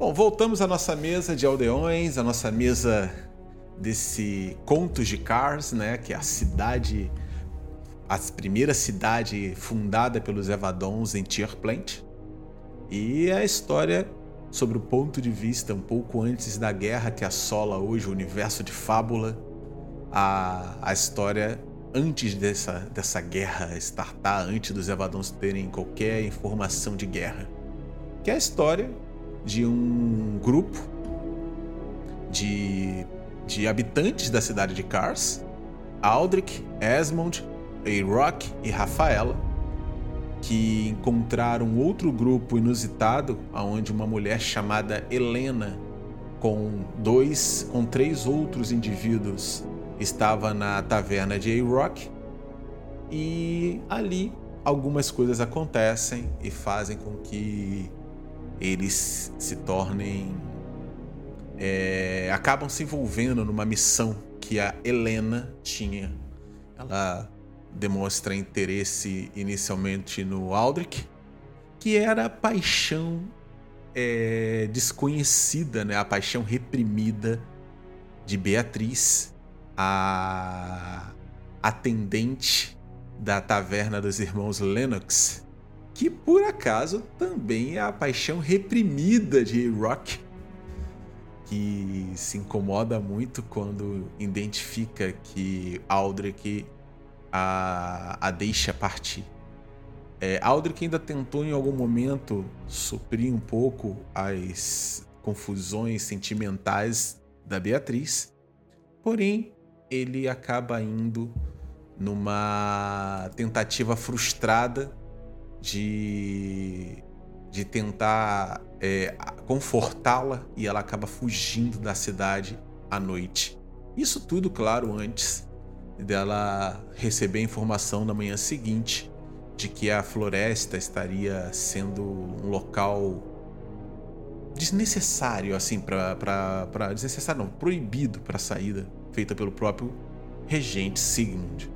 Bom, voltamos à nossa mesa de aldeões, a nossa mesa desse Contos de Cars, né? Que é a cidade, a primeira cidade fundada pelos Evadons em Tierplant. E a história sobre o ponto de vista um pouco antes da guerra que assola hoje o universo de fábula, a, a história antes dessa, dessa guerra startar, antes dos Evadons terem qualquer informação de guerra. Que é a história de um grupo de, de habitantes da cidade de Kars, Aldrich, Esmond, Rock e Rafaela, que encontraram outro grupo inusitado, onde uma mulher chamada Helena, com dois, com três outros indivíduos, estava na taverna de A-Rock. E ali algumas coisas acontecem e fazem com que eles se tornem. É, acabam se envolvendo numa missão que a Helena tinha. Ela demonstra interesse inicialmente no Aldrich, que era a paixão é, desconhecida, né? a paixão reprimida de Beatriz, a atendente da taverna dos irmãos Lennox, que por acaso também é a paixão reprimida de Rock, que se incomoda muito quando identifica que Aldrich a, a deixa partir. É, Aldrich ainda tentou em algum momento suprir um pouco as confusões sentimentais da Beatriz, porém ele acaba indo numa tentativa frustrada de, de tentar é, confortá-la e ela acaba fugindo da cidade à noite. Isso tudo, claro, antes dela receber a informação na manhã seguinte de que a floresta estaria sendo um local desnecessário, assim, para desnecessário não, proibido para saída, feita pelo próprio regente Sigmund.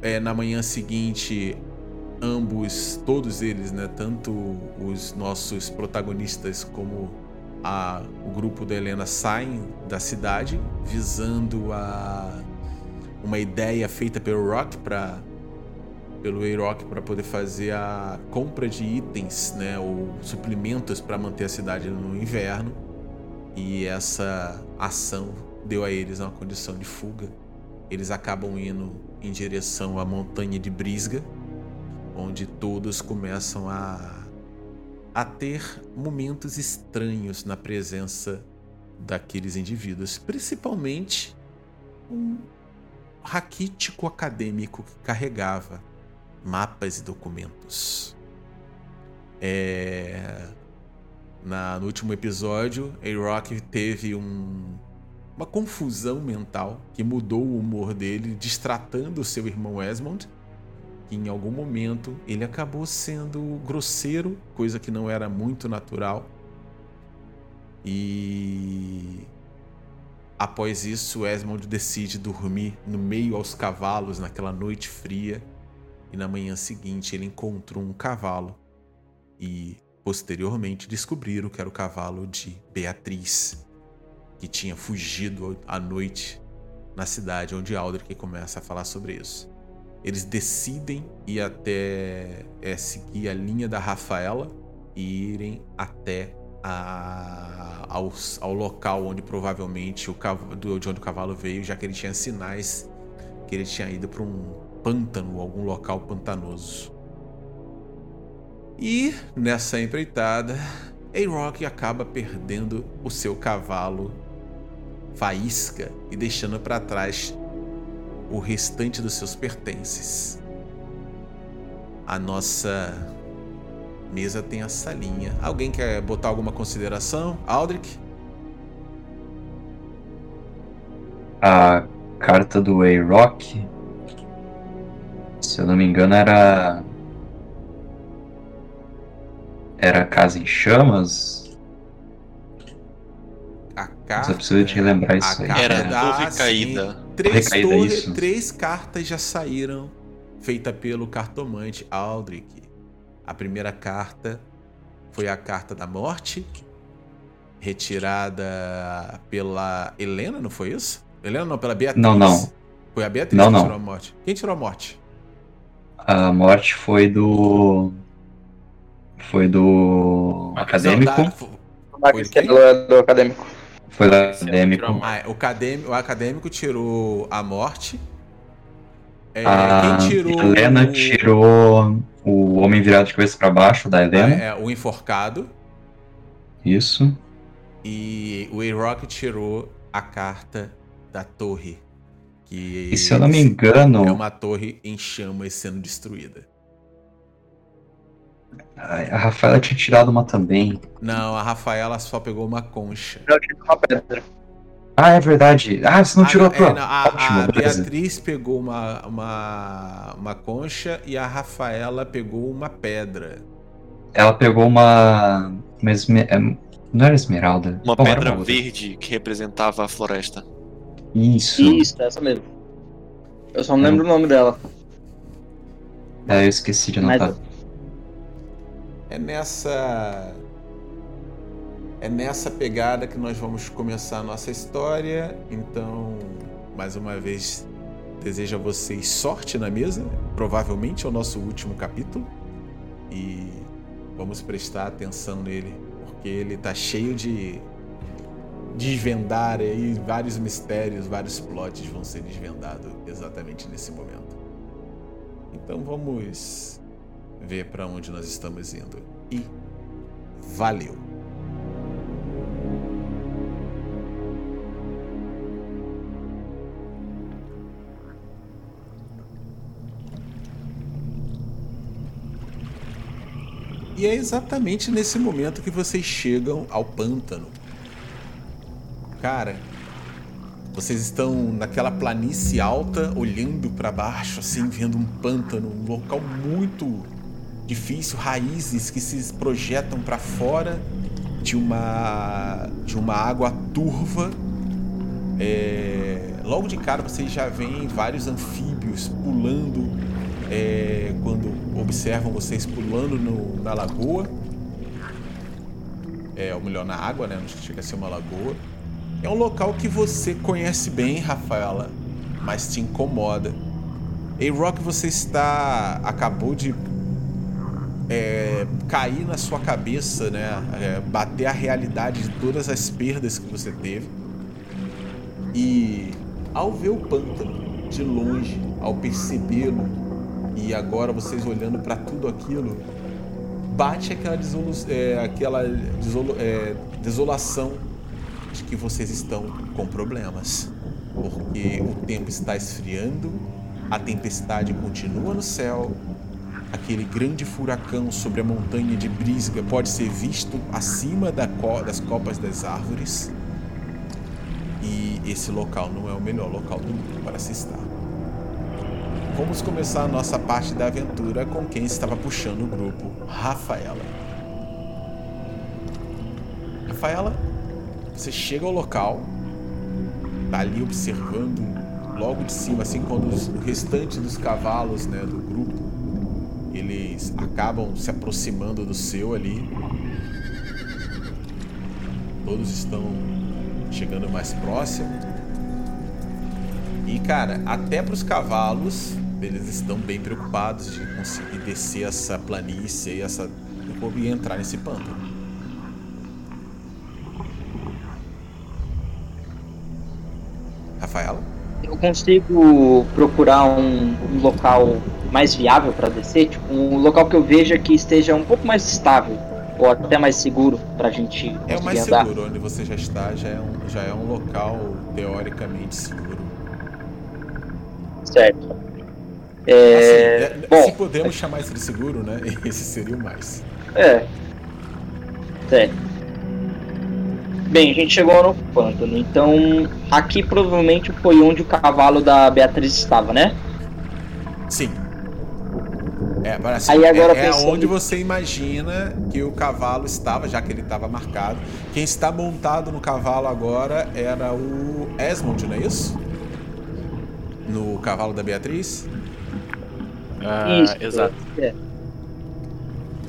É, na manhã seguinte, ambos, todos eles, né, tanto os nossos protagonistas como a, o grupo da Helena saem da cidade visando a uma ideia feita pelo Rock para pelo A-Rock para poder fazer a compra de itens, né, ou suplementos para manter a cidade no inverno. E essa ação deu a eles uma condição de fuga. Eles acabam indo em direção à montanha de Brisga, onde todos começam a, a ter momentos estranhos na presença daqueles indivíduos, principalmente um raquítico acadêmico que carregava mapas e documentos. É... Na, no último episódio, A-Rock teve um, uma confusão mental que mudou o humor dele, distratando seu irmão Esmond que em algum momento ele acabou sendo grosseiro, coisa que não era muito natural. E após isso, Esmond decide dormir no meio aos cavalos naquela noite fria. E na manhã seguinte ele encontrou um cavalo e posteriormente descobriram que era o cavalo de Beatriz, que tinha fugido à noite na cidade onde Aldrich começa a falar sobre isso. Eles decidem ir até é, seguir a linha da Rafaela e irem até a, ao, ao, local onde provavelmente o de onde o cavalo veio, já que ele tinha sinais que ele tinha ido para um pântano, algum local pantanoso. E nessa empreitada, A-Rock acaba perdendo o seu cavalo Faísca e deixando para trás o restante dos seus pertences. A nossa mesa tem a salinha. Alguém quer botar alguma consideração? Aldrich? A carta do A-Rock, se eu não me engano, era. Era Casa em Chamas? A carta. Eu preciso te relembrar isso aí. Era Torre Caída três, torre, três cartas já saíram, feita pelo cartomante Aldrich. A primeira carta foi a carta da morte, retirada pela Helena, não foi isso? Helena não, pela Beatriz. Não, não. Foi a Beatriz não, que não. tirou a morte. Quem tirou a morte? A morte foi do. Foi do. acadêmico. Não, foi, do acadêmico. Foi do acadêmico. Ah, o, acadêmico, o acadêmico tirou a morte. É, a quem tirou. Helena o... tirou o Homem Virado de Cabeça para Baixo, da Helena. É, é, o Enforcado. Isso. E o A-Rock tirou a carta da torre. Que e se eu não me engano. É uma torre em chamas sendo destruída. A Rafaela tinha tirado uma também. Não, a Rafaela só pegou uma concha. Eu tirei uma pedra. Ah, é verdade. Ah, você não tirou a tua. É, a, Ótimo, a Beatriz pegou uma, uma, uma concha e a Rafaela pegou uma pedra. Ela pegou uma. uma esme... Não era esmeralda? Uma Bom, pedra uma verde que representava a floresta. Isso. Isso, essa mesmo. Eu só não lembro é. o nome dela. É, eu esqueci de anotar. Mas... É nessa é nessa pegada que nós vamos começar a nossa história. Então, mais uma vez, desejo a vocês sorte na mesa. Provavelmente é o nosso último capítulo. E vamos prestar atenção nele, porque ele está cheio de desvendar aí vários mistérios, vários plots vão ser desvendados exatamente nesse momento. Então vamos ver para onde nós estamos indo. E valeu! E é exatamente nesse momento que vocês chegam ao pântano. Cara, vocês estão naquela planície alta, olhando para baixo, assim, vendo um pântano, um local muito difícil, raízes que se projetam para fora de uma de uma água turva. É, logo de cara vocês já veem vários anfíbios pulando é, quando observam vocês pulando no, na lagoa. É, ou melhor, na água, né? Não chega a ser uma lagoa. É um local que você conhece bem, Rafaela, mas te incomoda. Ei, Rock, você está. acabou de é, cair na sua cabeça, né? É, bater a realidade de todas as perdas que você teve. E ao ver o pântano de longe, ao percebê-lo e agora vocês olhando para tudo aquilo, bate aquela, é, aquela desolo, é, desolação de que vocês estão com problemas. Porque o tempo está esfriando, a tempestade continua no céu, aquele grande furacão sobre a montanha de Brisga pode ser visto acima da co das copas das árvores. E esse local não é o melhor local do mundo para se estar. Vamos começar a nossa parte da aventura com quem estava puxando o grupo, Rafaela. Rafaela, você chega ao local, tá ali observando logo de cima, assim, quando os, o restante dos cavalos, né, do grupo, acabam se aproximando do seu ali. Todos estão chegando mais próximo. E cara, até para os cavalos eles estão bem preocupados de conseguir descer essa planície e essa e entrar nesse pântano. Rafaela? Eu consigo procurar um, um local mais viável para descer, tipo um local que eu veja que esteja um pouco mais estável ou até mais seguro para a gente É o mais andar. seguro, onde você já está já é um, já é um local teoricamente seguro. Certo. É... Assim, é, Bom, se podemos chamar isso de seguro, né? Esse seria o mais. É. É. Bem, a gente chegou no pântano, então aqui provavelmente foi onde o cavalo da Beatriz estava, né? Sim. É, assim, Aí agora é, é onde você imagina que o cavalo estava, já que ele estava marcado. Quem está montado no cavalo agora era o Esmond, não é isso? No cavalo da Beatriz? Ah, Isso, exato. É.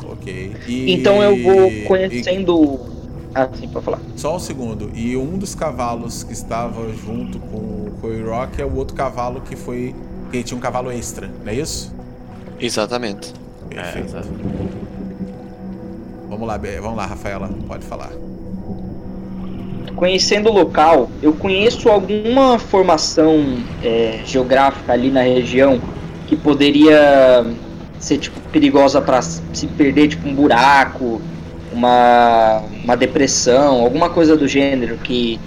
Ok. E, então eu vou conhecendo. E... Ah, sim, pra falar. Só um segundo. E um dos cavalos que estava junto com o Rock é o outro cavalo que foi. que tinha um cavalo extra, não é isso? Exatamente. Perfeito. É, Vamos lá, vamos lá, Rafaela, pode falar. Conhecendo o local, eu conheço alguma formação é, geográfica ali na região que poderia ser tipo perigosa para se perder, tipo um buraco, uma, uma depressão, alguma coisa do gênero que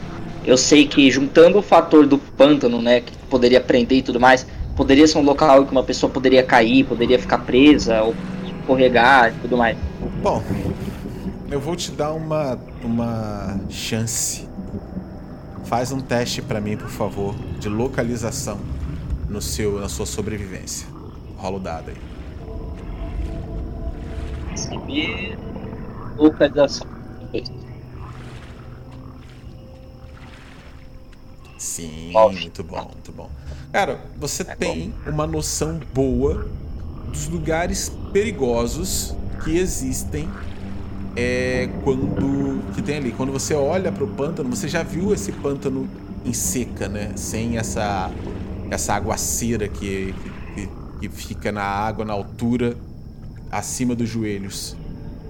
eu sei que juntando o fator do pântano, né, que poderia prender e tudo mais, poderia ser um local que uma pessoa poderia cair, poderia ficar presa ou escorregar e tudo mais. Bom, eu vou te dar uma uma chance. Faz um teste para mim, por favor, de localização no seu na sua sobrevivência. Rola o dado aí. Receber localização. Sim, muito bom, muito bom. Cara, você é tem bom. uma noção boa dos lugares perigosos que existem é quando que tem ali, quando você olha para o pântano, você já viu esse pântano em seca, né? Sem essa essa aguaceira que, que, que fica na água na altura acima dos joelhos.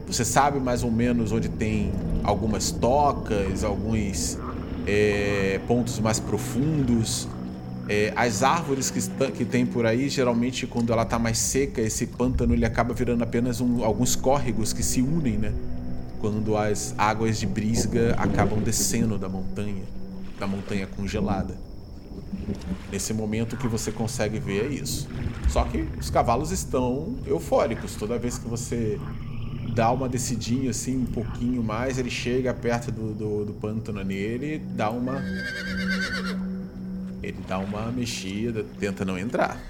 Você sabe mais ou menos onde tem algumas tocas, alguns é, pontos mais profundos. É, as árvores que, que tem por aí, geralmente quando ela está mais seca, esse pântano ele acaba virando apenas um, alguns córregos que se unem, né? Quando as águas de brisga acabam descendo da montanha, da montanha congelada. Nesse momento que você consegue ver é isso. Só que os cavalos estão eufóricos. Toda vez que você dá uma descidinha assim um pouquinho mais, ele chega perto do, do, do pântano nele dá uma ele dá uma mexida, tenta não entrar.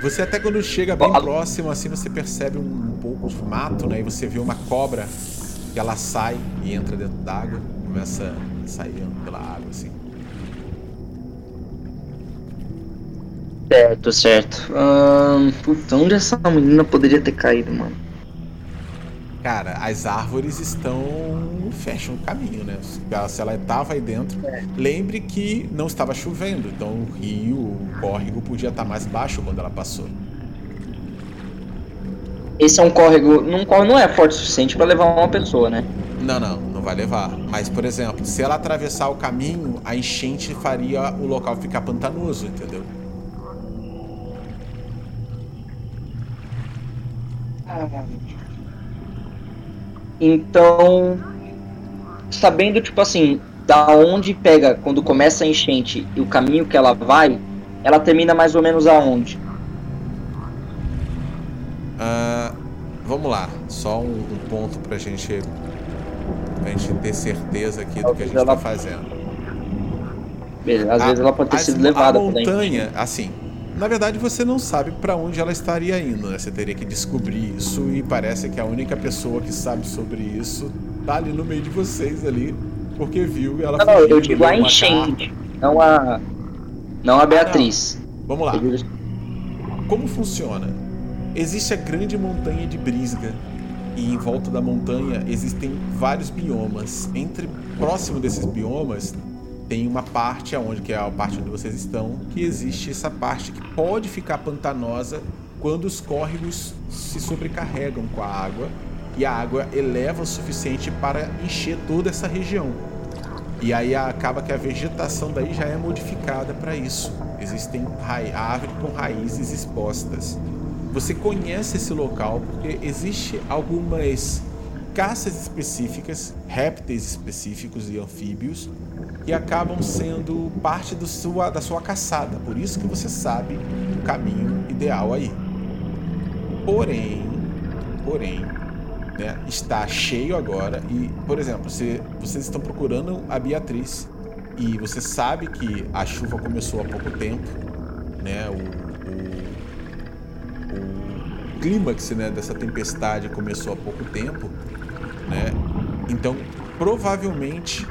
Você até quando chega bem próximo, assim, você percebe um, pouco de mato, né? E você vê uma cobra que ela sai e entra dentro d'água, começa a sair pela água, assim. Certo, certo. Hum, puta, onde essa menina poderia ter caído, mano? Cara, as árvores estão. fecham o caminho, né? Se ela estava aí dentro. É. Lembre que não estava chovendo, então o rio, o córrego podia estar mais baixo quando ela passou. Esse é um córrego. Não, não é forte o suficiente para levar uma pessoa, né? Não, não, não vai levar. Mas, por exemplo, se ela atravessar o caminho, a enchente faria o local ficar pantanoso, entendeu? Ah, então, sabendo, tipo assim, da onde pega quando começa a enchente e o caminho que ela vai, ela termina mais ou menos aonde? Uh, vamos lá, só um, um, ponto pra gente, pra gente ter certeza aqui do que a gente ela... tá fazendo. Beleza, às a, vezes ela pode ter sido levada. A montanha, assim, na verdade, você não sabe para onde ela estaria indo, né? Você teria que descobrir isso e parece que a única pessoa que sabe sobre isso tá ali no meio de vocês ali, porque viu ela Não, não eu digo a enchente, não a não a Beatriz. Não. Vamos lá. Como funciona? Existe a grande montanha de Brisga e em volta da montanha existem vários biomas. Entre próximo desses biomas tem uma parte aonde que é a parte onde vocês estão, que existe essa parte que pode ficar pantanosa quando os córregos se sobrecarregam com a água e a água eleva o suficiente para encher toda essa região. E aí acaba que a vegetação daí já é modificada para isso. Existem árvores com raízes expostas. Você conhece esse local porque existe algumas caças específicas, répteis específicos e anfíbios e acabam sendo parte do sua, da sua caçada. Por isso que você sabe o caminho ideal aí. Porém, porém, né, está cheio agora e, por exemplo, se vocês estão procurando a Beatriz e você sabe que a chuva começou há pouco tempo, né, o, o, o clímax né, dessa tempestade começou há pouco tempo, né, então provavelmente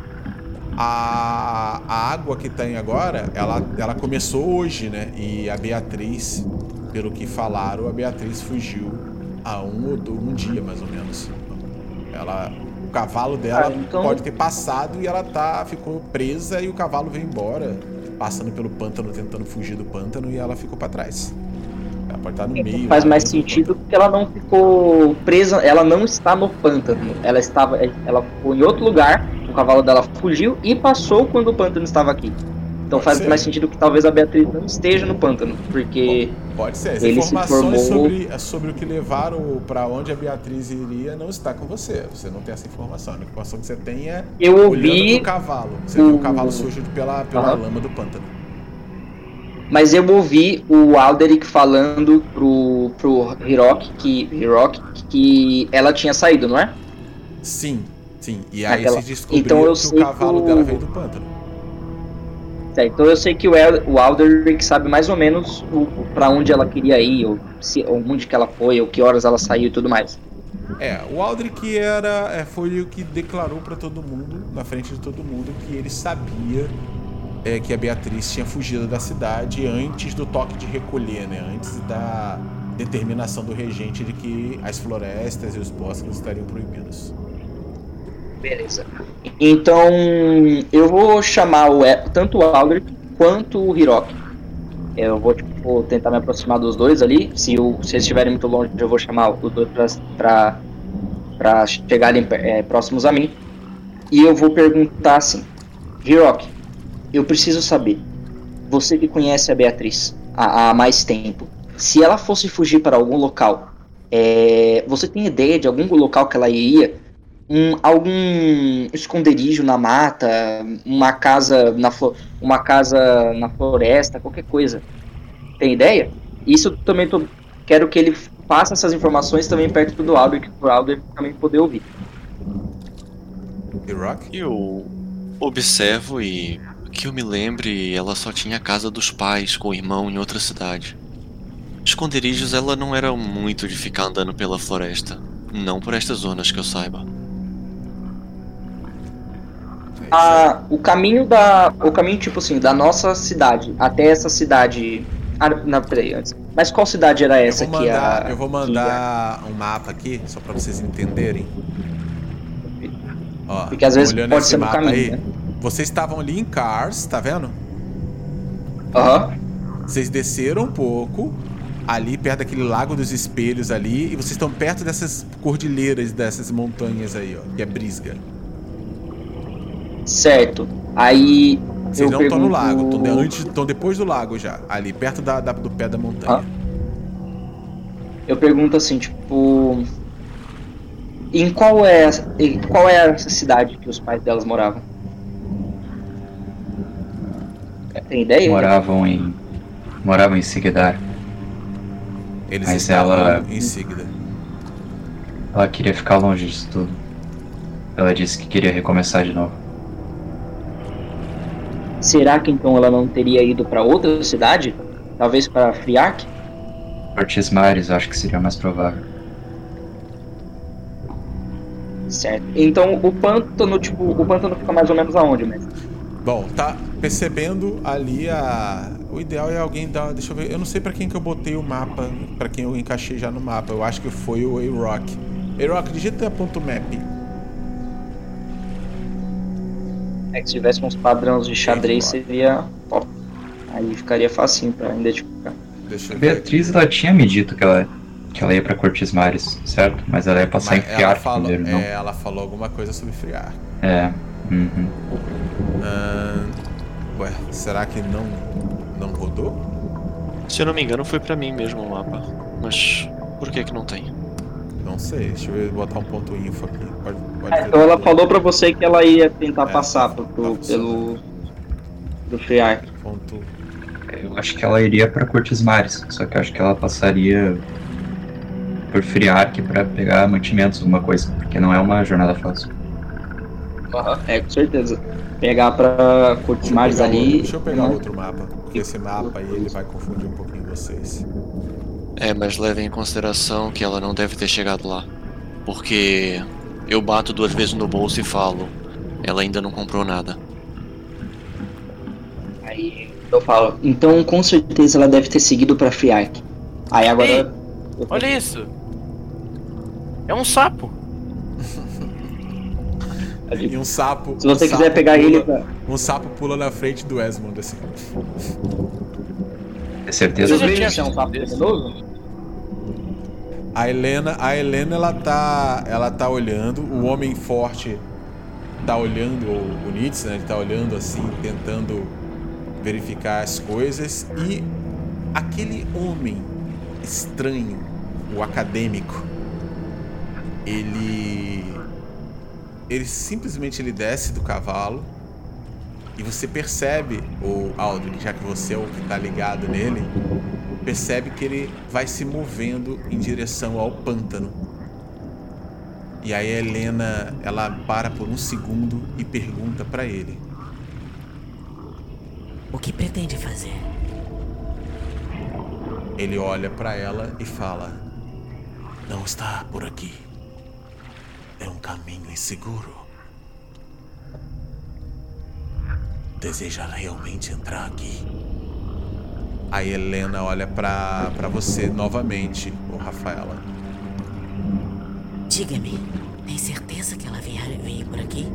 A, a água que tem agora, ela, ela começou hoje, né? E a Beatriz, pelo que falaram, a Beatriz fugiu há um, um dia, mais ou menos. Ela, o cavalo dela ah, então... pode ter passado e ela tá, ficou presa e o cavalo veio embora, passando pelo pântano, tentando fugir do pântano e ela ficou para trás. Ela pode estar no meio. Faz mais sentido porque ela não ficou presa, ela não está no pântano. Ela estava, ela ficou em outro lugar, cavalo dela fugiu e passou quando o pântano estava aqui. Então pode faz ser. mais sentido que talvez a Beatriz não esteja no pântano, porque pode ser. As ele informações se formou... sobre, sobre o que levaram para onde a Beatriz iria não está com você. Você não tem essa informação. A informação que você tem é eu ouvi o cavalo. Você o... viu o cavalo sujo pela, pela uhum. lama do pântano. Mas eu ouvi o Alderic falando pro, pro Hiroki que, Hiroki que ela tinha saído, não é? Sim, sim. E aí Aquela... se descobriu então eu que o cavalo que o... dela veio do pântano. Então eu sei que o, El, o Alderic sabe mais ou menos para onde ela queria ir, ou, se, ou onde que ela foi, ou que horas ela saiu e tudo mais. É, o Aldrich era, é, foi o que declarou para todo mundo, na frente de todo mundo, que ele sabia é, que a Beatriz tinha fugido da cidade antes do toque de recolher, né? Antes da determinação do regente de que as florestas e os bosques estariam proibidos. Beleza. Então, eu vou chamar o, tanto o Aldrich quanto o Hiroki. Eu vou tipo, tentar me aproximar dos dois ali. Se, o, se eles estiverem muito longe, eu vou chamar os dois pra, pra, chegarem é, próximos a mim. E eu vou perguntar assim: Hiroki, eu preciso saber. Você que conhece a Beatriz há, há mais tempo, se ela fosse fugir para algum local, é, você tem ideia de algum local que ela iria? Um, algum esconderijo na mata, uma casa na uma casa na floresta, qualquer coisa. Tem ideia? Isso também tô, quero que ele faça essas informações também perto do Albert, para o Albert também poder ouvir. Eu observo e que eu me lembre, ela só tinha a casa dos pais com o irmão em outra cidade. Esconderijos ela não era muito de ficar andando pela floresta, não por estas zonas que eu saiba a, o caminho da. O caminho, tipo assim, da nossa cidade até essa cidade. Ah, não, peraí, antes. Mas qual cidade era essa eu aqui? Mandar, a, eu vou mandar um mapa aqui, só pra vocês entenderem. Ó, Porque às vezes pode ser no caminho. Aí, né? Vocês estavam ali em Cars, tá vendo? Aham. Uhum. Vocês desceram um pouco, ali perto daquele lago dos espelhos ali, e vocês estão perto dessas cordilheiras, dessas montanhas aí, ó, que é Brisga. Certo. Aí. Vocês não estão pergunto... no lago, estão antes, estão depois do lago já, ali, perto da, da do pé da montanha. Ah. Eu pergunto assim, tipo. Em qual é, em qual é a cidade que os pais delas moravam? Tem ideia? Moravam em. Moravam em Sigdar. Eles Mas ela em Sigdar. Ela queria ficar longe disso tudo. Ela disse que queria recomeçar de novo. Será que então ela não teria ido para outra cidade? Talvez para Friark? Ortiz Mares, acho que seria mais provável. Certo. Então o pântano, tipo, o pântano fica mais ou menos aonde, mesmo? Bom, tá percebendo ali a. O ideal é alguém dar. Deixa eu ver. Eu não sei para quem que eu botei o mapa, para quem eu encaixei já no mapa. Eu acho que foi o A-Rock. A-Rock, digita ponto map. É que se tivesse uns padrões de xadrez seria top. Aí ficaria facinho pra identificar. Deixa eu Beatriz, ela tinha me dito que ela, que ela ia pra Cortes Mares, certo? Mas ela ia passar Mas em Friar ela falou, primeiro, não? É, ela falou alguma coisa sobre Friar. É. Uhum. Uh, ué, será que não, não rodou? Se eu não me engano, foi pra mim mesmo o mapa. Mas por que que não tem? Não sei, deixa eu botar um ponto info aqui. Pode, pode é, então ela falou pra você que ela ia tentar é, passar pro, pro, tá pelo. do Freeark. Ponto. Eu acho que ela iria pra Cortes Mares, só que eu acho que ela passaria por Friark pra pegar mantimentos, alguma coisa, porque não é uma jornada fácil. Uhum, é, com certeza. Pegar pra Cortes Mares ali. Deixa eu pegar não. outro mapa, porque esse mapa aí ele vai confundir um pouquinho vocês. É, mas levem em consideração que ela não deve ter chegado lá. Porque eu bato duas vezes no bolso e falo, ela ainda não comprou nada. Aí eu falo, então com certeza ela deve ter seguido pra Friark. Aí agora. Ei, eu- Olha isso. É um sapo. E um sapo. Se você um quiser sapo pegar pula- ele pra. Um sapo pula na frente do Esmond, assim. É certeza. Tinha tinha um desse? venenoso? A Helena, a Helena ela tá, ela tá olhando, o homem forte tá olhando o, Nietzsche, né? Ele tá olhando assim, tentando verificar as coisas e aquele homem estranho, o acadêmico, ele ele simplesmente ele desce do cavalo e você percebe, o Aldrich, já que você é o que tá ligado nele, percebe que ele vai se movendo em direção ao pântano. E aí a Helena, ela para por um segundo e pergunta pra ele: O que pretende fazer? Ele olha pra ela e fala: Não está por aqui. É um caminho inseguro. Deseja realmente entrar aqui? A Helena olha pra, pra você novamente, o Rafaela. Diga-me, tem certeza que ela veio por aqui?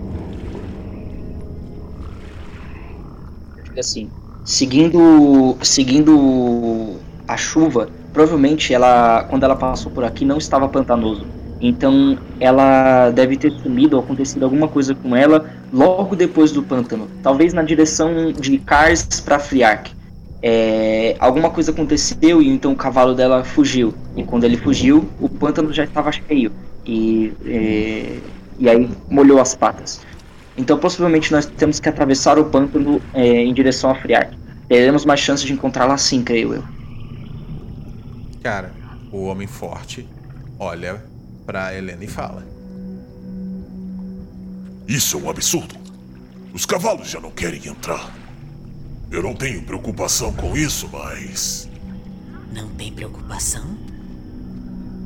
Assim, seguindo seguindo a chuva, provavelmente ela quando ela passou por aqui não estava pantanoso. Então ela deve ter sumido ou acontecido alguma coisa com ela logo depois do pântano, talvez na direção de Kars para Friark. É, alguma coisa aconteceu e então o cavalo dela fugiu. E quando ele fugiu, o pântano já estava cheio e é, e aí molhou as patas. Então, possivelmente, nós temos que atravessar o pântano é, em direção a Friark. Teremos mais chance de encontrá-la assim, creio eu. Cara, o homem forte olha pra Helena e fala: Isso é um absurdo. Os cavalos já não querem entrar. Eu não tenho preocupação com isso, mas. Não tem preocupação?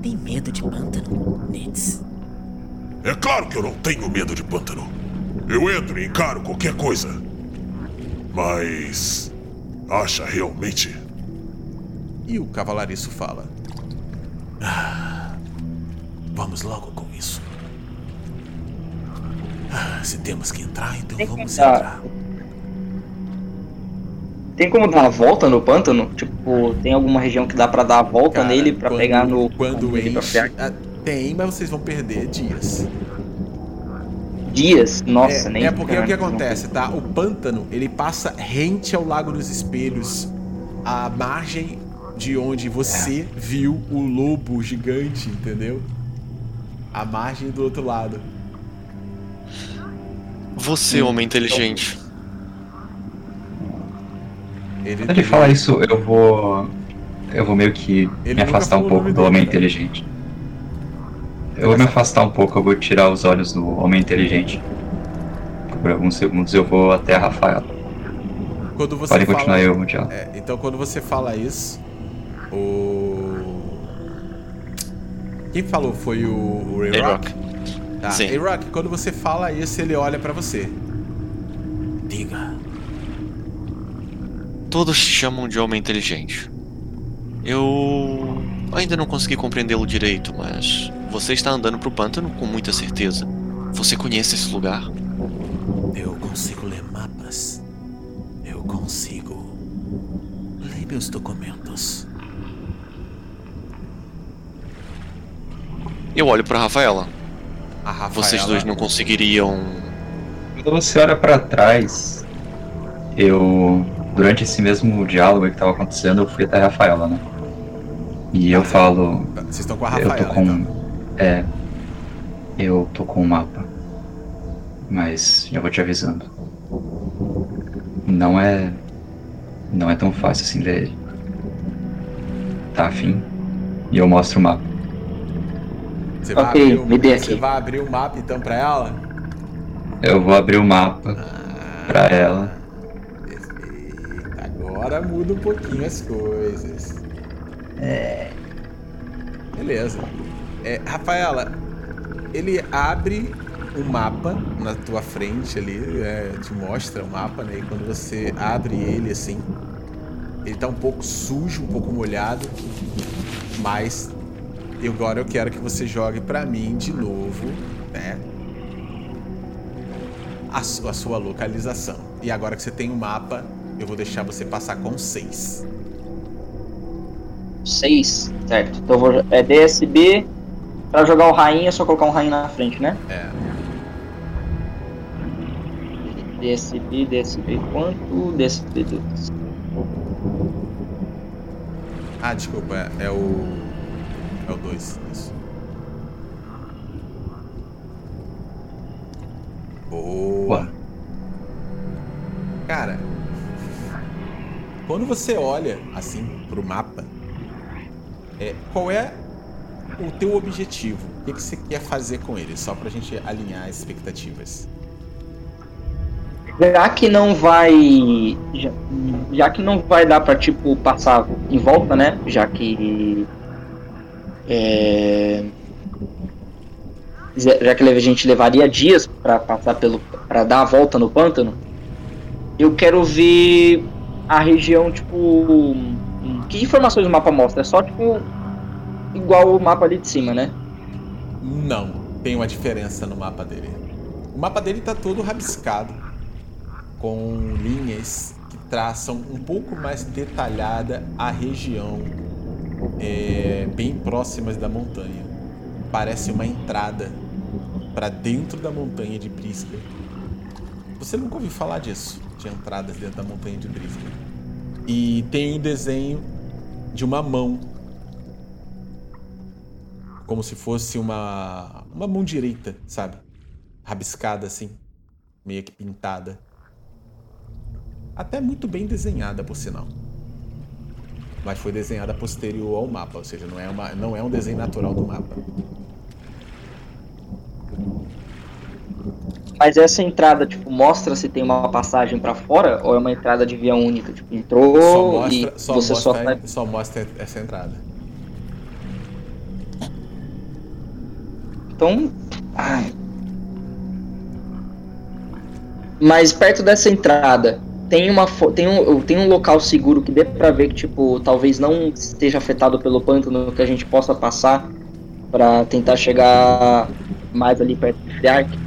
Tem medo de pântano, Nitz? É claro que eu não tenho medo de pântano. Eu entro e encaro qualquer coisa. Mas. Acha realmente? E o cavalariço fala: "Ah, Vamos logo com isso. Ah, se temos que entrar, então Tem que vamos entrar. Tem como dar uma volta no pântano? Tipo, tem alguma região que dá pra dar a volta Cara, nele pra quando- pegar no. Quando enche. Ah, Tem, mas vocês vão perder dias. Dias? Nossa, é, nem. é porque o que acontece, tá? O pântano, ele passa rente ao Lago dos Espelhos, à margem de onde você É. viu o lobo gigante, entendeu? A margem do outro lado. Você, homem inteligente. Ele, Quando ele fala isso, eu vou. Eu vou meio que Ele me afastar um pouco do dele, homem né? inteligente. Eu vou me afastar um pouco, eu vou tirar os olhos do homem inteligente. Por alguns segundos eu vou até a Rafaela. Quando você fala, continuar eu. É, então quando você fala isso, o. Quem falou foi o, o Ray Rock? Tá. Sim. Ray Rock, quando você fala isso, ele olha pra você. Diga. Todos te chamam de homem inteligente. Eu ainda não consegui compreendê-lo direito, mas você está andando pro pântano com muita certeza. Você conhece esse lugar? Eu consigo ler mapas. Eu consigo. Leia meus documentos. Eu olho pra Rafaela. A Rafaela, Vocês dois não conseguiriam. Quando você olha pra trás, eu. Durante esse mesmo diálogo que tava acontecendo, eu fui até a Rafaela, né? E eu falo. Vocês estão com a Eu Rafaela, tô com. então. É. Eu tô com um mapa. Mas já vou te avisando. Não é. Não é tão fácil assim ler ele. Tá afim? E eu mostro o mapa. Você vai Ok, abrir o- me dê Você aqui. vai abrir o mapa então pra ela? Eu vou abrir o mapa pra ela. Agora muda um pouquinho as coisas. É. Beleza. É, Rafaela, ele abre um mapa na tua frente ali, é, te mostra o mapa, né? E quando você abre ele assim, ele tá um pouco sujo, um pouco molhado, mas agora eu quero que você jogue pra mim de novo, né? A, a sua localização. E agora que você tem o mapa, eu vou deixar você passar com 6. 6, certo. Então eu vou. É DSB. Pra jogar o rainha é só colocar um rainha na frente, né? É. DSB, DSB quanto? DSB 2. Ah, desculpa, é, é o. É o 2. Isso. Boa. Boa. Cara, quando você olha assim pro mapa, é, qual é o teu objetivo? O que, que você quer fazer com ele? Só pra gente alinhar as expectativas. Já que não vai. Já, já que não vai dar pra, tipo, passar em volta, né? Já que. É. Já que a gente levaria dias pra passar pelo. para dar a volta no pântano, eu quero ver a região, tipo. Que informações o mapa mostra? É só, tipo. Igual o mapa ali de cima, né? Não, tem uma diferença no mapa dele. O mapa dele tá todo rabiscado, com linhas que traçam um pouco mais detalhada a região é, bem próximas da montanha. Parece uma entrada para dentro da montanha de Brisbane. Você nunca ouviu falar disso, de entradas dentro da montanha de Brisbane. E tem um desenho de uma mão como se fosse uma uma mão direita, sabe? Rabiscada assim, meio que pintada. Até muito bem desenhada, por sinal. Mas foi desenhada posterior ao mapa, ou seja, não é, uma, não é um desenho natural do mapa. Mas essa entrada, tipo, mostra se tem uma passagem pra fora ou é uma entrada de via única? Tipo, entrou Só mostra, e só, você mostra, só só mostra essa entrada. Então. ai. Mas perto dessa entrada, tem uma tem um, tem um local seguro que dê pra ver que, tipo, talvez não esteja afetado pelo pântano, que a gente possa passar pra tentar chegar mais ali perto do Friark.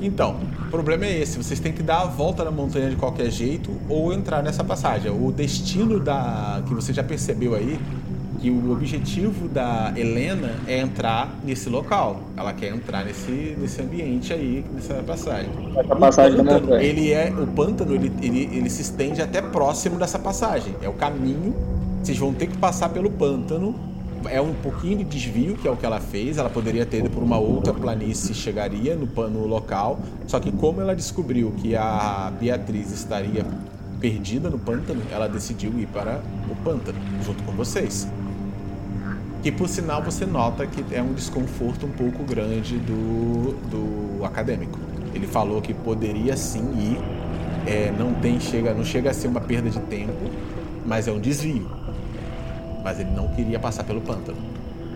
Então, o problema é esse: vocês têm que dar a volta na montanha de qualquer jeito ou entrar nessa passagem. O destino da. que você já percebeu aí, que o objetivo da Helena é entrar nesse local. Ela quer entrar nesse, nesse ambiente aí, nessa passagem. Essa passagem o pântano, montanha. ele é o pântano ele, ele, ele se estende até próximo dessa passagem é o caminho vocês vão ter que passar pelo pântano é um pouquinho de desvio que é o que ela fez ela poderia ter ido por uma outra planície chegaria no, no local só que como ela descobriu que a Beatriz estaria perdida no pântano ela decidiu ir para o pântano junto com vocês que por sinal você nota que é um desconforto um pouco grande do, do acadêmico. Ele falou que poderia sim ir, é, não tem chega, não chega a ser uma perda de tempo, mas é um desvio. Mas ele não queria passar pelo pântano.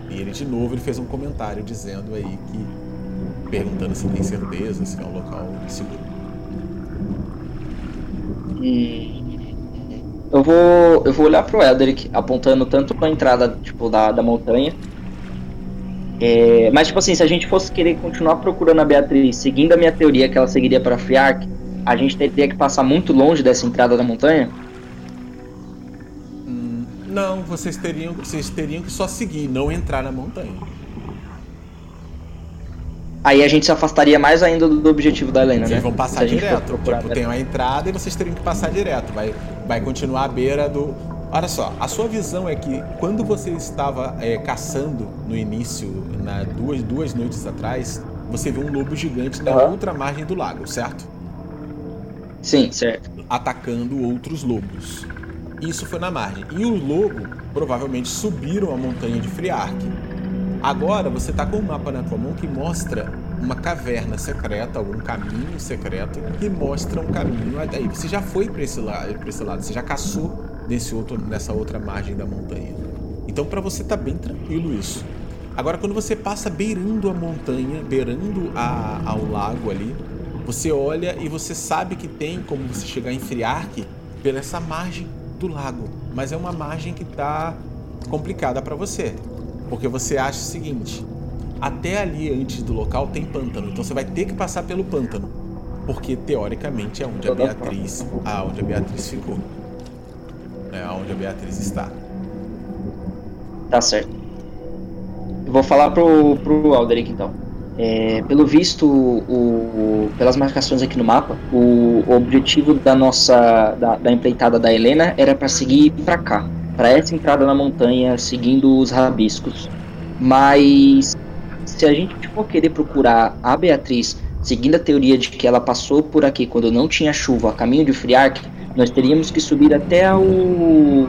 E ele de novo ele fez um comentário dizendo aí que perguntando se tem certeza, se é um local seguro. Eu vou, eu vou olhar pro Eldrick, apontando tanto pra entrada tipo, da, da montanha. É, mas, tipo assim, se a gente fosse querer continuar procurando a Beatriz, seguindo a minha teoria que ela seguiria para Friark, a gente teria que passar muito longe dessa entrada da montanha? Não, vocês teriam, vocês teriam que só seguir, não entrar na montanha. Aí a gente se afastaria mais ainda do, do objetivo da Helena, Vocês né? vão passar direto. Tipo, tem uma entrada e vocês teriam que passar direto. Vai, vai continuar à beira do. Olha só, a sua visão é que quando você estava é, caçando no início, na duas, duas noites atrás, você viu um lobo gigante na Aham. outra margem do lago, certo? Sim, certo. Atacando outros lobos. Isso foi na margem. E o lobo provavelmente subiram a montanha de Friark. Agora você tá com um mapa na tua mão que mostra uma caverna secreta, algum caminho secreto que mostra um caminho aí. Você já foi para esse lado, esse lado, você já caçou desse outro, nessa outra margem da montanha. Então para você tá bem tranquilo isso. Agora, quando você passa beirando a montanha, beirando a, ao lago ali, você olha e você sabe que tem como você chegar em Friark pela essa margem do lago. Mas é uma margem que tá complicada para você. Porque você acha o seguinte: até ali antes do local tem pântano, então você vai ter que passar pelo pântano. Porque teoricamente é onde a Beatriz, aonde a Beatriz ficou. É onde a Beatriz está. Tá certo. Eu vou falar pro, pro Alderic então. É, pelo visto, o, o, pelas marcações aqui no mapa, o, o objetivo da nossa da, da, empreitada da Helena era para seguir para cá, para essa entrada na montanha, seguindo os rabiscos. Mas se a gente for querer procurar a Beatriz, seguindo a teoria de que ela passou por aqui quando não tinha chuva, a caminho de Friark, nós teríamos que subir até o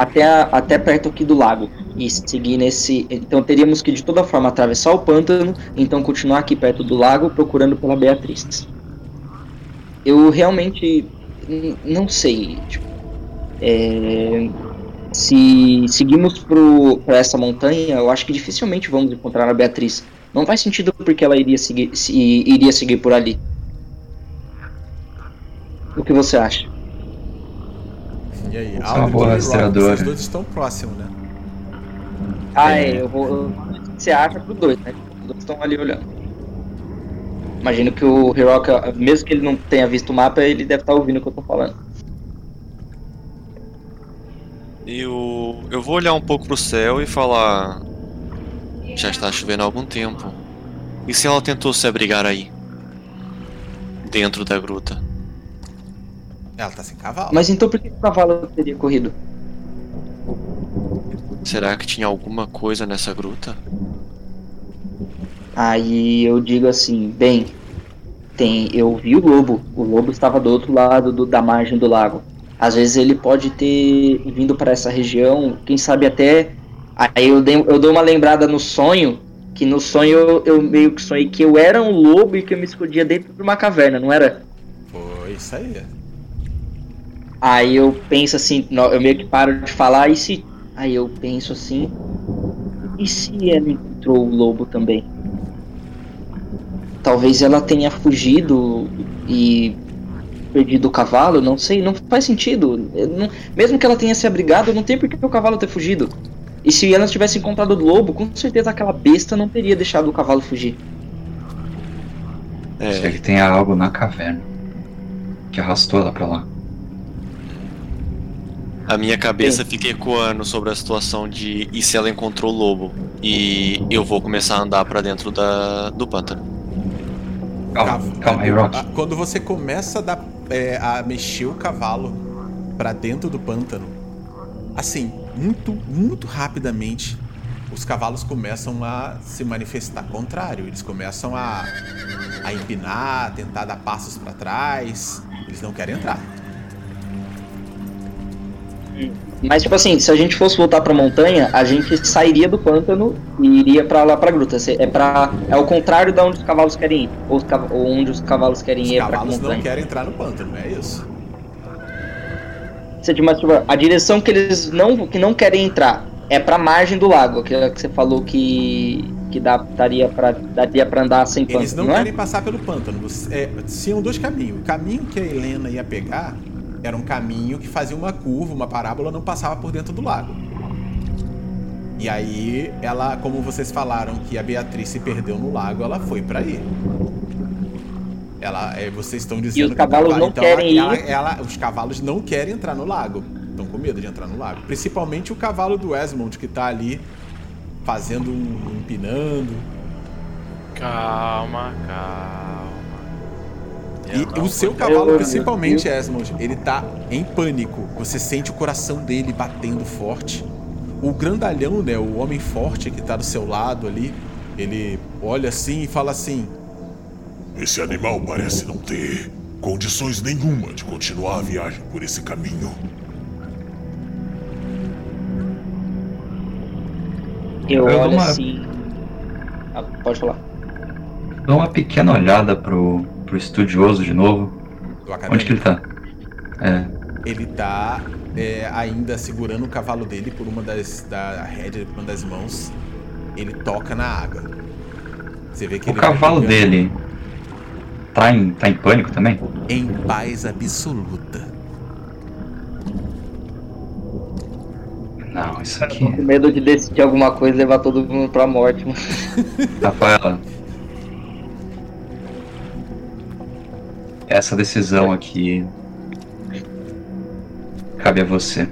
até, a, até perto aqui do lago e seguir nesse. Então teríamos que de toda forma atravessar o pântano, então continuar aqui perto do lago procurando pela Beatriz. Eu realmente não sei. Tipo, é, se seguimos para essa montanha, eu acho que dificilmente vamos encontrar a Beatriz. Não faz sentido porque ela iria seguir, se, iria seguir por ali. O que você acha? E aí? É uma boa rastreadora. Os dois estão próximos, né? Ah, é, eu vou. Você acha pro dois, né? Os dois estão ali olhando. Imagino que o Hiroka, mesmo que ele não tenha visto o mapa, ele deve estar tá ouvindo o que eu tô falando. Eu, eu vou olhar um pouco pro céu e falar. Já está chovendo há algum tempo. E se ela tentou se abrigar aí? Dentro da gruta? Ela tá sem cavalo. Mas então por que o cavalo teria corrido? Será que tinha alguma coisa nessa gruta? Aí eu digo assim, bem, tem, eu vi o lobo. O lobo estava do outro lado do, da margem do lago. Às vezes ele pode ter vindo para essa região, quem sabe até. Aí eu, dei, eu dou uma lembrada no sonho, que no sonho eu, eu meio que sonhei que eu era um lobo e que eu me escondia dentro de uma caverna, não era? Foi isso aí. Aí eu penso assim, eu meio que paro de falar, e se. Aí eu penso assim. E se ela encontrou o lobo também? Talvez ela tenha fugido e perdido o cavalo, não sei, não faz sentido. Não, mesmo que ela tenha se abrigado, não tem por que o cavalo ter fugido. E se ela tivesse encontrado o lobo, com certeza aquela besta não teria deixado o cavalo fugir. É. Se ele tenha algo na caverna que arrastou ela pra lá. A minha cabeça fica ecoando sobre a situação de e se ela encontrou o lobo e eu vou começar a andar para dentro da, do pântano. Calma, calma aí, Rock. Quando você começa a, dar, é, a mexer o cavalo para dentro do pântano, assim, muito, muito rapidamente, os cavalos começam a se manifestar contrário. Eles começam a, a empinar, tentar dar passos para trás. Eles não querem entrar. Mas, tipo assim, se a gente fosse voltar pra montanha, a gente sairia do pântano e iria pra lá pra gruta. É, pra, é o contrário de onde os cavalos querem ir. Ou, ou onde os cavalos querem os ir é pra montanha. Cavalos não querem entrar no pântano, é isso. Você, tipo, a direção que eles não, que não querem entrar é pra margem do lago, que, é que você falou que, que dá, daria, pra, daria pra andar sem pântano. Eles não, não é? querem é? passar pelo pântano. É, tinham dois caminhos. O caminho que a Helena ia pegar era um caminho que fazia uma curva, uma parábola, não passava por dentro do lago. E aí, ela, como vocês falaram que a Beatriz se perdeu no lago, ela foi para aí. Ela, é, vocês estão dizendo e os cavalos não então querem ela, ir. Ela, ela, os cavalos não querem entrar no lago. Estão com medo de entrar no lago. Principalmente o cavalo do Esmond que tá ali fazendo um empinando. Calma, calma. E o seu cavalo, principalmente, Esmond, ele tá em pânico. Você sente o coração dele batendo forte. O grandalhão, né, o homem forte que tá do seu lado ali, ele olha assim e fala assim: Esse animal parece não ter condições nenhuma de continuar a viagem por esse caminho. Eu, Eu olho uma... assim. Ah, pode falar. Dou uma pequena olhada pro, pro estudioso de novo. Onde que ele tá? É. Ele tá é, ainda segurando o cavalo dele por uma das. da rédea, por uma das mãos. ele toca na água. Você vê que O cavalo pegando dele tá em, tá em pânico também? em paz absoluta. Não, isso Tô aqui. com medo de decidir alguma coisa e levar todo mundo pra morte, mano. Rafaela. Essa decisão aqui cabe a você.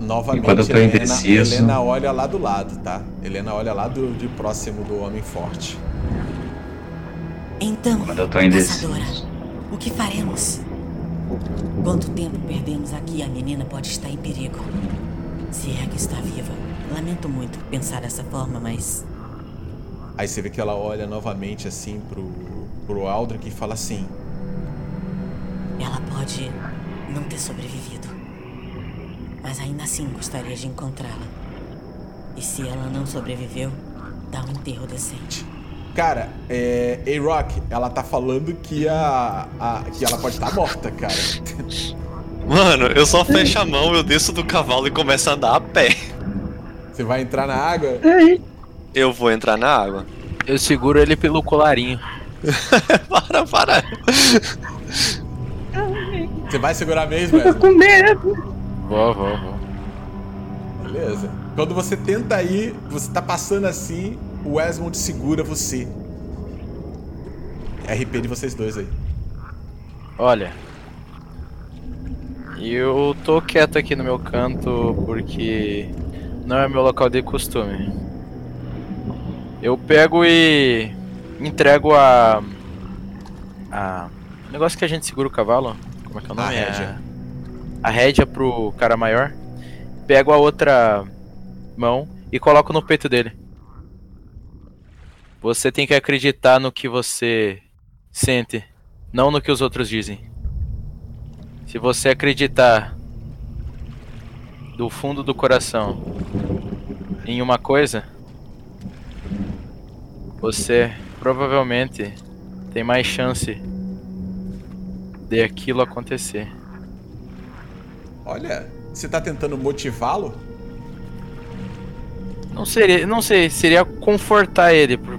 Novamente, Enquanto eu tô Helena, indeciso- Helena olha lá do lado, tá? Helena olha lá do, de próximo do homem forte. Então, Quando eu tô indeciso. caçadora, o que faremos? Quanto tempo perdemos aqui? A menina pode estar em perigo. Se é que está viva. Lamento muito pensar dessa forma, mas Aí você vê que ela olha novamente assim pro, pro Aldrich e fala assim: ela pode não ter sobrevivido. Mas ainda assim gostaria de encontrá-la. E se ela não sobreviveu, dá um enterro decente. Cara, é. A-Rock, ela tá falando que a. a- que ela pode estar morta, cara. Mano, eu só fecho a mão, eu desço do cavalo e começo a andar a pé. Você vai entrar na água? Eu vou entrar na água. Eu seguro ele pelo colarinho. para, para. Você vai segurar mesmo, Wesley? com medo. Vou, vou, vou. Beleza. Quando você tenta ir, você tá passando assim, o Esmond segura você. RP de vocês dois aí. Olha. Eu tô quieto aqui no meu canto porque não é meu local de costume. Eu pego e entrego a. A. o negócio que a gente segura o cavalo. Como é que é o A nome? rédea. A rédea pro cara maior. Pego a outra mão e coloco no peito dele. Você tem que acreditar no que você sente, não no que os outros dizem. Se você acreditar do fundo do coração em uma coisa, você provavelmente tem mais chance de aquilo acontecer. Olha, você tá tentando motivá-lo? Não seria, não sei, seria confortar ele. por-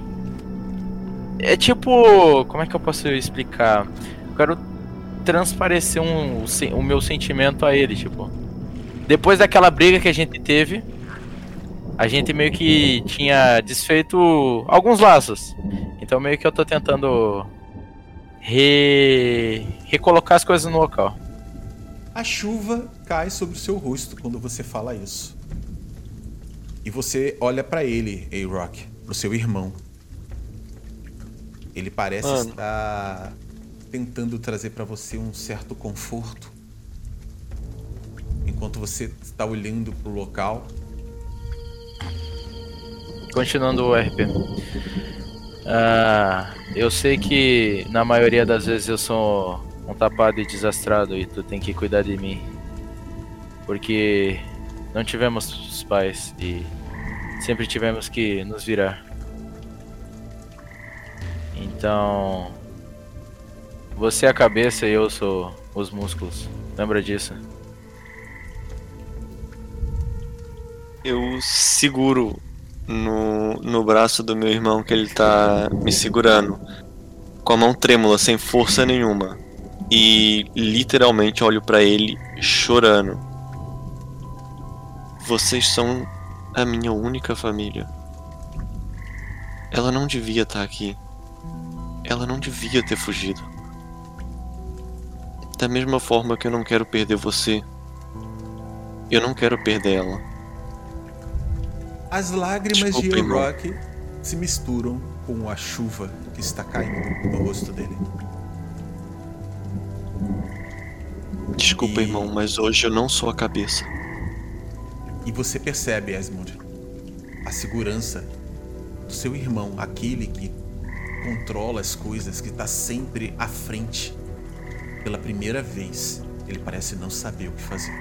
É tipo, como é que eu posso explicar? Eu quero transparecer um, o meu sentimento a ele, tipo. Depois daquela briga que a gente teve, a gente meio que tinha desfeito alguns laços. Então meio que eu tô tentando re... recolocar as coisas no local. A chuva cai sobre o seu rosto quando você fala isso. E você olha pra ele, A-Rock, pro seu irmão. Ele parece Mano. estar tentando trazer pra você um certo conforto. Enquanto você está olhando pro local, Continuando o RP. Ah, eu sei que na maioria das vezes eu sou um tapado e desastrado e tu tem que cuidar de mim. Porque não tivemos os pais e sempre tivemos que nos virar. Então, você é a cabeça e eu sou os músculos. Lembra disso? Eu seguro no, no braço do meu irmão que ele tá me segurando. Com a mão trêmula, sem força nenhuma. E literalmente olho pra ele chorando. Vocês são a minha única família. Ela não devia estar aqui. Ela não devia ter fugido. Da mesma forma que eu não quero perder você, eu não quero perder ela. As lágrimas Desculpa, de. A-Rock se misturam com a chuva que está caindo no rosto dele. Desculpa, E- irmão, mas hoje eu não sou a cabeça. E você percebe, Esmond, a segurança do seu irmão, aquele que controla as coisas, que está sempre à frente. Pela primeira vez, ele parece não saber o que fazer.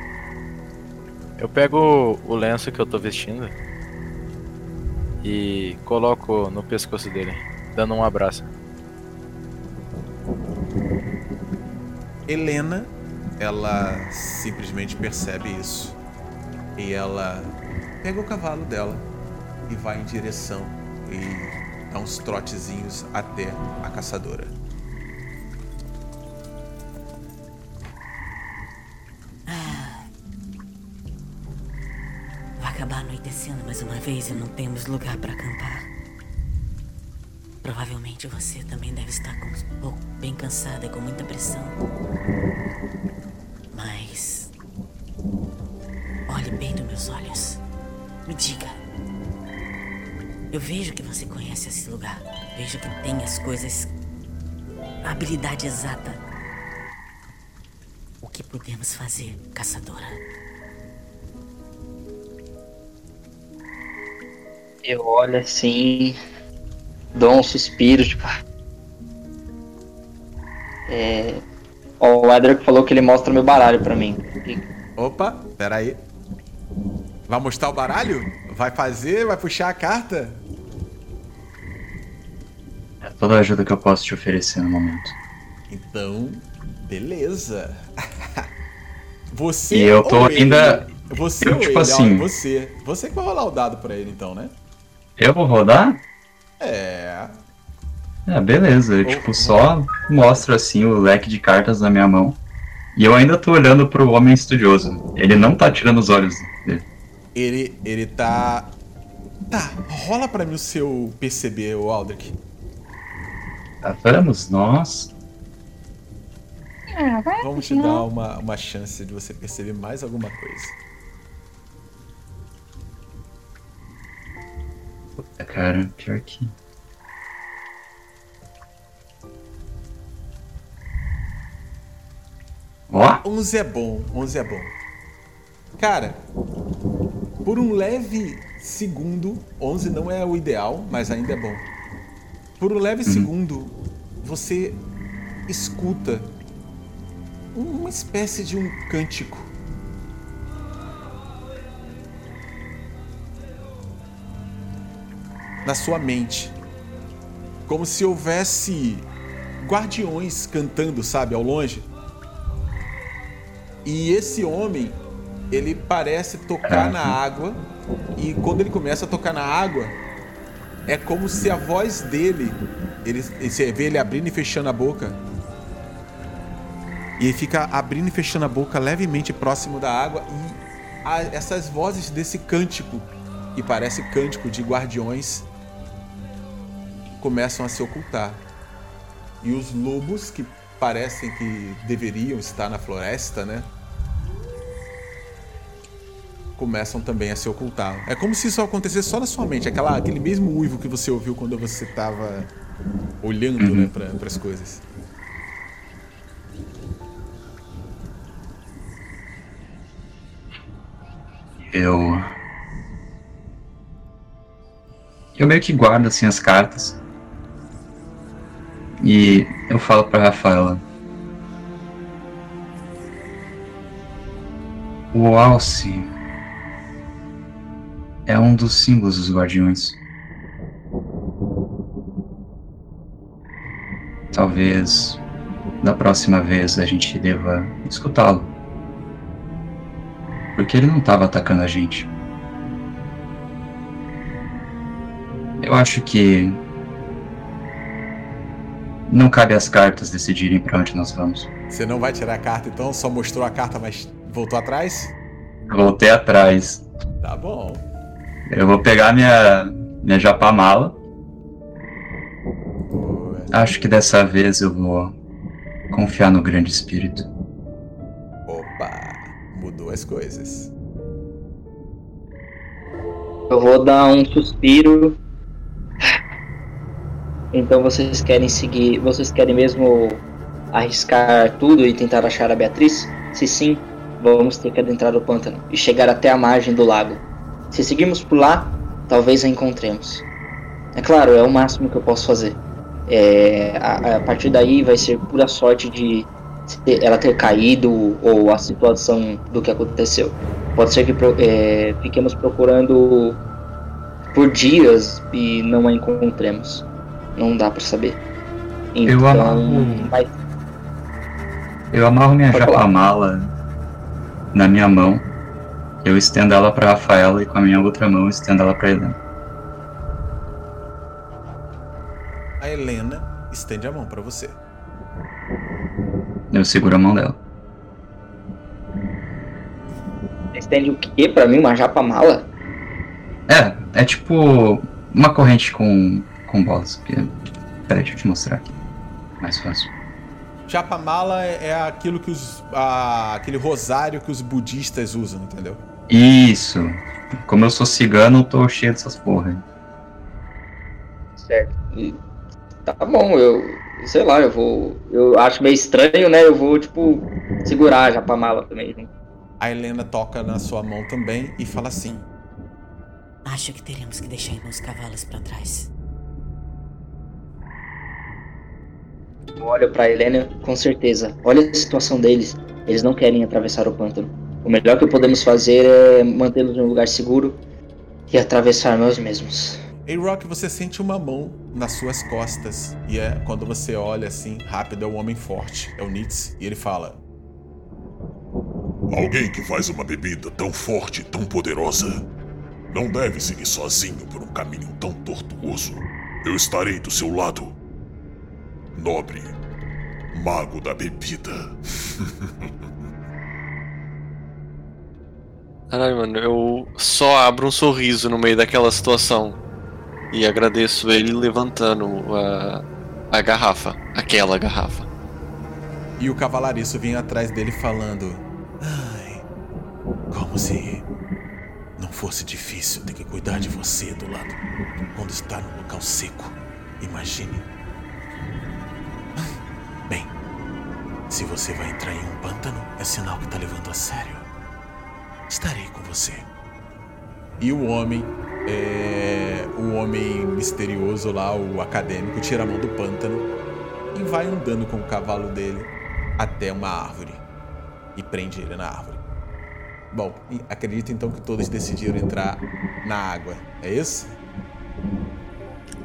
Eu pego o lenço que eu tô vestindo e coloco no pescoço dele, dando um abraço. Helena, ela simplesmente percebe isso. E ela pega o cavalo dela e vai em direção e dá uns trotezinhos até a caçadora. Acabar anoitecendo mais uma vez e não temos lugar para acampar. Provavelmente você também deve estar com um pouco bem cansada e com muita pressão. Mas. Olhe bem nos meus olhos. Me diga. Eu vejo que você conhece esse lugar. Vejo que tem as coisas. A habilidade exata. O que podemos fazer, caçadora? Eu olho assim, dou um suspiro, tipo. É. Ó, o Edric falou que ele mostra meu baralho pra mim. Opa, peraí. Vai mostrar o baralho? Vai fazer? Vai puxar a carta? É toda a ajuda que eu posso te oferecer no momento. Então, beleza. Você E eu tô ou ele? ainda- Você eu, ou tipo ele? assim- Ó, você. Você que vai rolar o dado pra ele, então, né? Eu vou rodar? É. É, beleza. Eu, tipo, só mostro assim o leque de cartas na minha mão. E eu ainda tô olhando pro homem estudioso. Ele não tá tirando os olhos dele. Ele, ele tá. Tá, rola pra mim o seu PCB, o Aldrich. Tá, vamos, nós. Ah, vai Vamos te não. dar uma, uma chance de você perceber mais alguma coisa. Puta, cara, pior que. Ó, 11 é bom, 11 é bom. Cara, por um leve segundo, 11 não é o ideal, mas ainda é bom. Por um leve segundo, você escuta uma espécie de um cântico. Na sua mente. Como se houvesse guardiões cantando, sabe, ao longe. E esse homem, ele parece tocar na água. E quando ele começa a tocar na água, é como se a voz dele, ele, você vê ele abrindo e fechando a boca. E ele fica abrindo e fechando a boca levemente próximo da água. E a- essas vozes desse cântico, que parece cântico de guardiões, começam a se ocultar. E os lobos, que parecem que deveriam estar na floresta, né? Começam também a se ocultar. É como se isso acontecesse só na sua mente, aquela, aquele mesmo uivo que você ouviu quando você estava olhando né, para as coisas. eu. Eu meio que guardo assim as cartas. E eu falo pra Rafaela. O alce é um dos símbolos dos guardiões. Talvez da próxima vez a gente deva escutá-lo. Porque ele não estava atacando a gente. Eu acho que não cabe às cartas decidirem para onde nós vamos. Você não vai tirar a carta então? Só mostrou a carta, mas voltou atrás? Voltei atrás. Tá bom. Eu vou pegar minha minha japamala. Boa. Acho que dessa vez eu vou confiar no grande espírito. Opa, mudou as coisas. Eu vou dar um suspiro. Então vocês querem seguir. Vocês querem mesmo arriscar tudo e tentar achar a Beatriz? Se sim, vamos ter que adentrar o pântano e chegar até a margem do lago. Se seguirmos por lá, talvez a encontremos. É claro, é o máximo que eu posso fazer. É, a, a partir daí vai ser pura sorte de ela ter caído ou a situação do que aconteceu. Pode ser que é, fiquemos procurando por dias e não a encontremos não dá para saber. Então, eu amarro. Mas... Eu amarro minha japamala na minha mão. Eu estendo ela para Rafaela e com a minha outra mão estendo ela para Helena. A Helena estende a mão para você. Eu seguro a mão dela. Estende o quê? Pra mim, uma japa mala? É, é tipo uma corrente com com bolas. Que... Peraí, deixa eu te mostrar aqui. Mais fácil. Japa mala é, é aquilo que os. a- aquele rosário que os budistas usam, entendeu? Isso. Como eu sou cigano, eu tô cheio dessas porra. aí. Certo. E tá bom, eu. Sei lá, eu vou. Eu acho meio estranho, né? Eu vou, tipo, segurar a japa mala também. né? A Helena toca na sua mão também e fala assim: Acho que teremos que deixar alguns cavalos pra trás. Eu olho pra Helena, com certeza. Olha a situação deles. Eles não querem atravessar o pântano. O melhor que podemos fazer é mantê-los em um lugar seguro e atravessar nós mesmos. Ei, Rock, você sente uma mão nas suas costas. E é quando você olha assim, rápido, é um homem forte. É o Nitz. E ele fala: Alguém que faz uma bebida tão forte e tão poderosa não deve seguir sozinho por um caminho tão tortuoso. Eu estarei do seu lado. Nobre, mago da bebida. Caralho, mano, eu só abro um sorriso no meio daquela situação. E agradeço ele levantando a, a garrafa. Aquela garrafa. E o cavalariço vem atrás dele falando: Ai, como se não fosse difícil ter que cuidar de você do lado quando está num local seco. Imagine. Se você vai entrar em um pântano, é sinal que tá levando a sério. Estarei com você. E o homem, é, o homem misterioso lá, o acadêmico, tira a mão do pântano e vai andando com o cavalo dele até uma árvore e prende ele na árvore. Bom, acredito então que todos decidiram entrar na água, é isso?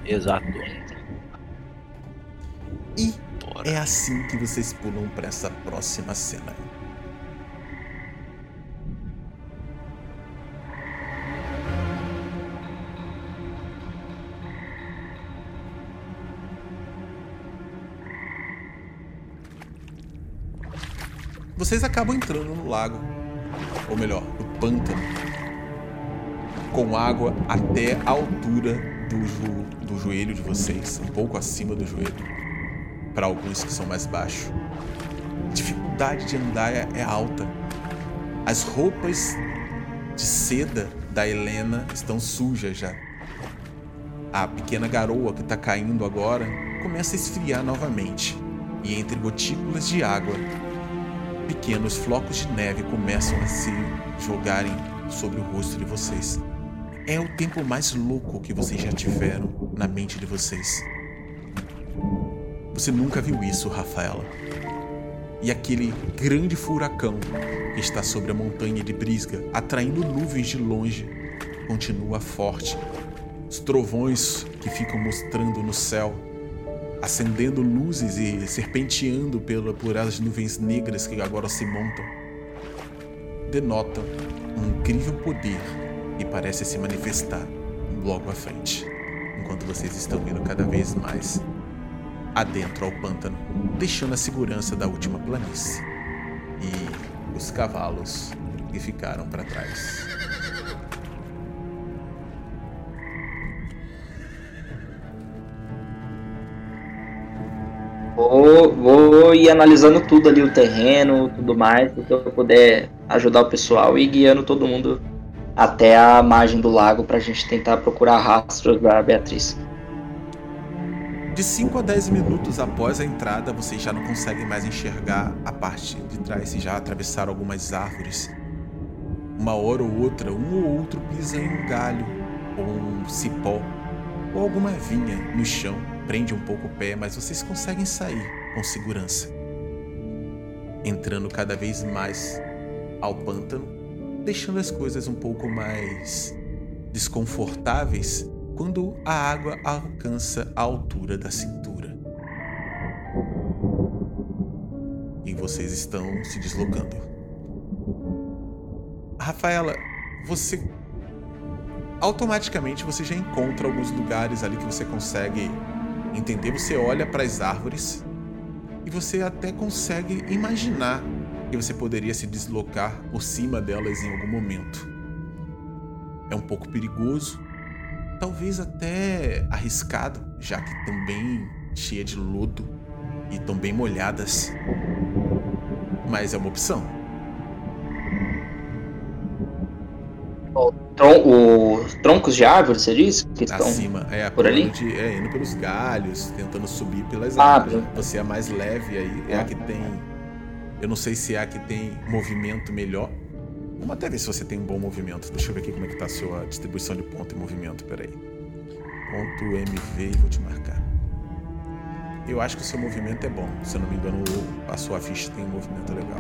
Exato. E É assim que vocês pulam para essa próxima cena. Vocês acabam entrando no lago, ou melhor, no pântano, com água até a altura do, jo- do joelho de vocês, um pouco acima do joelho, para alguns que são mais baixos. A dificuldade de andar é, é alta. As roupas de seda da Helena estão sujas já. A pequena garoa que está caindo agora começa a esfriar novamente, e entre gotículas de água pequenos flocos de neve começam a se jogarem sobre o rosto de vocês. É o tempo mais louco que vocês já tiveram na mente de vocês. Você nunca viu isso, Rafaela. E aquele grande furacão que está sobre a montanha de Brisga, atraindo nuvens de longe, continua forte. Os trovões que ficam mostrando no céu acendendo luzes e serpenteando pela, por as nuvens negras que agora se montam, denotam um incrível poder que parece se manifestar logo à frente, enquanto vocês estão indo cada vez mais adentro ao pântano, deixando a segurança da última planície e os cavalos que ficaram para trás. Vou, vou ir analisando tudo ali, o terreno, tudo mais, para eu puder ajudar o pessoal e guiando todo mundo até a margem do lago pra gente tentar procurar rastros da Beatriz. De 5 a 10 minutos após a entrada, vocês já não conseguem mais enxergar a parte de trás, se já atravessaram algumas árvores. Uma hora ou outra, um ou outro pisa em um galho, ou um cipó, ou alguma vinha no chão, prende um pouco o pé, mas vocês conseguem sair com segurança. Entrando cada vez mais ao pântano, deixando as coisas um pouco mais desconfortáveis quando a água alcança a altura da cintura. E vocês estão se deslocando. Rafaela, você automaticamente você já encontra alguns lugares ali que você consegue entender, você olha para as árvores e você até consegue imaginar que você poderia se deslocar por cima delas em algum momento. É um pouco perigoso, talvez até arriscado, já que também cheia de lodo e tão bem molhadas. Mas é uma opção. Tron os troncos de árvores, você disse? Que estão Acima, é, por ali? De, é, indo pelos galhos, tentando subir pelas Ah, árvores. Você é mais leve aí, é a que tem. Eu não sei se é a que tem movimento melhor. Vamos até ver se você tem um bom movimento. Deixa eu ver aqui como é que tá a sua distribuição de ponto e movimento, peraí. Ponto MV e vou te marcar. Eu acho que o seu movimento é bom. Se eu não me engano, a sua ficha tem um movimento legal.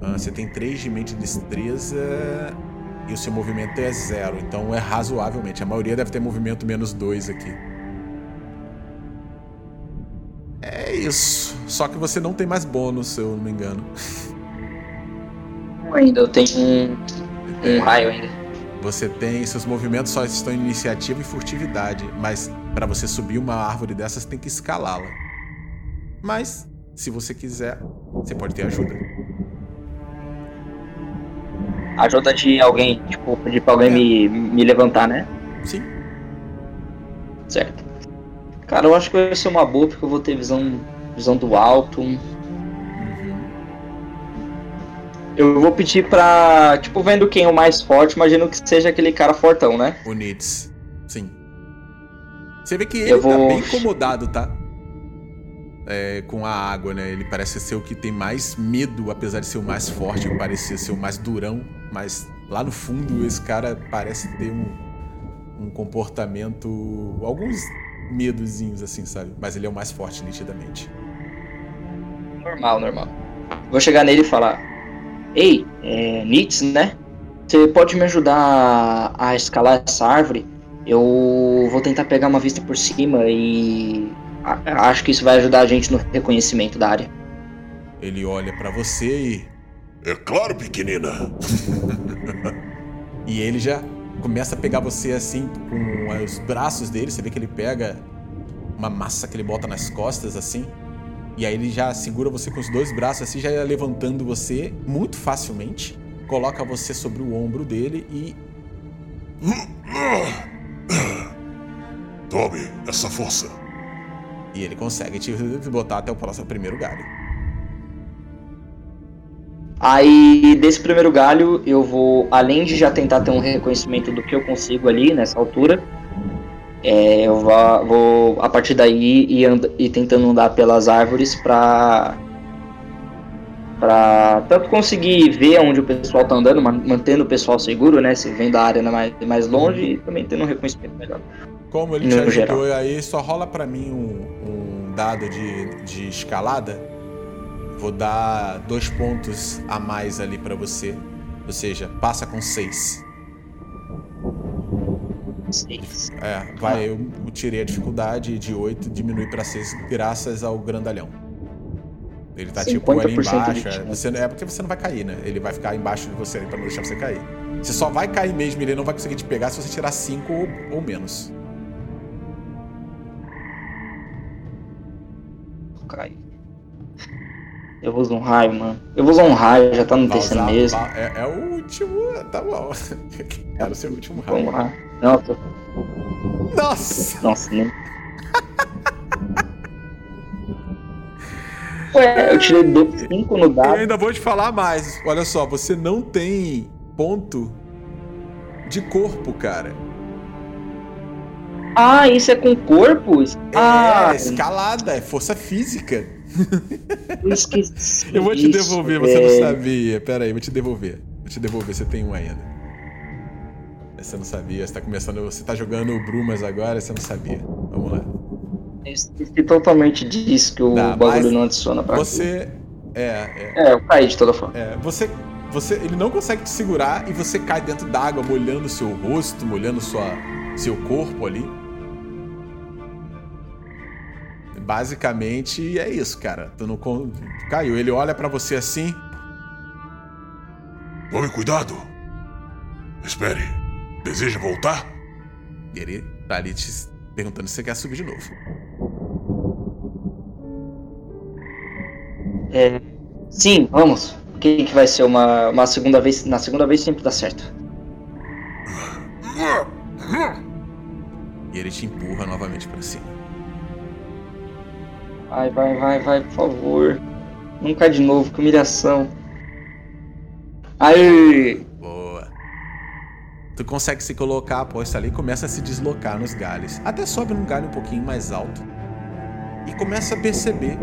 Ah, você tem 3 de mente e destreza e o seu movimento é zero, então é razoavelmente. A maioria deve ter movimento menos 2 aqui. É isso. Só que você não tem mais bônus, se eu não me engano. ainda. Eu tenho um, um raio ainda. Você tem. Seus movimentos só estão em iniciativa e furtividade, mas para você subir uma árvore dessas tem que escalá-la. Mas, se você quiser, você pode ter ajuda. Ajuda de alguém, tipo, pedir pra alguém É. me, me levantar, né? Sim. Certo. Cara, eu acho que vai ser uma boa, porque eu vou ter visão, visão do alto. Uhum. Eu vou pedir pra. Tipo, vendo quem é o mais forte, imagino que seja aquele cara fortão, né? O Nitz. Sim. Você vê que ele Eu tá vou- bem incomodado, tá? É, com a água, né? Ele parece ser o que tem mais medo, apesar de ser o mais forte, parecer ser o mais durão. Mas lá no fundo, esse cara parece ter um, um comportamento. alguns medozinhos, assim, sabe? Mas ele é o mais forte, nitidamente. Normal, normal. Vou chegar nele e falar: Ei, é, Nitz, né? Você pode me ajudar a escalar essa árvore? Eu vou tentar pegar uma vista por cima e a- acho que isso vai ajudar a gente no reconhecimento da área. Ele olha pra você e. É claro, pequenina. E ele já começa a pegar você assim com os braços dele. Você vê que ele pega uma massa que ele bota nas costas assim. E aí ele já segura você com os dois braços assim, já levantando você muito facilmente. Coloca você sobre o ombro dele e Tome essa força. E ele consegue te botar até o próximo primeiro galho. Aí, desse primeiro galho, eu vou, além de já tentar ter um reconhecimento do que eu consigo ali nessa altura, é, eu vá- vou, a partir daí, ir, and- ir tentando andar pelas árvores pra, pra tanto conseguir ver onde o pessoal tá andando, man- mantendo o pessoal seguro, né? Se vendo a área mais, mais longe e também tendo um reconhecimento melhor. Como ele te ajudou geral. aí, só rola pra mim um, um dado de, de escalada. Vou dar dois pontos a mais ali pra você. Ou seja, passa com seis. Seis. É, vai, eu tirei a dificuldade de 8, diminui pra 6 graças ao grandalhão. Ele tá tipo ali 50% de embaixo. É, você, é porque você não vai cair, né? Ele vai ficar embaixo de você ali pra não deixar você cair. Você só vai cair mesmo, ele não vai conseguir te pegar se você tirar 5 ou, ou menos. Cai. Eu vou usar um raio, mano. Eu vou usar um raio, já tá no terceiro usar- mesmo. vai- é, é o último. Tá bom. Era o seu último Vamos raio. lá. Nossa, Nossa! nossa, nem. Ué, eu tirei 5 no Eu dado. ainda vou te falar mais. Olha só, você não tem ponto de corpo, cara. Ah, isso é com corpo? Ah, é escalada, é força física. eu esqueci. Eu vou te devolver, você não velho. sabia. Pera aí, vou te devolver. Vou te devolver, você tem um ainda. Você não sabia, você tá começando. Você tá jogando Brumas agora, você não sabia. Vamos lá. Esqueci totalmente disso que o Tá, bagulho não adiciona pra Você. É, é. É, eu caí de toda forma. É, você, você, ele não consegue te segurar e você cai dentro d'água, molhando seu rosto, molhando sua, seu corpo ali. Basicamente é isso, cara. Tu não caiu. Ele olha pra você assim. Tome cuidado. Espere. Deseja voltar? e Ele Tá ali te perguntando se você quer subir de novo. É, sim, vamos. O que, que vai ser uma, uma segunda vez? Na segunda vez sempre dá certo. E ele te empurra novamente pra cima. Vai, vai, vai, vai, por favor. Não cai de novo, que humilhação. Aí. Tu consegue se colocar após ali e começa a se deslocar nos galhos. Até sobe num galho um pouquinho mais alto. E começa a perceber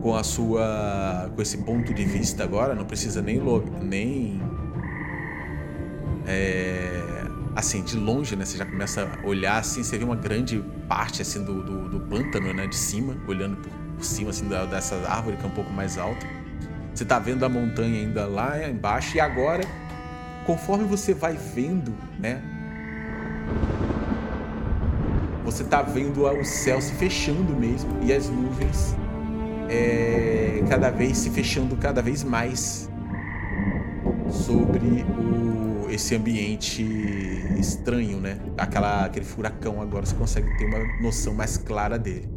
com a sua. com esse ponto de vista agora, não precisa nem. lo- nem é, assim, de longe, né? Você já começa a olhar assim, você vê uma grande parte assim do, do, do pântano, né? De cima, olhando por, por cima assim da, dessa árvore que é um pouco mais alta. Você tá vendo a montanha ainda lá embaixo e agora, conforme você vai vendo, né? Você tá vendo o céu se fechando mesmo e as nuvens é, cada vez se fechando cada vez mais sobre o, esse ambiente estranho, né? Aquela, aquele furacão agora você consegue ter uma noção mais clara dele.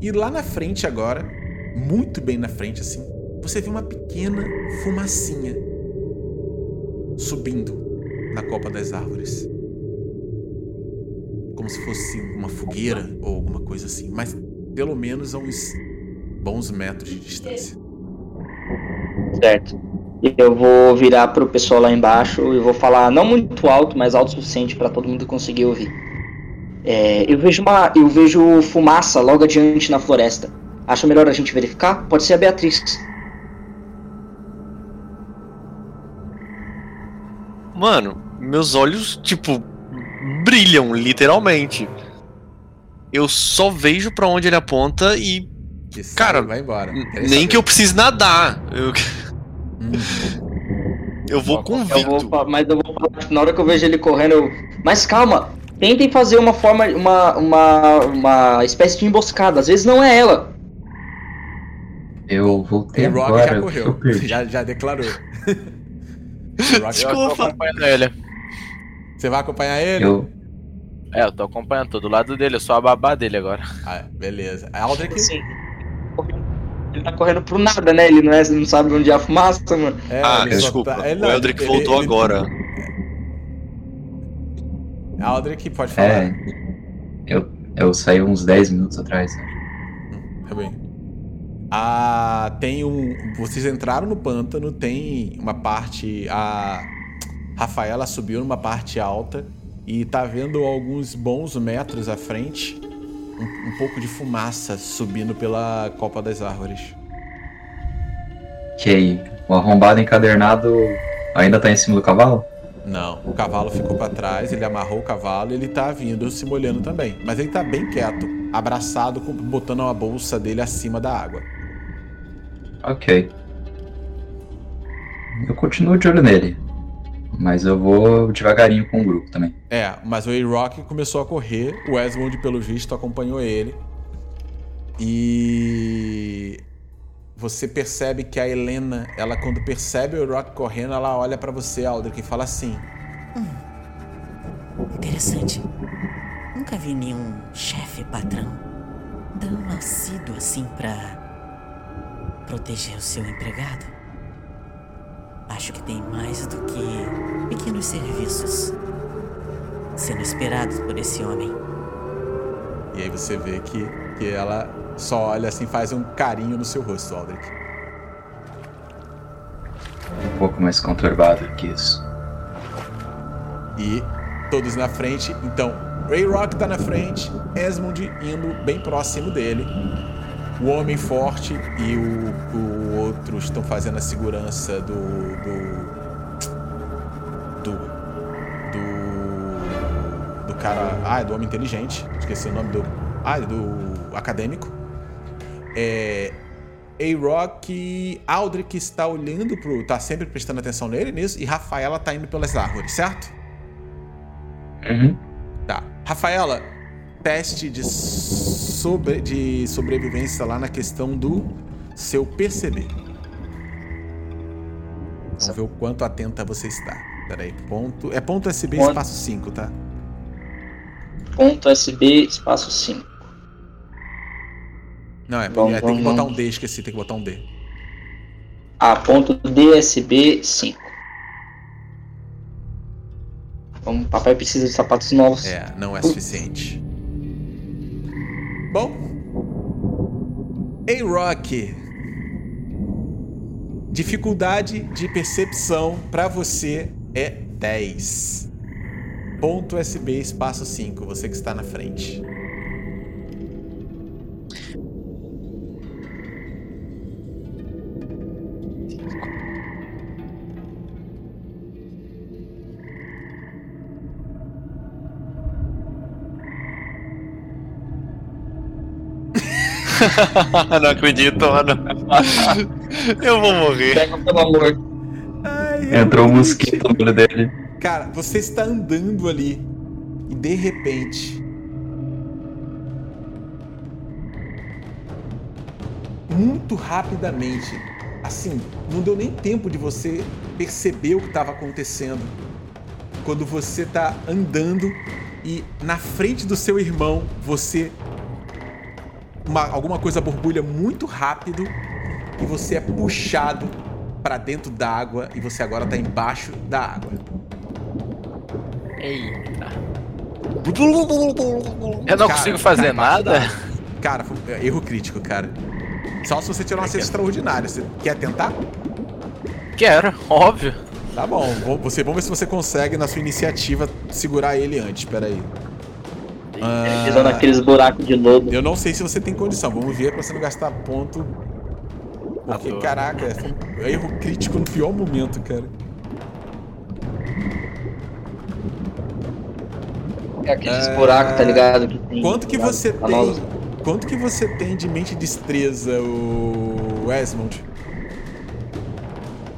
E lá na frente agora, muito bem na frente assim, você vê uma pequena fumacinha subindo na copa das árvores. Como se fosse uma fogueira ou alguma coisa assim, mas pelo menos a uns bons metros de distância. certo. Eu vou virar pro pessoal lá embaixo e vou falar não muito alto, mas alto o suficiente pra todo mundo conseguir ouvir. É, eu vejo uma, eu vejo fumaça logo adiante na floresta. Acho melhor a gente verificar? Pode ser a Beatriz. Mano, meus olhos, tipo, brilham, literalmente. Eu só vejo pra onde ele aponta e Que Cara, vai embora. Nem que eu precise nadar. Eu, eu vou Eu convicto. mas eu vou falar, tipo, na hora que eu vejo ele correndo, eu. Mas calma, tentem fazer uma forma, uma, uma, uma espécie de emboscada. Às vezes não é ela. Eu voltei E Rock agora. já eu correu. Já, já declarou. Rock- Eu tô Desculpa. acompanhando ele. Você vai acompanhar ele? Eu, É, eu tô acompanhando, tô do lado dele, eu sou a babá dele agora. Ah, beleza. A Aldrich, Assim, ele tá correndo pro nada, né? Ele não, é, não sabe onde é a fumaça, mano. é, Ah, ele desculpa. tá- ele o Eldrick ele- voltou ele- agora. Aldrich, pode falar. é, eu, eu saí uns 10 minutos atrás. Tá bem. Ah, tem um. Vocês entraram no pântano, tem uma parte. A Rafaela subiu numa parte alta e tá vendo alguns bons metros à frente um, um pouco de fumaça subindo pela copa das árvores. Que aí, o arrombado encadernado ainda tá em cima do cavalo? Não, o cavalo ficou pra trás, ele amarrou o cavalo e ele tá vindo se molhando também. Mas ele tá bem quieto, abraçado, botando a bolsa dele acima da água. Ok. Eu continuo de olho nele. Mas eu vou devagarinho com o grupo também. É, mas o A-Rock começou a correr, o Esmond, pelo visto, acompanhou ele. E você percebe que a Helena, ela quando percebe o A-Rock correndo, ela olha pra você, Aldrich, e fala assim: Interessante. Nunca vi nenhum chefe patrão tão assíduo assim pra proteger o seu empregado. Acho que tem mais do que pequenos serviços sendo esperados por esse homem. E aí você vê que, que ela só olha assim, faz um carinho no seu rosto, Aldrich. Um pouco mais conturbado que isso. E todos na frente. Então, Ray Rock tá na frente, Esmond indo bem próximo dele. O Homem Forte e o, o outro estão fazendo a segurança do. do. do. do, do cara. Ah, é do Homem Inteligente. Esqueci o nome do. Ah, é do acadêmico. É. A-Rock Aldrich está olhando pro. tá sempre prestando atenção nele nisso. E Rafaela tá indo pelas árvores, certo? Uhum. Tá. Rafaela, teste de, sobre, de sobrevivência lá na questão do seu perceber. Vamos ver o quanto atenta você está. Pera aí, ponto. É ponto SB Ponto. espaço 5, tá? Ponto SB, espaço 5. Não, é, Vamos, é, tem que vamos, botar um. D, esqueci, tem que botar um D. A ponto DSB 5. Vamos, papai precisa de sapatos novos. É, não é suficiente. Bom. Ei, Rock. Dificuldade de percepção pra você é 10. Ponto SB espaço 5, você que está na frente. não acredito, mano. Eu vou morrer. Pega pelo amor. Ai, Entrou um mosquito no olho dele. Cara, você está andando ali e de repente. Muito rapidamente, assim, não deu nem tempo de você perceber o que estava acontecendo. Quando você tá andando e na frente do seu irmão você. Uma- alguma coisa borbulha muito rápido e você é puxado para dentro da água e você agora tá embaixo da água. Eita. Eu não Cara, consigo fazer embaixo nada. Cara, é erro crítico, cara. Só se você tirar uma cesta extraordinária. Você quer tentar? Quero, óbvio. Tá bom. Você, vamos ver se você consegue, na sua iniciativa, segurar ele antes. Pera aí. Ah, Pisando naqueles buracos de lodo. eu não sei se você tem condição. Vamos ver pra você não gastar ponto. Porque, Adoro. caraca, foi um erro crítico no pior momento, cara. É aqueles É, buracos, tá ligado? Que tem Quanto que você tem? Quanto que você tem de mente e destreza, o Esmond?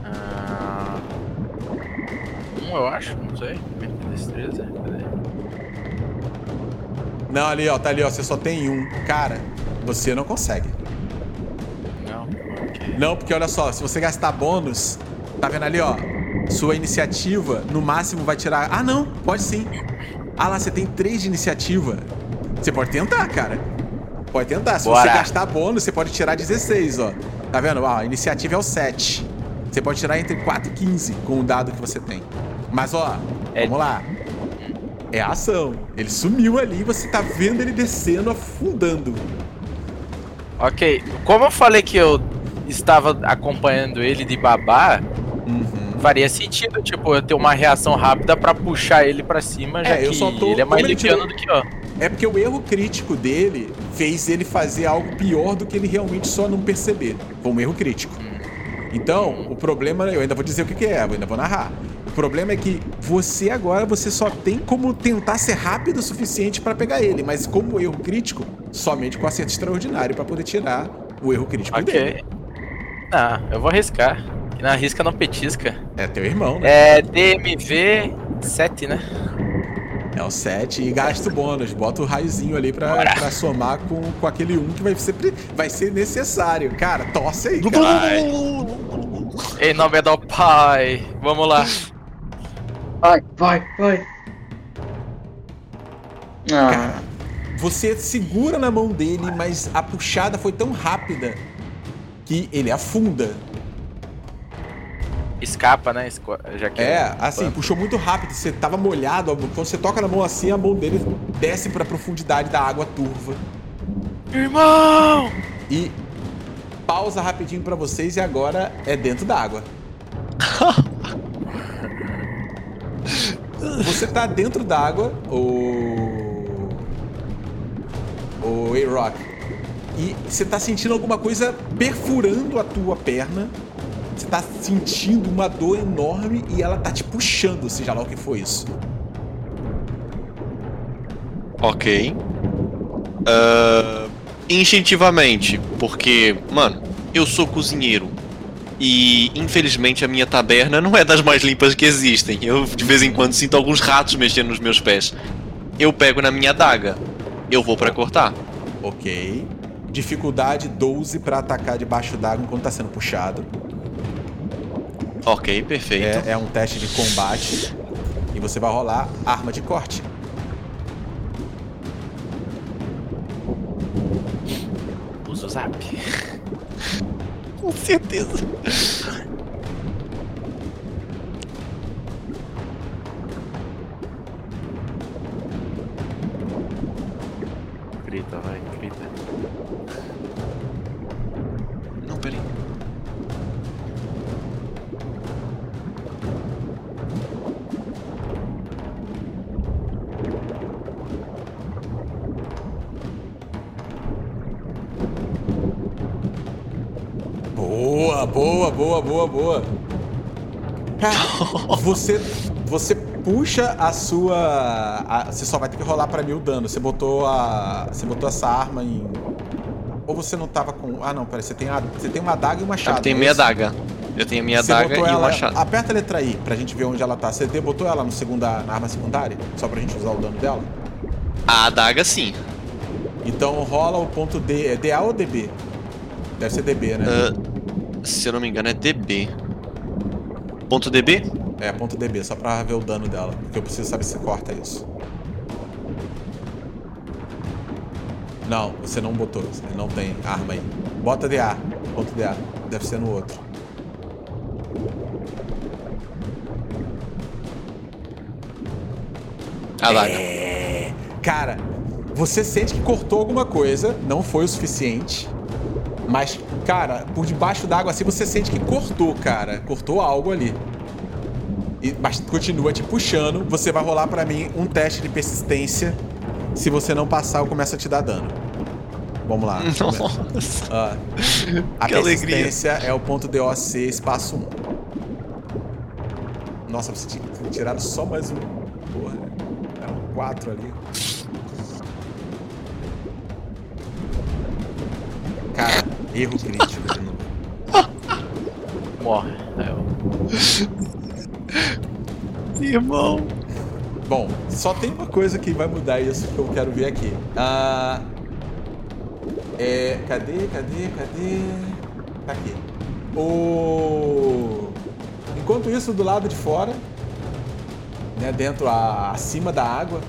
Ah, um, eu acho, não sei. Destreza. Não, ali, ó, tá ali, ó. Você só tem um. Cara, você não consegue. Não, ok. Não, porque olha só, se você gastar bônus, tá vendo ali, ó? Sua iniciativa, no máximo, vai tirar. Ah, não, pode sim. Ah lá, você tem três de iniciativa. Você pode tentar, cara. Pode tentar. Se Bora. você gastar bônus, você pode tirar 16, ó. Tá vendo? Ó, a iniciativa é o 7. Você pode tirar entre 4 e 15 com o dado que você tem. Mas, ó, É- vamos lá. É a ação. Ele sumiu ali, você tá vendo ele descendo, afundando. Ok, como eu falei que eu estava acompanhando ele de babá, Uhum. faria sentido, tipo, eu ter uma reação rápida pra puxar ele pra cima, já É, eu que só tô- ele é mais liviano do que eu. É porque o erro crítico dele fez ele fazer algo pior do que ele realmente só não perceber. Foi um erro crítico. Então, o problema, eu ainda vou dizer o que que é, eu ainda vou narrar. O problema é que você agora você só tem como tentar ser rápido o suficiente pra pegar ele, mas como erro crítico, somente com acerto extraordinário pra poder tirar o erro crítico dele. Ok. Ah, eu vou arriscar. Que na risca não petisca. É teu irmão, né? É DMV 7, né? É o 7 e gasta o bônus. Bota o raiozinho ali pra, pra somar com, com aquele 1 que vai ser, vai ser necessário. Cara, tosse aí, cara. Em nome do pai. Vamos lá. Vai, vai, vai. Ah, Cara, você segura na mão dele, mas a puxada foi tão rápida que ele afunda. Escapa, né? Já que É, assim, puxou muito rápido. Você tava molhado. Quando você toca na mão assim, a mão dele desce pra profundidade da água turva. Irmão! E pausa rapidinho pra vocês e agora é dentro da água. Você tá dentro d'água, o. O A-Rock. E você tá sentindo alguma coisa perfurando a tua perna. Você tá sentindo uma dor enorme e ela tá te puxando, seja lá o que foi isso. Ok. Ah, instintivamente, porque, mano, eu sou cozinheiro. E infelizmente a minha taberna não é das mais limpas que existem. Eu de vez em quando sinto alguns ratos mexendo nos meus pés. Eu pego na minha daga. Eu vou para cortar. Ok. Dificuldade 12 para atacar debaixo d'água enquanto tá sendo puxado. Ok, perfeito. É, é um teste de combate. E você vai rolar arma de corte. Usa o zap. Com certeza. Boa, boa, boa. Cara, você, você puxa a sua. a- você só vai ter que rolar pra mim o dano. Você botou a. Você botou essa arma em. Ou você não tava com. Ah não, peraí, você tem, a, você tem uma adaga e uma Eu machado. tenho é minha adaga. Eu tenho a minha Você adaga e ela. machado. Aperta a letra I pra gente ver onde ela tá. Você botou ela no segunda, na arma secundária? Só pra gente usar o dano dela? A adaga sim. Então rola o ponto D. É DA ou DB? Deve ser DB, né? Ah, se eu não me engano é DB. Ponto DB? É, ponto DB, só pra ver o dano dela. Porque eu preciso saber se corta isso. Não, você não botou. Você não tem arma aí. Bota DA. Ponto DA. Deve ser no outro. Adaga. É. Cara, você sente que cortou alguma coisa, não foi o suficiente. Mas, cara, por debaixo d'água assim você sente que cortou, cara. Cortou algo ali. E, mas continua te puxando. Você vai rolar pra mim um teste de persistência. Se você não passar, eu começo a te dar dano. Vamos lá. Nossa. Ah, a Que alegria. persistência é o ponto DOC espaço 1. Nossa, você tinha tirado só mais um. Porra, era um 4 ali. Erro crítico de novo. Morre. Irmão. Bom, só tem uma coisa que vai mudar isso que eu quero ver aqui. Ah. É. Cadê, cadê, cadê? Tá aqui. O. Enquanto isso, do lado de fora, né, dentro, a, acima da água,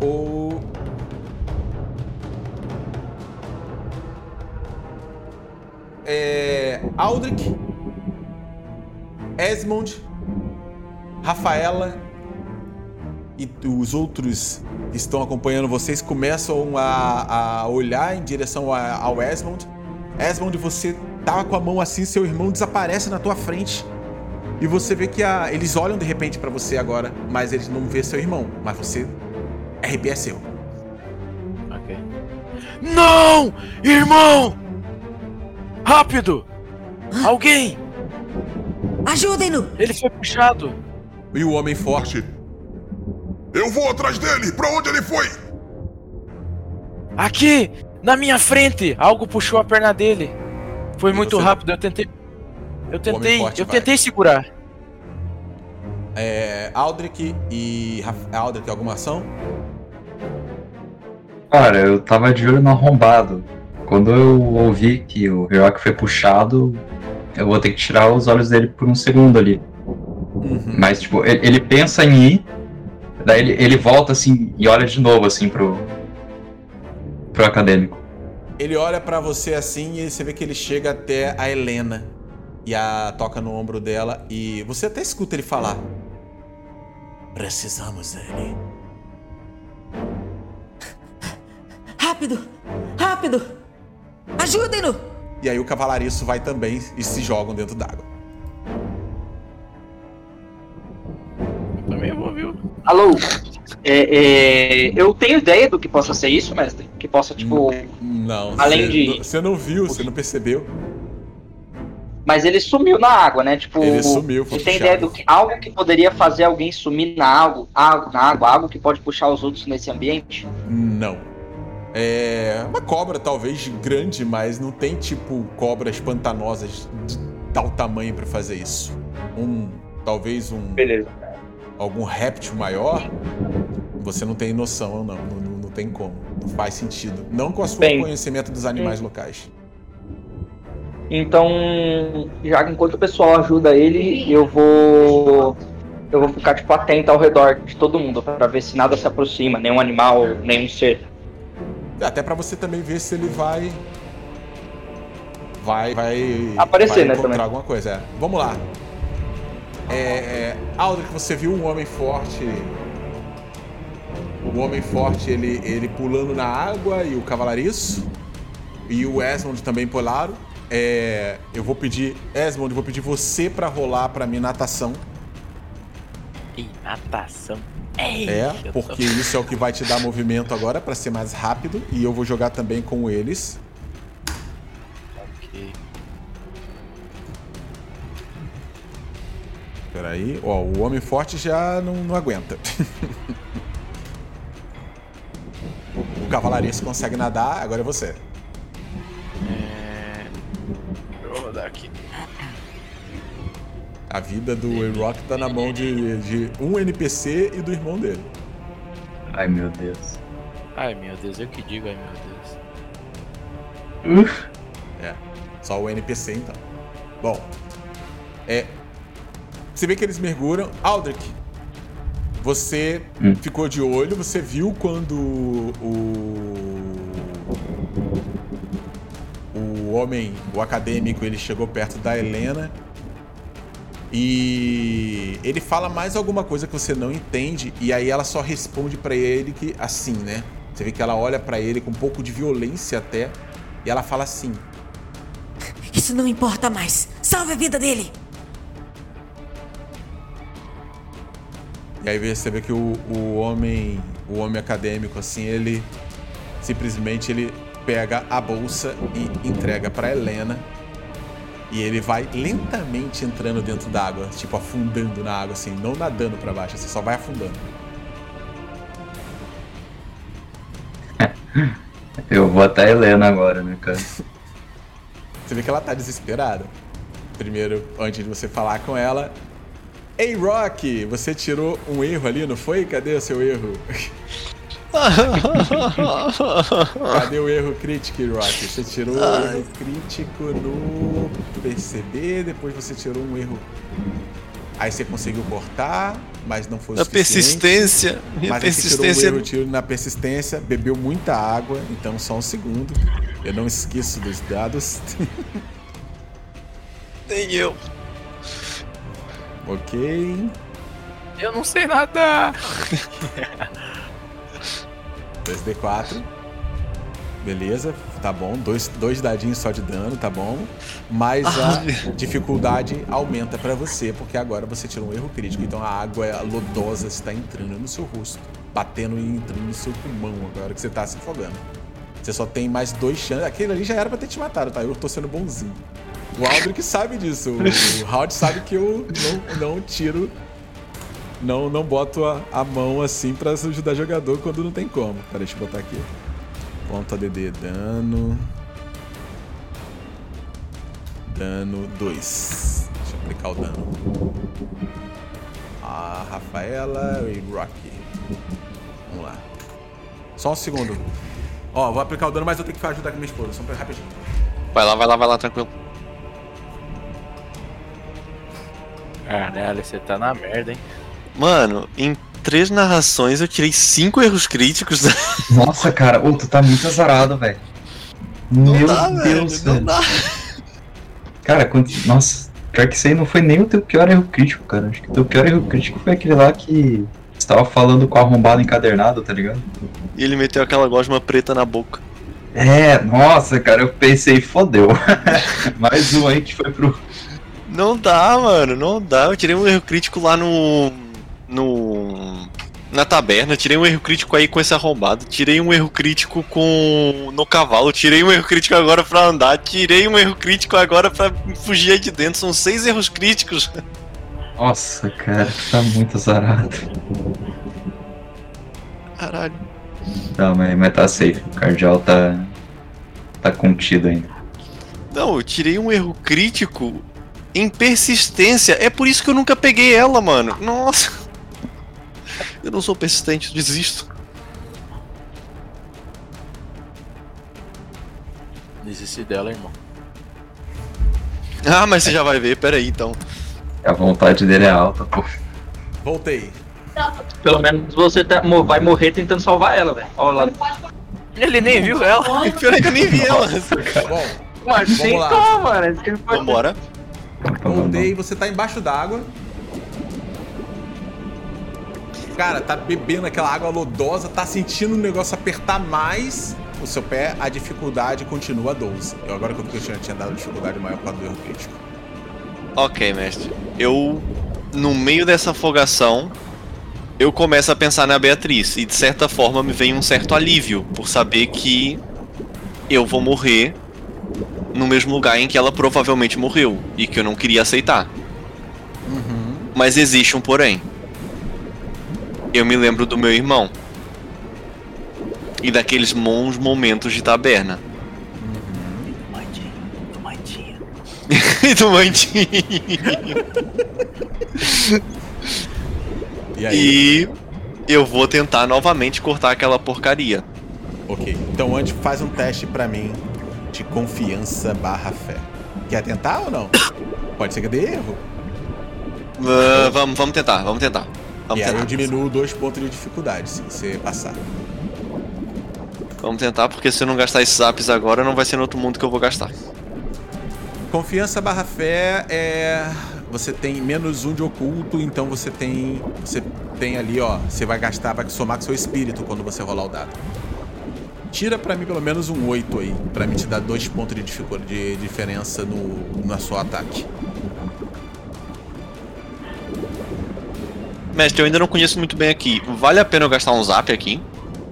o. É. Aldrich Esmond, Rafaela e os outros que estão acompanhando vocês começam a, a olhar em direção a- ao Esmond. Esmond, você tá com a mão assim, seu irmão desaparece na tua frente. E você vê que a- eles olham de repente pra você agora, mas eles não vê seu irmão. Mas você. RP é seu. Ok. Não! Irmão! Rápido! Alguém! Ajudem-no! Ele foi puxado! E o homem forte. Eu vou atrás dele! Pra onde ele foi? Aqui! Na minha frente! Algo puxou a perna dele. Foi E muito você- rápido, eu tentei. Eu tentei. Eu vai. tentei segurar. É. Aldrich e. Aldrich, alguma ação? Cara, eu tava de olho no arrombado. Quando eu ouvi que o Ryok foi puxado, eu vou ter que tirar os olhos dele por um segundo ali. Uhum. Mas, tipo, ele, ele pensa em ir, daí ele, ele volta assim e olha de novo, assim, pro. pro acadêmico. Ele olha pra você assim e você vê que ele chega até a Helena e a toca no ombro dela e você até escuta ele falar. Precisamos dele. Rápido! Rápido! Ajudem-no! E aí o cavalariço vai também e se jogam dentro d'água. Eu também vou, viu? Alô? É, é, eu tenho ideia do que possa ser isso, mestre? Que possa, tipo. Não, Além você, de- não- você não viu, você não percebeu. Mas ele sumiu na água, né? Tipo. Ele sumiu, foi Você tem ideia do que algo que poderia fazer alguém sumir na água, água, na água, algo que pode puxar os outros nesse ambiente? Não. É uma cobra talvez grande, mas não tem tipo cobras pantanosas de tal tamanho pra fazer isso. Um, talvez um Beleza. algum réptil maior, você não tem noção, não. Não, não, não tem como. Não faz sentido. Não com o seu conhecimento dos animais locais. Então, já que enquanto o pessoal ajuda ele, eu vou. Eu vou ficar, tipo, atento ao redor de todo mundo, pra ver se nada se aproxima, nenhum animal, nenhum ser. Até pra você também ver se ele vai. Vai. Vai. Aparecer, vai né, também. alguma coisa. É. Vamos lá. É, é, Aldrich, você viu um homem forte. O homem forte, ele, ele pulando na água e o cavalariço. E o Esmond também pularam. É, eu vou pedir. Esmond, eu vou pedir você pra rolar pra mim natação. Ih, natação. Ei, É, eu tô- porque isso é o que vai te dar movimento agora pra ser mais rápido. E eu vou jogar também com eles. Ok. Peraí. Ó, o homem forte já não, não aguenta. o cavalariço consegue nadar, agora é você. É... Eu vou rodar aqui. A vida do A-Rock tá na mão de, de um NPC e do irmão dele. Ai meu Deus. Ai meu Deus, eu que digo, ai meu Deus. Uf. É. Só o NPC então. Bom. É. Você vê que eles mergulham. Aldrich, você Hum. ficou de olho, você viu quando o. O homem, o acadêmico, ele chegou perto da Helena. E ele fala mais alguma coisa que você não entende e aí ela só responde pra ele que assim, né? Você vê que ela olha pra ele com um pouco de violência até e ela fala assim: Isso não importa mais. Salve a vida dele! E aí você vê que o, o homem, o homem acadêmico, assim, ele simplesmente ele pega a bolsa e entrega pra Helena. E ele vai lentamente entrando dentro d'água, tipo afundando na água, assim, não nadando pra baixo, assim, só vai afundando. Eu vou até a Helena agora, né, cara? Você vê que ela tá desesperada. Primeiro, antes de você falar com ela. Ei, Rock, você tirou um erro ali, não foi? Cadê o seu erro? Cadê o erro crítico, Rock? Você tirou o erro crítico no PCB, depois você tirou um erro. Aí você conseguiu cortar, mas não foi o A suficiente. persistência. Minha Mas aí você tirou um persistência. erro tiro na persistência, bebeu muita água, então só um segundo. Eu não esqueço dos dados. Nem eu. ok. Eu não sei nadar. 2D4. Beleza, tá bom. Dois, dois dadinhos só de dano, tá bom. Mas a Ai. dificuldade aumenta pra você, porque agora você tirou um erro crítico. Então a água lodosa está entrando no seu rosto, batendo e entrando no seu pulmão agora que você tá se afogando. Você só tem mais dois chances. Aquele ali já era pra ter te matado, tá? Eu tô sendo bonzinho. O Aldrich sabe disso. O, o Howard sabe que eu não, não tiro. Não, não boto a, a mão assim pra ajudar jogador quando não tem como. Pera, deixa eu botar aqui. Ponto ADD, dano. Dano 2. Deixa eu aplicar o dano. A Rafaela e Rocky. Vamos lá. Só um segundo. Ó, vou aplicar o dano, mas eu tenho que ajudar aqui minha esposa. Só um rapidinho. Vai lá, vai lá, vai lá, tranquilo. Caralho, você tá na merda, hein? Mano, em três narrações eu tirei cinco erros críticos. Nossa, cara, ô, tu tá muito azarado, velho. Meu dá, Deus, velho. Não dá. Cara, quando... nossa, pior que isso aí não foi nem o teu pior erro crítico, cara. Acho que o teu pior erro crítico foi aquele lá que você tava falando com o arrombado encadernado, tá ligado? E ele meteu aquela gosma preta na boca. É, nossa, cara, eu pensei, fodeu. Mais um aí que foi pro. Não dá, mano, não dá. Eu tirei um erro crítico lá no. No. Na taberna, tirei um erro crítico aí com esse arrombado, tirei um erro crítico com. no cavalo, tirei um erro crítico agora pra andar, tirei um erro crítico agora pra fugir aí de dentro. São seis erros críticos. Nossa, cara, tá muito azarado. Caralho. Não, mas, mas tá safe. O cardial tá. tá contido ainda. Não, eu tirei um erro crítico em persistência. É por isso que eu nunca peguei ela, mano. Nossa. Eu não sou persistente, desisto. Desisti dela, irmão. Ah, mas você já vai ver, peraí então. A vontade dele é alta, pô. Voltei. Pelo menos você tá- vai morrer tentando salvar ela, velho. Olha lá. Ele nem viu ela. Pior é que eu nem vi ela. Bom, Mas Vamos tem lá. como, mano. Pode Vambora. Rondei, você tá embaixo d'água. Cara, tá bebendo aquela água lodosa, tá sentindo o negócio apertar mais o seu pé, a dificuldade continua 12. Eu agora que eu vi que eu tinha, tinha dado dificuldade maior por causa do erro crítico. Ok, mestre. Eu, no meio dessa afogação, eu começo a pensar na Beatriz. E de certa forma me vem um certo alívio por saber que eu vou morrer no mesmo lugar em que ela provavelmente morreu. E que eu não queria aceitar. Mas existe um porém. Eu me lembro do meu irmão. E daqueles bons momentos de taberna. E do mantinho. E aí? E eu vou tentar novamente cortar aquela porcaria. Ok. Então antes faz um teste pra mim de confiança barra fé. Quer tentar ou não? Pode ser que dê erro. Ah, vamos, vamos tentar, vamos tentar. Vamos e aí eu diminuo dois pontos de dificuldade se você passar. Vamos tentar, porque se eu não gastar esses apps agora, não vai ser no outro mundo que eu vou gastar. Confiança barra fé é. Você tem menos um de oculto, então você tem. Você tem ali, ó. Você vai gastar, vai somar com seu espírito quando você rolar o dado. Tira pra mim pelo menos um 8 aí, pra mim te dar dois pontos de, dificuldade, de diferença no, no seu ataque. Mestre, eu ainda não conheço muito bem aqui. Vale a pena eu gastar um zap aqui?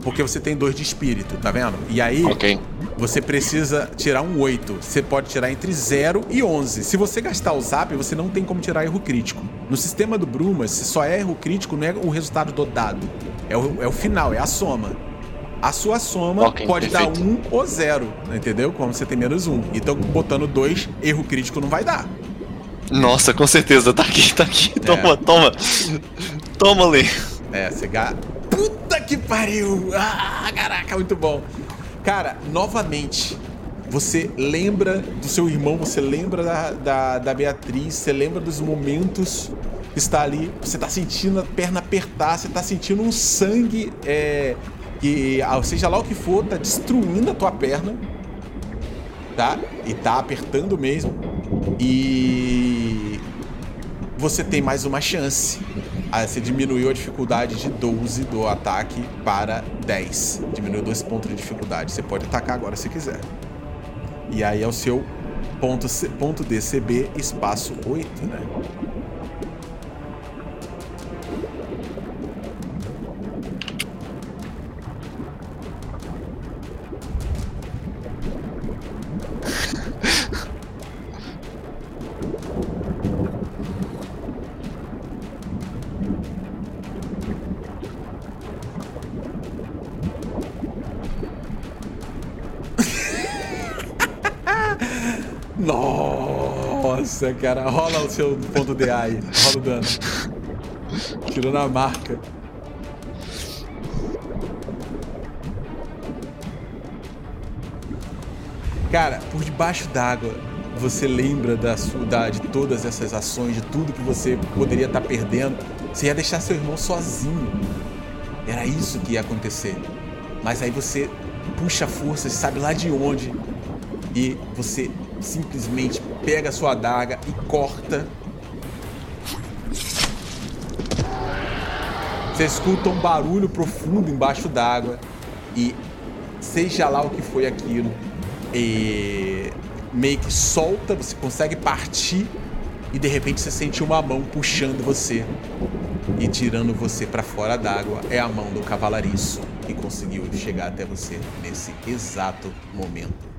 Porque você tem dois de espírito, tá vendo? E aí, Ok. você precisa tirar um 8. Você pode tirar entre 0 e 11. Se você gastar o zap, você não tem como tirar erro crítico. No sistema do Brumas, se só é erro crítico, não é o resultado do dado. É o, é o final, é a soma. A sua soma Ok, pode perfeito. dar 1 um ou 0, entendeu? Como você tem menos 1. Um. Então, botando 2, erro crítico não vai dar. Nossa, com certeza. Tá aqui, tá aqui. É. Toma, toma. Toma, Lê. É, você ga... Puta que pariu! Ah, caraca, muito bom. Cara, novamente, você lembra do seu irmão, você lembra da, da, da Beatriz, você lembra dos momentos que está ali, você tá sentindo a perna apertar, você tá sentindo um sangue, é, que, ah, seja lá o que for, tá destruindo a tua perna, tá? E tá apertando mesmo. E você tem mais uma chance. Aí você diminuiu a dificuldade de 12 do ataque para 10. Diminuiu dois pontos de dificuldade. Você pode atacar agora se quiser. E aí é o seu ponto, ponto DCB espaço 8, né? Cara. Rola o seu ponto DA aí. Rola o dano. Tirou na marca. Cara, por debaixo d'água, você lembra da sua, da- de todas essas ações, de tudo que você poderia estar perdendo. Você ia deixar seu irmão sozinho. Era isso que ia acontecer. Mas aí você puxa forças, sabe lá de onde, e você simplesmente pega a sua adaga e corta. Você escuta um barulho profundo embaixo d'água e seja lá o que foi aquilo, e meio que solta, você consegue partir e de repente você sente uma mão puxando você e tirando você pra fora d'água. É a mão do cavalariço que conseguiu chegar até você nesse exato momento.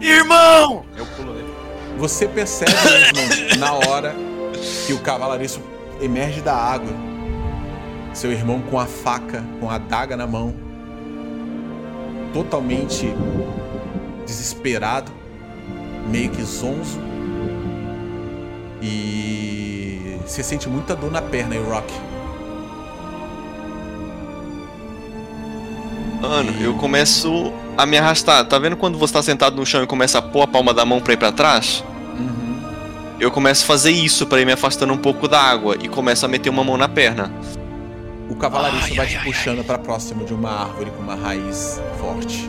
Irmão! Eu pulo nele. Você percebe, mesmo, na hora que o cavalariço emerge da água. Seu irmão com a faca, com a adaga na mão, totalmente desesperado, meio que zonzo. E você sente muita dor na perna, aí, Rock. Mano, eu começo a me arrastar. Tá vendo quando você tá sentado no chão e começa a pôr a palma da mão pra ir pra trás? eu começo a fazer isso pra ir me afastando um pouco da água e começo a meter uma mão na perna. O cavalariço Ai, vai ai, te ai, puxando pra próximo de uma árvore com uma raiz forte.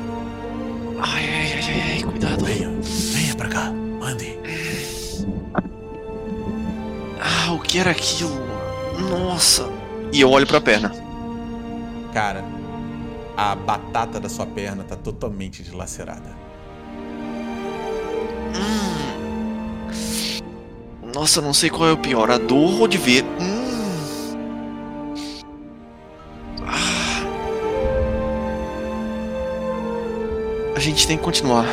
Ai, ai, ai, ai, ai, cuidado. Venha, venha pra cá, ande. Ah, o que era aquilo? Nossa. E eu olho pra perna. Cara, a batata da sua perna tá totalmente dilacerada. Hum. Nossa, não sei qual é o pior, a dor ou de ver. Hum. Ah. A gente tem que continuar.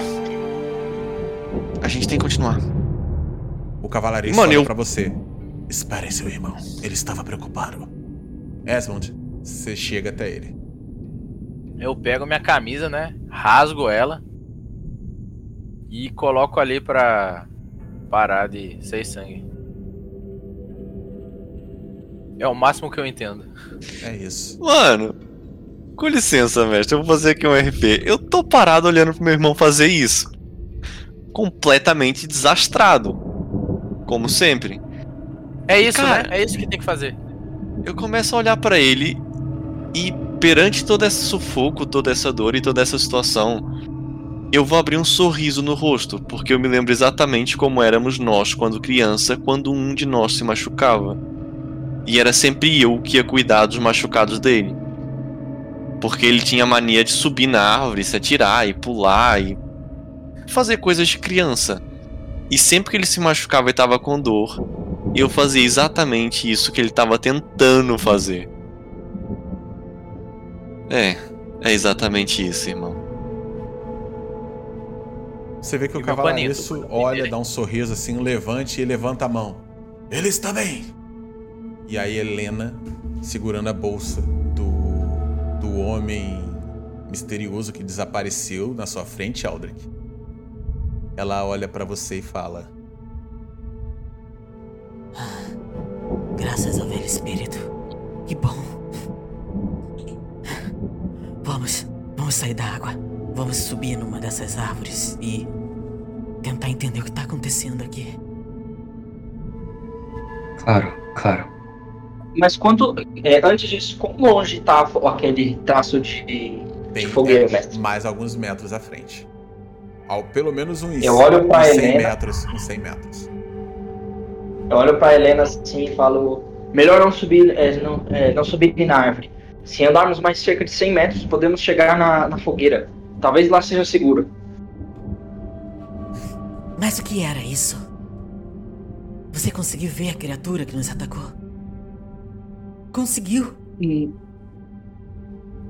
A gente tem que continuar. O cavalariço Mano, olha eu- pra você. Espere, seu irmão. Ele estava preocupado. Esmond, você chega até ele. Eu pego minha camisa, né? Rasgo ela. E coloco ali pra parar de sair sangue. É o máximo que eu entendo. É isso. Mano, com licença, mestre, eu vou fazer aqui um RP. Eu tô parado olhando pro meu irmão fazer isso. Completamente desastrado. Como sempre. É isso, Cara- né? É isso que tem que fazer. Eu começo a olhar pra ele e perante todo esse sufoco, toda essa dor e toda essa situação, eu vou abrir um sorriso no rosto, porque eu me lembro exatamente como éramos nós quando criança, quando um de nós se machucava. E era sempre eu que ia cuidar dos machucados dele. Porque ele tinha a mania de subir na árvore, se atirar e pular e fazer coisas de criança. E sempre que ele se machucava e tava com dor, eu fazia exatamente isso que ele tava tentando fazer. É, é exatamente isso, irmão. Você vê que E o panito, olha, dá um sorriso assim, levante e levanta a mão. Ele está bem! E aí Helena, segurando a bolsa do, do homem misterioso que desapareceu na sua frente, Aldrich. Ela olha pra você e fala: Graças ao velho espírito. Que bom. Vamos, vamos sair da água. Vamos subir numa dessas árvores e tentar entender o que tá acontecendo aqui. Claro, claro. Mas quando. é, antes disso, quão longe tá aquele traço de, de fogueira, é, mestre? mais alguns metros à frente. Ao, pelo menos uns, Eu olho pra uns 100 Helena. metros. Uns 100 metros. Eu olho pra Helena assim e falo: melhor não subir, é, não, é, não subir na árvore. Se andarmos mais cerca de 100 metros, podemos chegar na, na fogueira. Talvez lá seja seguro. Mas o que era isso? Você conseguiu ver a criatura que nos atacou? Conseguiu? Hum.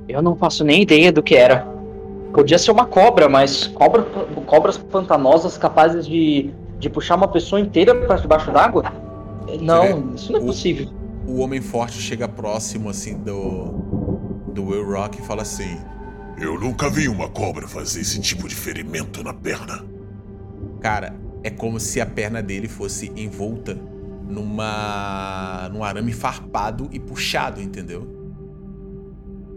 Eu não faço nem ideia do que era. Podia ser uma cobra, mas cobra, cobras pantanosas capazes de, de puxar uma pessoa inteira para debaixo d'água? Não, isso não é O- possível. O homem forte chega próximo assim do. do Will Rock e fala assim: Eu nunca vi uma cobra fazer esse tipo de ferimento na perna. Cara, é como se a perna dele fosse envolta numa. num arame farpado e puxado, entendeu?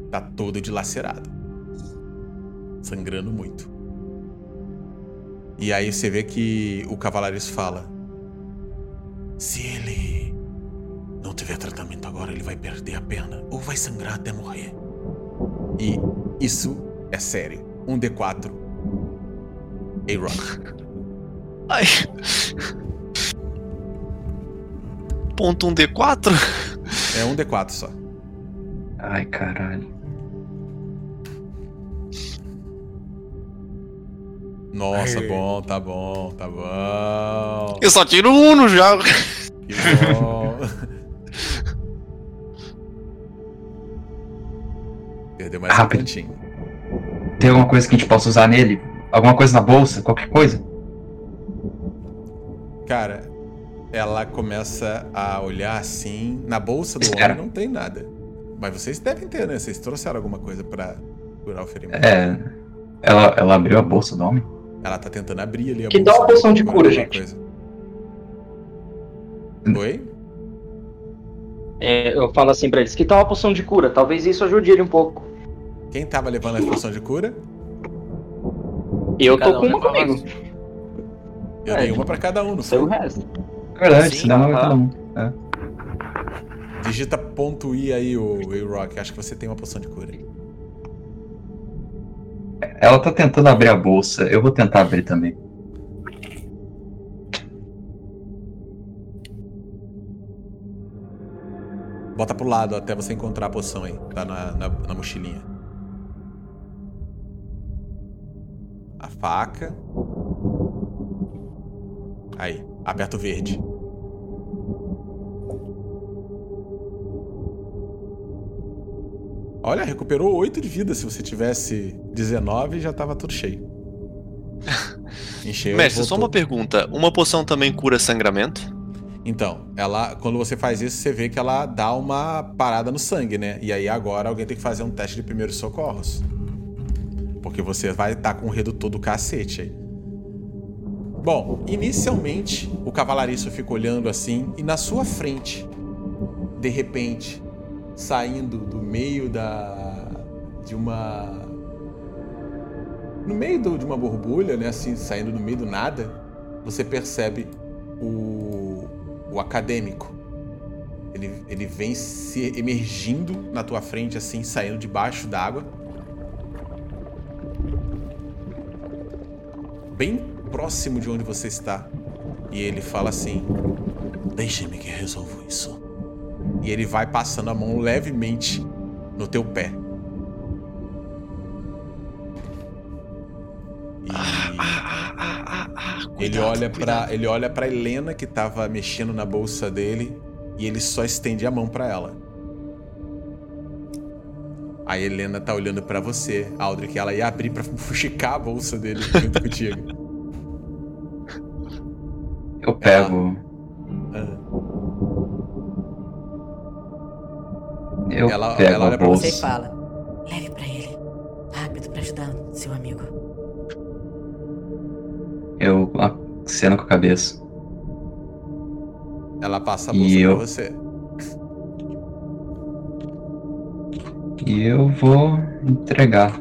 Tá todo dilacerado. Sangrando muito. E aí você vê que o Cavalariço fala: Se ele não tiver tratamento agora, ele vai perder a perna ou vai sangrar até morrer. E isso é sério. Um D4. A-Rock. Ai. Ponto um D4? É um D4 só. Ai, caralho. Nossa, Ai. bom, tá bom, tá bom. Eu só tiro um no já. Que bom. Perdeu mais um Rápido. pontinho. Tem alguma coisa que a gente possa usar nele? Alguma coisa na bolsa? Qualquer coisa? Cara, ela começa a olhar assim. Na bolsa do Espera. homem não tem nada. Mas vocês devem ter, né? Vocês trouxeram alguma coisa pra curar o ferimento. É. Ela, ela abriu a bolsa do homem? Ela tá tentando abrir ali a Que bolsa. dá uma poção de pra cura, gente. coisa. Oi? É, eu falo assim pra eles: que tal uma poção de cura? Talvez isso ajude ele um pouco. Quem tava levando a poção de cura? Eu Cada tô um com uma comigo. Eu É, dei uma pra cada um, não Seu foi? resto. Verdade, Sim, dá uma aham. cada um. É. Digita ponto I aí, o A-Rock. Acho que você tem uma poção de cura. Ela tá tentando abrir a bolsa, eu vou tentar abrir também. Bota pro lado até você encontrar a poção aí. Tá na, na, na mochilinha. A faca. Aí, aperta o verde. Olha, recuperou 8 de vida. Se você tivesse 19, já tava tudo cheio. Encheu. Mestre, só uma pergunta. Uma poção também cura sangramento? Então, ela, quando você faz isso, você vê que ela dá uma parada no sangue, né? E aí agora alguém tem que fazer um teste de primeiros socorros. Porque você vai estar com o redutor do cacete aí. Bom, inicialmente o cavalariço fica olhando assim e na sua frente, de repente, saindo do meio da de uma no meio do- de uma borbulha, né, assim, saindo do meio do nada, você percebe o, o acadêmico. Ele, ele vem se emergindo na tua frente, assim, saindo debaixo d'água. Bem próximo de onde você está. E ele fala assim: Deixe-me que resolvo isso. E ele vai passando a mão levemente no teu pé. E ele Cuidado, olha cuidado. para ele olha para Helena que tava mexendo na bolsa dele e ele só estende a mão pra ela. A Helena tá olhando pra você, Aldrich, ela ia abrir pra fuxicar a bolsa dele junto contigo. Eu pego. Ah. Eu Ela- pego ela olha pra. Você fala. Leve pra ele. Rápido pra ajudar seu amigo. Eu aceno com a cabeça. Ela passa a E bolsa eu- pra você. E eu vou entregar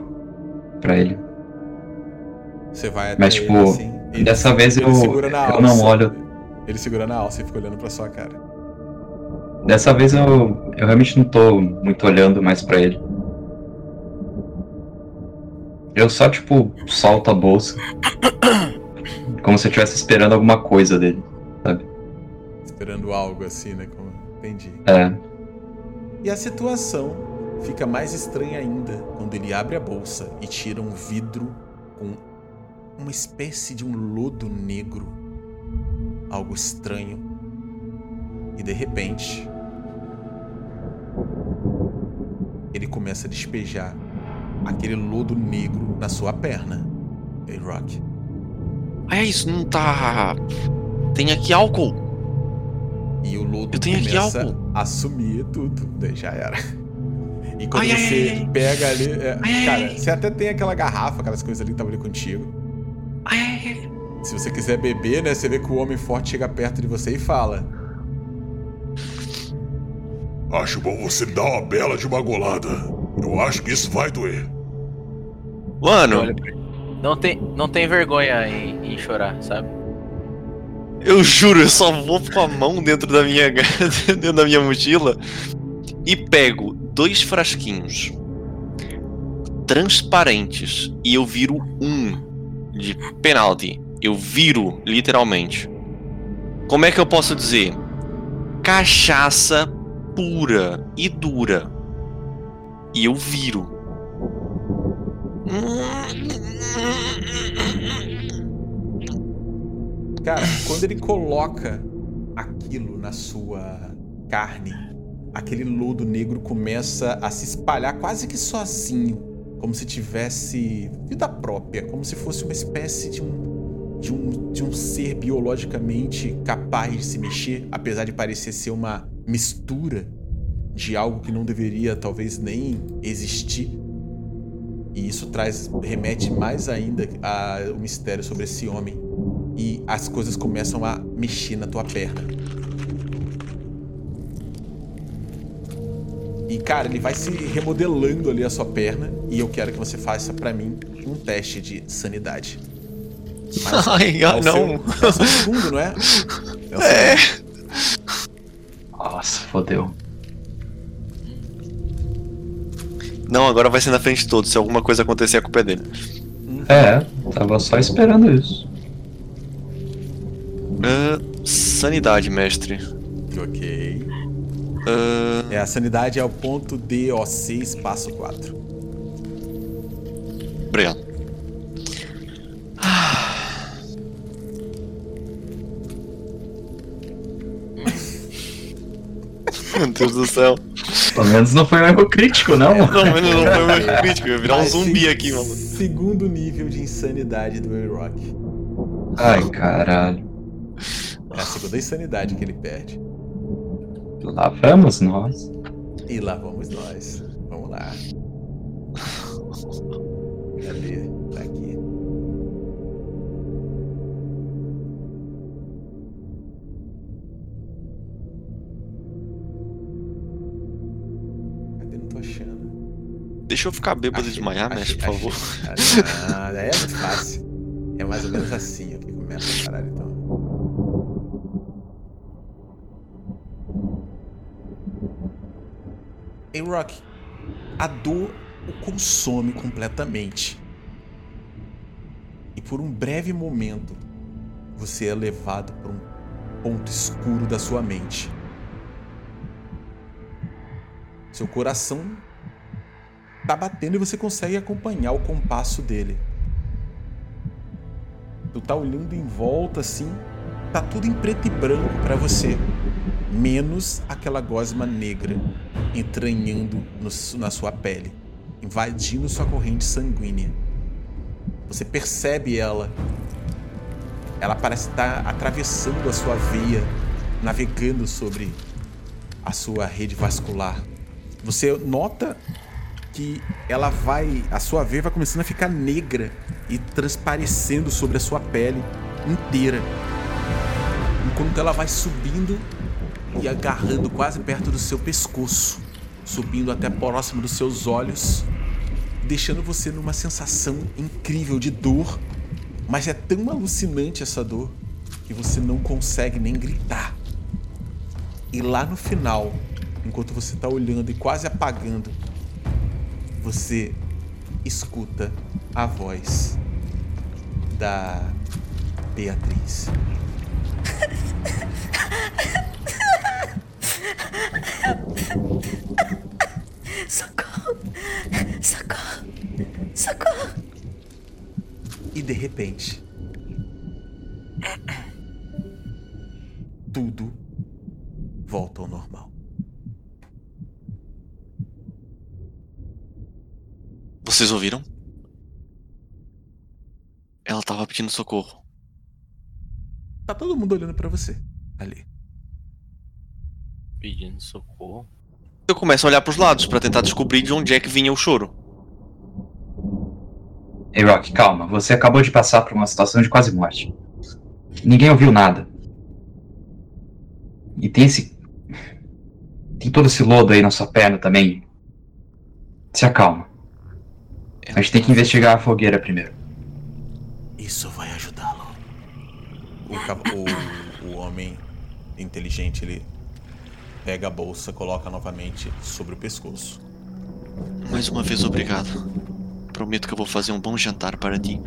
pra ele. Você vai até Mas, ele, tipo, assim, ele- Dessa vez ele eu, segura na eu não alça. olho. Ele segura na alça e fica olhando pra sua cara. Dessa vez eu, eu realmente não tô muito olhando mais pra ele. Eu só, tipo, solto a bolsa. Como se eu estivesse esperando alguma coisa dele. Esperando algo assim, né? Como... Entendi. É. E a situação fica mais estranha ainda quando ele abre a bolsa e tira um vidro com uma espécie de um lodo negro. Algo estranho. E de repente. Ele começa a despejar aquele lodo negro na sua perna. Ei, Rock. Ah, isso não tá. Tem aqui álcool. E o lodo Eu tenho aqui começa álcool. a sumir tudo. Daí já era. E quando Ai, você ai, ai. pega ali. é, cara, você até tem aquela garrafa, aquelas coisas ali que estavam ali contigo. Se você quiser beber, né? Você vê que o homem forte chega perto de você e fala. Acho bom você dar uma bela de uma golada. Eu acho que isso vai doer. Mano. Não tem, não tem vergonha em, em chorar, sabe? eu juro, eu só vou com a mão dentro da minha dentro da minha mochila e pego dois frasquinhos transparentes e eu viro um de penalty. Eu viro literalmente. Como é que eu posso dizer? Cachaça pura e dura. E eu viro. Cara, quando ele coloca aquilo na sua carne, aquele lodo negro começa a se espalhar quase que sozinho, como se tivesse vida própria, como se fosse uma espécie de um, de um, de um ser biologicamente capaz de se mexer, apesar de parecer ser uma mistura de algo que não deveria talvez nem existir. E isso traz remete mais ainda ao mistério sobre esse homem e as coisas começam a mexer na tua perna. E cara, ele vai se remodelando ali a sua perna e eu quero que você faça pra mim um teste de sanidade. Mas Ai, é não. Seu, é o seu segundo, não é? É o seguinte, Nossa, fodeu. Não, agora vai ser na frente de todos. Se alguma coisa acontecer, a culpa é dele. É, tava só esperando isso. Ah, sanidade, mestre. Ok. Ah, É, a sanidade é o ponto DOC espaço 4. obrigado. Meu Deus do céu. Pelo menos não foi um erro crítico, não. Pelo menos não foi mais crítico. Eu ia virar um zumbi aqui, mano. Segundo nível de insanidade do A-Rock. Ai, caralho. É a segunda insanidade que ele perde. Lá vamos nós. E lá vamos nós. Vamos lá. Cadê? Deixa eu ficar bêbado e Achei, desmaiar, achei, mestre, por favor. achei. Ah, é fácil. É mais ou menos assim ó, que começa a caralho, então. Ei, Rock, a dor o consome completamente. E por um breve momento, você é levado para um ponto escuro da sua mente. Seu coração tá batendo e você consegue acompanhar o compasso dele. Tu tá olhando em volta assim, tá tudo em preto e branco pra você, menos aquela gosma negra entranhando no- na sua pele, invadindo sua corrente sanguínea. Você percebe ela. Ela parece estar atravessando a sua veia, navegando sobre a sua rede vascular. Você nota que ela vai, a sua veia vai começando a ficar negra e transparecendo sobre a sua pele inteira. Enquanto ela vai subindo e agarrando quase perto do seu pescoço, subindo até próximo dos seus olhos, deixando você numa sensação incrível de dor, mas é tão alucinante essa dor que você não consegue nem gritar. E lá no final, enquanto você está olhando e quase apagando, você escuta a voz da Beatriz. Socorro! Socorro! Socorro! E de repente, tudo volta ao normal. Vocês ouviram? Ela tava pedindo socorro. Tá todo mundo olhando pra você ali. Pedindo socorro. Eu começo a olhar pros lados pra tentar descobrir de onde é que vinha o choro. Ei, Rock, calma. Você acabou de passar por uma situação de quase morte. Ninguém ouviu nada. E tem esse. Tem todo esse lodo aí na sua perna também. Se acalma. A gente tem que investigar a fogueira primeiro. Isso vai ajudá-lo. O, o, o homem inteligente, ele pega a bolsa, coloca novamente sobre o pescoço. Mais uma vez, obrigado. Prometo que eu vou fazer um bom jantar para ti.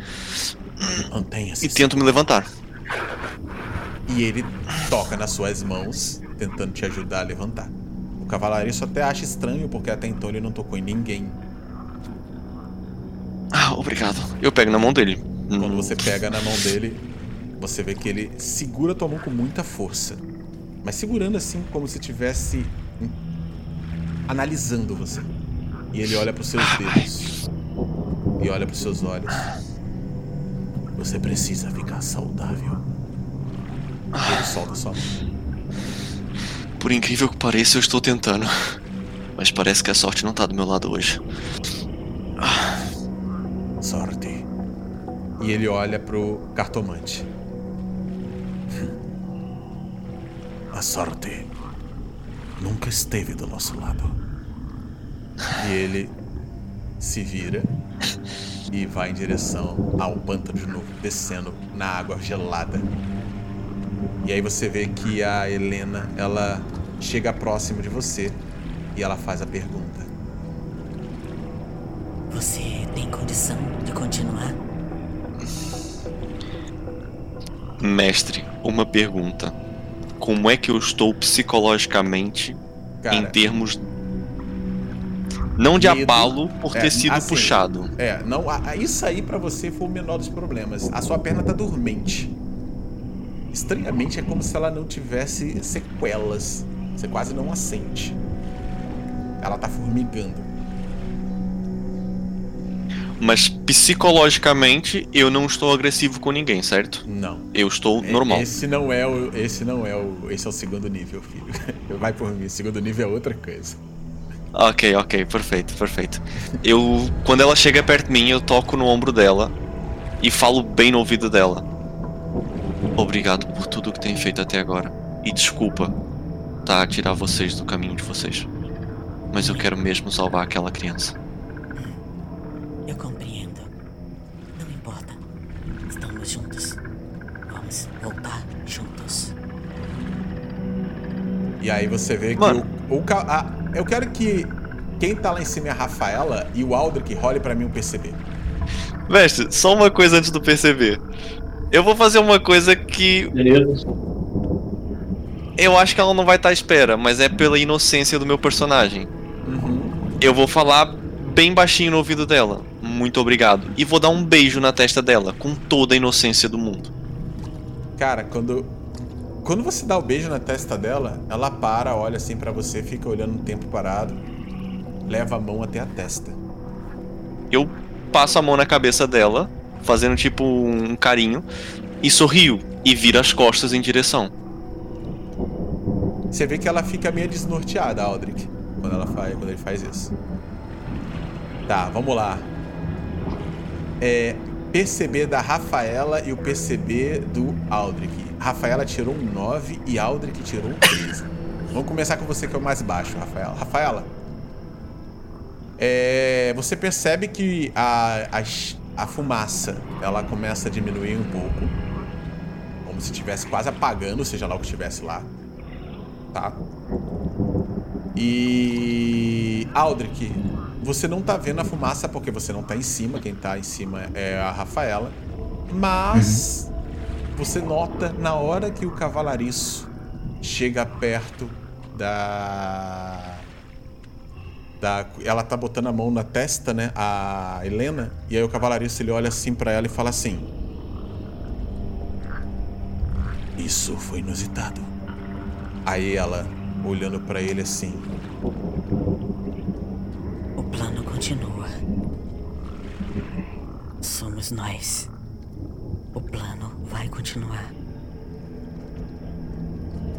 Mantenha-se. E tento me levantar. E ele toca nas suas mãos, tentando te ajudar a levantar. O cavalaria isso até acha estranho, porque até então ele não tocou em ninguém. Ah, obrigado. Eu pego na mão dele. Quando Hum, você pega na mão dele, você vê que ele segura tua mão com muita força. Mas segurando assim, como se estivesse analisando você. E ele olha pros seus dedos. E olha pros seus olhos. Você precisa ficar saudável. E ele solta sua mão. Por incrível que pareça, eu estou tentando. Mas parece que a sorte não tá do meu lado hoje. Sorte. E ele olha pro cartomante. A sorte nunca esteve do nosso lado. E ele se vira e vai em direção ao pântano de novo, descendo na água gelada. E aí você vê que a Helena, ela chega próximo de você e ela faz a pergunta. Você tem condição de continuar? Mestre, uma pergunta. Como é que eu estou psicologicamente Cara, em termos. Não de medo. abalo por É, ter sido assim, puxado. É, não, isso aí pra você foi o menor dos problemas. A sua perna tá dormente. Estranhamente é como se ela não tivesse sequelas. Você quase não a sente. Ela tá formigando. Mas psicologicamente eu não estou agressivo com ninguém, certo? Não. Eu estou É, normal. Esse não é o. Esse não é o. Esse é o segundo nível, filho. Vai por mim. Segundo nível é outra coisa. Ok, ok, perfeito, perfeito. Eu, quando ela chega perto de mim, eu toco no ombro dela e falo bem no ouvido dela. Obrigado por tudo o que tem feito até agora. E desculpa tá a tirar vocês do caminho de vocês. Mas eu quero mesmo salvar aquela criança. E aí você vê que Mano. o, o ca- a- eu quero que quem tá lá em cima é a Rafaela e o Aldrich role pra mim um PCB. Mestre, só uma coisa antes do perceber. Eu vou fazer uma coisa que Beleza. eu acho que ela não vai estar à espera, mas é pela inocência do meu personagem. Uhum. Eu vou falar bem baixinho no ouvido dela. Muito obrigado. E vou dar um beijo na testa dela, com toda a inocência do mundo. Cara, quando quando você dá o beijo na testa dela, ela para, olha assim pra você, fica olhando um tempo parado, leva a mão até a testa. Eu passo a mão na cabeça dela, fazendo tipo um carinho, e sorrio e vira as costas em direção. Você vê que ela fica meio desnorteada, Aldrich, quando ela faz, quando ele faz isso. Tá, vamos lá. É PCB da Rafaela e o PCB do Aldrich. Rafaela tirou um 9 e Aldrich tirou um 13. Vamos começar com você que é o mais baixo, Rafaela. Rafaela, é, você percebe que a, a, a fumaça ela começa a diminuir um pouco. Como se estivesse quase apagando, seja lá o que estivesse lá. Tá? E. Aldrich, você não tá vendo a fumaça porque você não tá em cima. Quem tá em cima é a Rafaela. Mas. Você nota na hora que o cavalariço chega perto da. Da, ela tá botando a mão na testa, né? A Helena. E aí o cavalariço ele olha assim pra ela e fala assim: Isso foi inusitado. Aí ela, olhando pra ele assim: O plano continua. Somos nós. O plano vai continuar.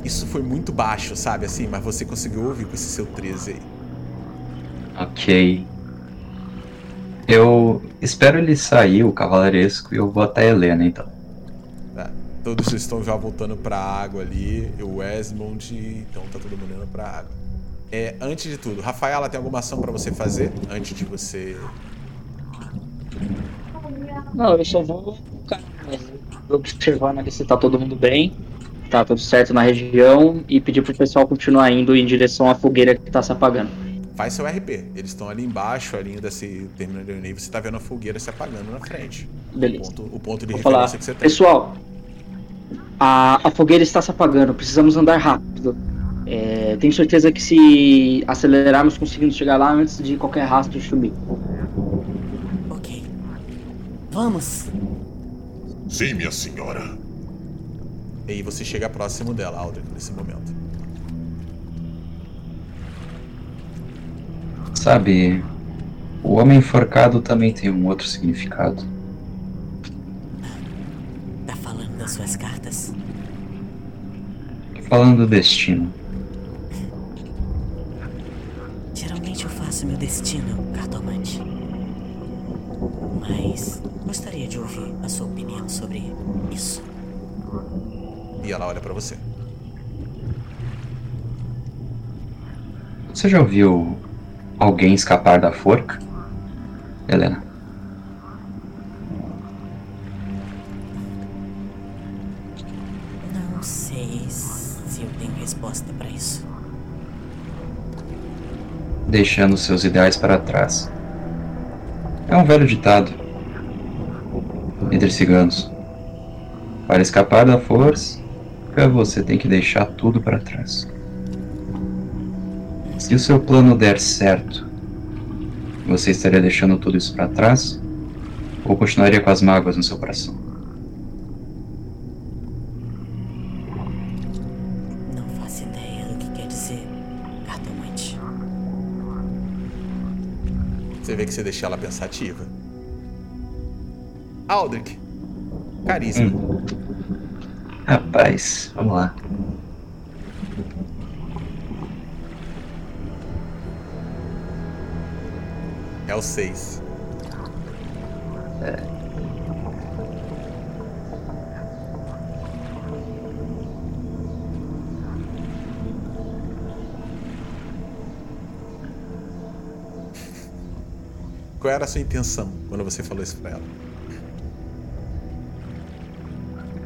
Isso foi muito baixo, sabe? Assim, mas você conseguiu ouvir com esse seu 13 aí. Ok. Eu espero ele sair, o cavalaresco, e eu vou até a Helena, então. Tá? Todos estão já voltando pra água ali. O Esmond, então tá todo mundo indo pra água. É, antes de tudo, Rafaela, tem alguma ação pra você fazer antes de você. Não, eu só vou observando ali se tá todo mundo bem, tá tudo certo na região e pedir pro pessoal continuar indo em direção à fogueira que tá se apagando. Faz seu RP. Eles estão ali embaixo, ali desse terminal de nível. Você tá vendo a fogueira se apagando na frente. O Beleza. ponto, o ponto de Vou falar. referência que você tem. Pessoal, a, a fogueira está se apagando, precisamos andar rápido. É, tenho certeza que se acelerarmos conseguimos chegar lá antes de qualquer rastro subir. Ok. Vamos! Sim, minha senhora. E aí você chega próximo dela, Aldrich, nesse momento. Sabe, o homem enforcado também tem um outro significado. Tá falando das suas cartas? Tô falando do destino. Geralmente eu faço meu destino, cartomante. Mas gostaria de ouvir a sua opinião sobre isso. E ela olha pra você. Você já ouviu alguém escapar da forca? Helena. Não sei se eu tenho resposta para isso. Deixando seus ideais para trás. É um velho ditado entre ciganos. Para escapar da força, você tem que deixar tudo para trás. Se o seu plano der certo, você estaria deixando tudo isso para trás? Ou continuaria com as mágoas no seu coração? Que você deixa ela pensativa. Aldrich. Carisma. Hum. Rapaz, vamos lá. É o 6. Qual era a sua intenção quando você falou isso pra ela?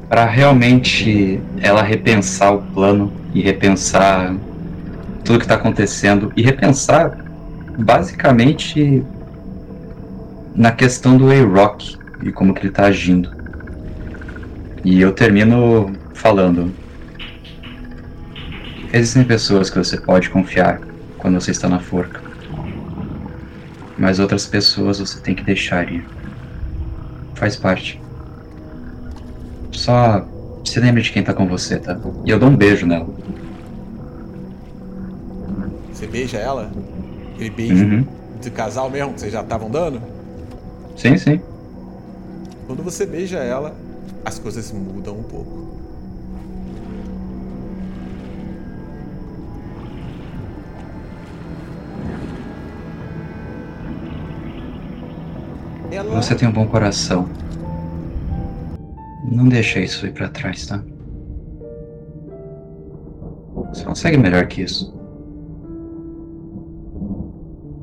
Para realmente ela repensar o plano e repensar tudo que está acontecendo e repensar basicamente na questão do A-Rock e como que ele tá agindo. E eu termino falando. Existem pessoas que você pode confiar quando você está na forca. Mas outras pessoas você tem que deixar ir. Faz parte. Só se lembre de quem tá com você, tá? E eu dou um beijo nela. Você beija ela? Aquele beijo Uhum. de casal mesmo que vocês já estavam dando? Sim, sim. Quando você beija ela, as coisas mudam um pouco. Você tem um bom coração. Não deixa isso ir pra trás, tá? Você consegue melhor que isso.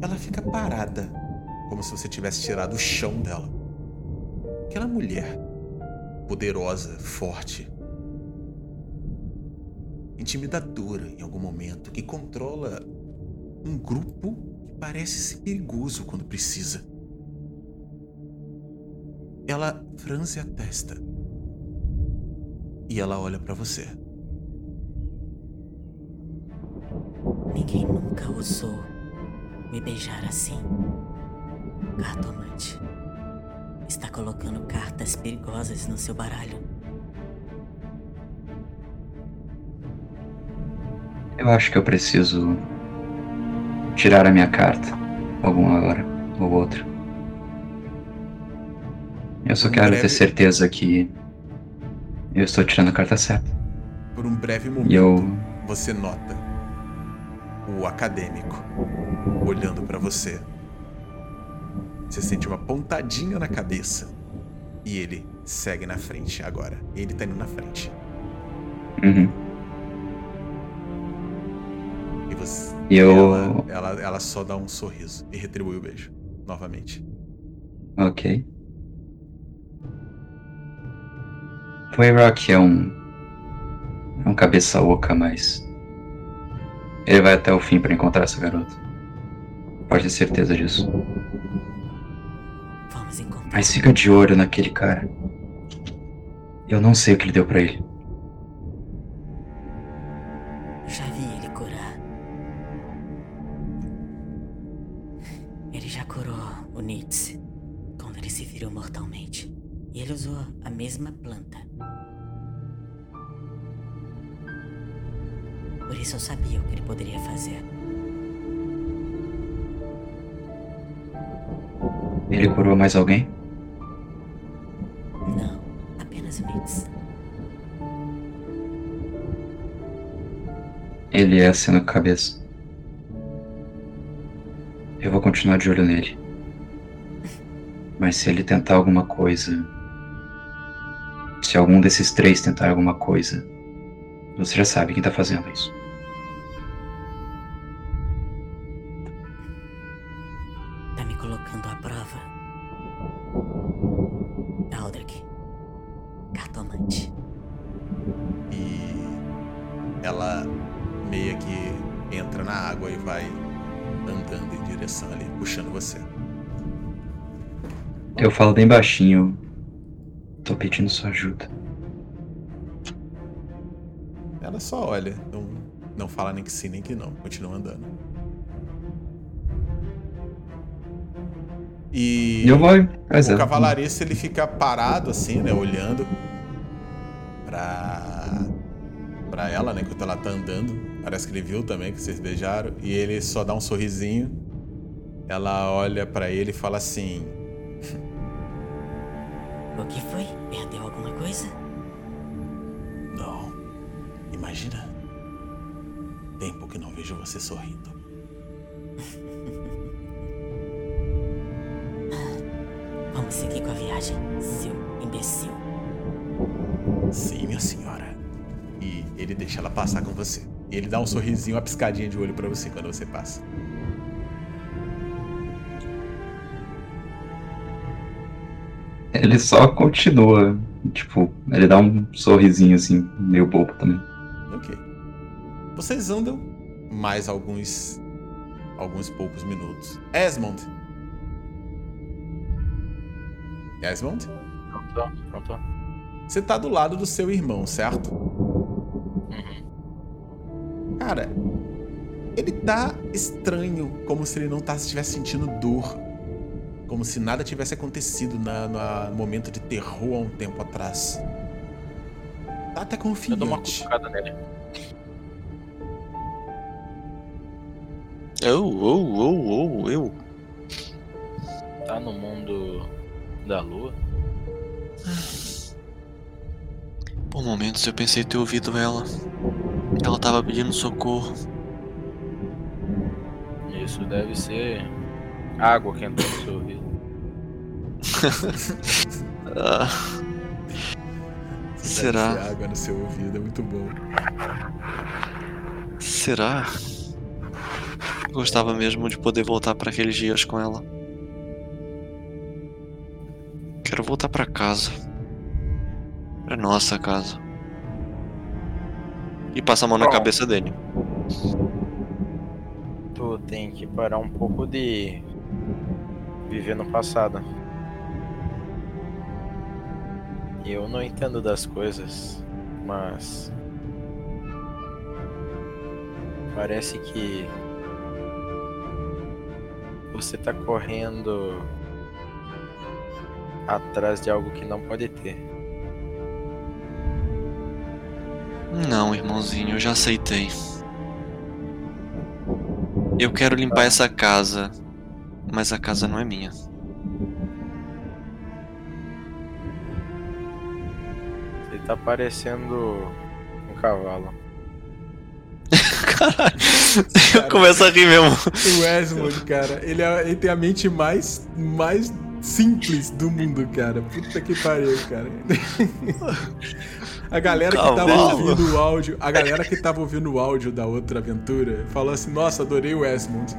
Ela fica parada, como se você tivesse tirado o chão dela. Aquela mulher, poderosa, forte, intimidadora em algum momento, que controla um grupo que parece ser perigoso quando precisa. Ela franze a testa e ela olha pra você. Ninguém nunca ousou me beijar assim. Cartomante. Está colocando cartas perigosas no seu baralho. Eu acho que eu preciso tirar a minha carta. Alguma hora ou outra. Eu só Um quero breve- ter certeza que eu estou tirando a carta certa. Por um breve momento, E eu. você nota o acadêmico olhando pra você. Você sente uma pontadinha na cabeça e ele segue na frente agora. Ele tá indo na frente. Uhum. E você. E eu. Ela, ela, ela só dá um sorriso e retribui o beijo novamente. Ok. O A-Rock é um. É um cabeça oca, mas. Ele vai até o fim pra encontrar essa garota. Pode ter certeza disso. Vamos encontrar. Mas fica de olho naquele cara. Eu não sei o que ele deu pra ele. Já vi ele curar. Ele já curou o Nietzsche quando ele se feriu mortalmente. E ele usou mesma planta. Por isso eu sabia o que ele poderia fazer. Ele curou mais alguém? Não, apenas o Nietzsche. Ele é assim no cabeça. Eu vou continuar de olho nele. Mas se ele tentar alguma coisa. Se algum desses três tentar alguma coisa. Você já sabe quem tá fazendo isso. Tá me colocando à prova. Aldrich. Cartomante. E ela meio que entra na água e vai andando em direção ali, puxando você. Eu falo bem baixinho. Tô pedindo sua ajuda. Ela só olha, não, não fala nem que sim nem que não, continua andando. E eu vou. Pois o é. cavalariço ele fica parado assim, né, olhando pra para ela, né, enquanto ela tá andando. Parece que ele viu também que vocês beijaram e ele só dá um sorrisinho. Ela olha pra ele e fala assim: O que foi? Perdeu alguma coisa? "Não. Imagina. Tempo que não vejo você sorrindo." Vamos seguir com a viagem, seu imbecil. Sim, minha senhora. E ele deixa ela passar com você. E ele dá um sorrisinho, uma piscadinha de olho pra você quando você passa. Ele só continua. Tipo, ele dá um sorrisinho assim, meio bobo também. Ok. Vocês andam mais alguns alguns poucos minutos. Esmond. Esmond, Pronto, pronto. você tá do lado do seu irmão, certo? Uhum. Cara, ele tá estranho, como se ele não tá, estivesse sentindo dor. Como se nada tivesse acontecido na, na- no momento de terror há um tempo atrás. Tá até Eu dou uma confiante. cutucada nele. Eu, eu, eu, eu, eu. Tá no mundo da lua? Por momentos eu pensei ter ouvido ela. Ela tava pedindo socorro. Isso deve ser água que entrou no seu ouvido. Ah, Deve será? ser água no seu ouvido, é muito bom. Será? Gostava mesmo de poder voltar para aqueles dias com ela. Quero voltar para casa. Pra nossa casa. E passa a mão na cabeça dele. Tu tem que parar um pouco de viver no passado. Eu não entendo das coisas, mas parece que você tá correndo atrás de algo que não pode ter. Não, irmãozinho, eu já aceitei. Eu quero limpar essa casa, mas a casa não é minha. Você tá parecendo um cavalo. Caralho, eu começo a rir mesmo. O Esmond, cara, ele, é- ele tem a mente mais, mais simples do mundo, cara. Puta que pariu, cara. A galera que tava ouvindo o áudio, a galera que tava ouvindo o áudio da outra aventura, falou assim: "Nossa, adorei o Esmond".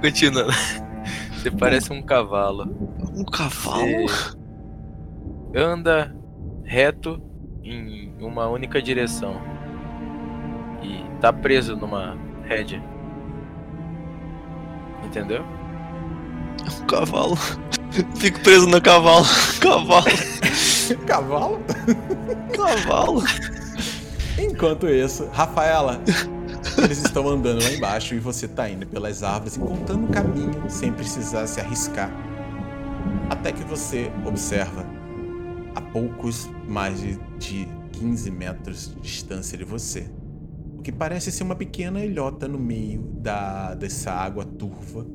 Continuando. Você parece um cavalo. Um cavalo? Você anda reto em uma única direção. E tá preso numa rédea. Entendeu? Um cavalo. Fico preso no cavalo. Cavalo. Cavalo? Cavalo. Enquanto isso, Rafaela, eles estão andando lá embaixo e você tá indo pelas árvores, encontrando um caminho sem precisar se arriscar. Até que você observa, a poucos mais de, de 15 metros de distância de você, o que parece ser uma pequena ilhota no meio da, dessa água turva,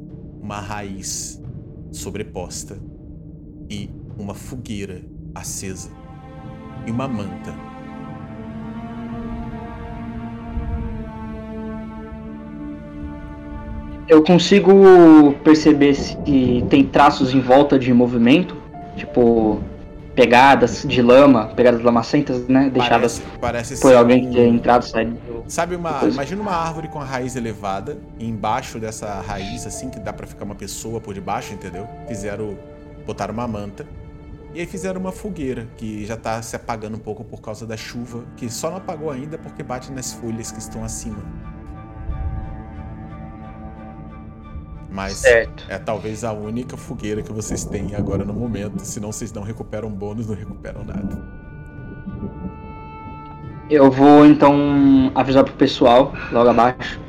uma raiz sobreposta e uma fogueira acesa e uma manta. Eu consigo perceber se tem traços em volta de movimento, tipo pegadas de lama, pegadas lamacentas, né? Deixadas Parece, parece por ser alguém que tenha entrado saído. Sabe uma. Depois- Imagina uma árvore com a raiz elevada. E embaixo dessa raiz, assim, que dá pra ficar uma pessoa por debaixo, entendeu? Fizeram. Botaram uma manta. E aí fizeram uma fogueira que já tá se apagando um pouco por causa da chuva, que só não apagou ainda porque bate nas folhas que estão acima. Mas Certo. é talvez a única fogueira que vocês têm agora no momento. Senão vocês não recuperam bônus, não recuperam nada. Eu vou então avisar pro pessoal logo abaixo.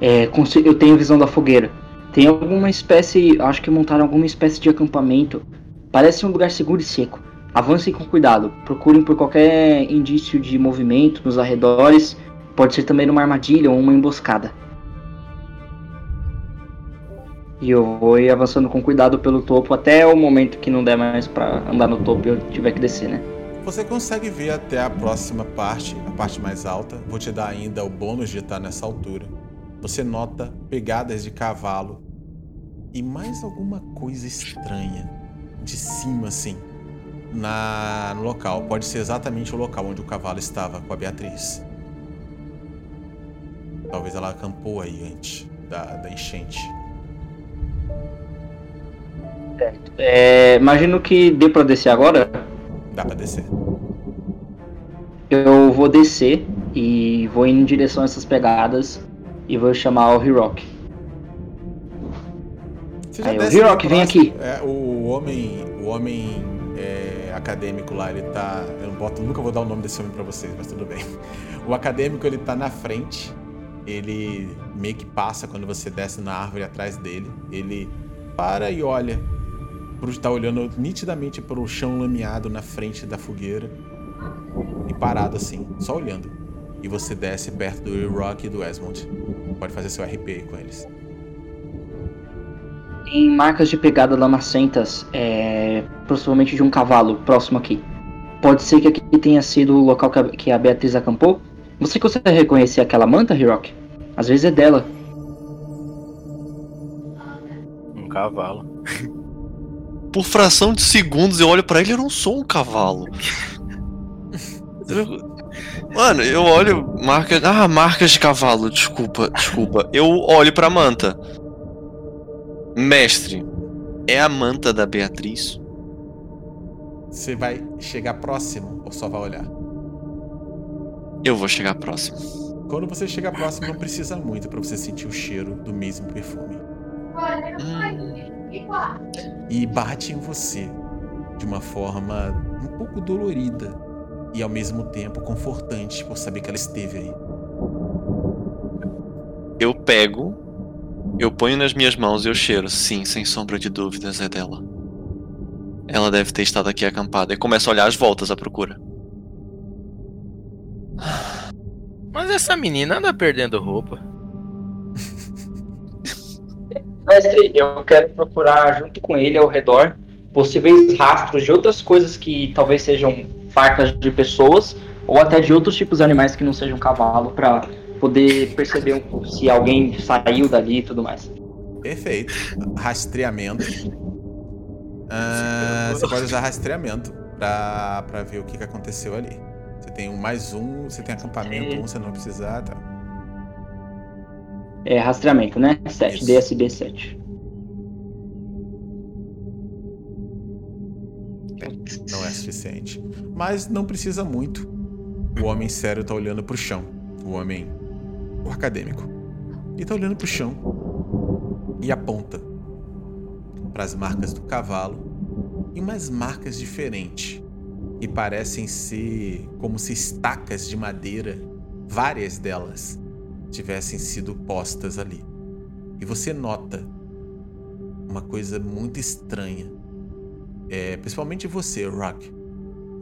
É, eu tenho visão da fogueira. Tem alguma espécie. Acho que montaram alguma espécie de acampamento. Parece um lugar seguro e seco. Avancem com cuidado. Procurem por qualquer indício de movimento nos arredores. Pode ser também uma armadilha ou uma emboscada. E eu vou ir avançando com cuidado pelo topo até o momento que não der mais pra andar no topo e eu tiver que descer, né? Você consegue ver até a próxima parte, a parte mais alta. Vou te dar ainda o bônus de estar nessa altura. Você nota pegadas de cavalo e mais alguma coisa estranha de cima, assim, na, no local. Pode ser exatamente o local onde o cavalo estava com a Beatriz. Talvez ela acampou aí antes da, da enchente. É, imagino que dê pra descer agora. Dá pra descer. Eu vou descer e vou indo em direção a essas pegadas e vou chamar o Hirok. Aí, o Hirok, vem aqui. É, o homem, o homem é, acadêmico lá, ele tá. Eu boto, nunca vou dar o nome desse homem pra vocês, mas tudo bem. O acadêmico ele tá na frente. Ele meio que passa quando você desce na árvore atrás dele. Ele para e olha. Pro, tá olhando nitidamente pro chão lameado na frente da fogueira. E parado assim, só olhando. E você desce perto do Rock e do Esmond. Pode fazer seu RP aí com eles. Em marcas de pegada lamacentas, é, possivelmente de um cavalo próximo aqui. Pode ser que aqui tenha sido o local que a, que a Beatriz acampou? Você consegue reconhecer aquela manta, Hirok? Às vezes é dela. Um cavalo. Por fração de segundos eu olho pra ele e eu não sou um cavalo. Eu- Mano, eu olho marca, ah, marcas de cavalo, desculpa, desculpa. Eu olho pra manta. Mestre, é a manta da Beatriz? Você vai chegar próximo ou só vai olhar? Eu vou chegar próximo. Quando você chega próximo, não precisa muito pra você sentir o cheiro do mesmo perfume. E bate em você de uma forma um pouco dolorida e ao mesmo tempo confortante por saber que ela esteve aí. Eu pego, eu ponho nas minhas mãos e eu cheiro. Sim, sem sombra de dúvidas, é dela. Ela deve ter estado aqui acampada. E começo a olhar as voltas à procura. Mas essa menina anda perdendo roupa. Mestre, eu quero procurar junto com ele ao redor possíveis rastros de outras coisas que talvez sejam farcas de pessoas ou até de outros tipos de animais que não sejam cavalo pra poder perceber um se alguém saiu dali e tudo mais. Perfeito. Rastreamento. Ah, você pode usar rastreamento pra ver o que, que aconteceu ali. Você tem um mais um, você tem acampamento, um você não precisar, tá? É rastreamento, né? 7, Isso. DSB 7. Não é suficiente. Mas não precisa muito. O homem sério tá olhando pro chão. O homem. O acadêmico. Ele tá olhando pro chão e aponta para as marcas do cavalo e umas marcas diferentes que parecem ser como se estacas de madeira, várias delas, tivessem sido postas ali. E você nota uma coisa muito estranha. É, principalmente você, Rock.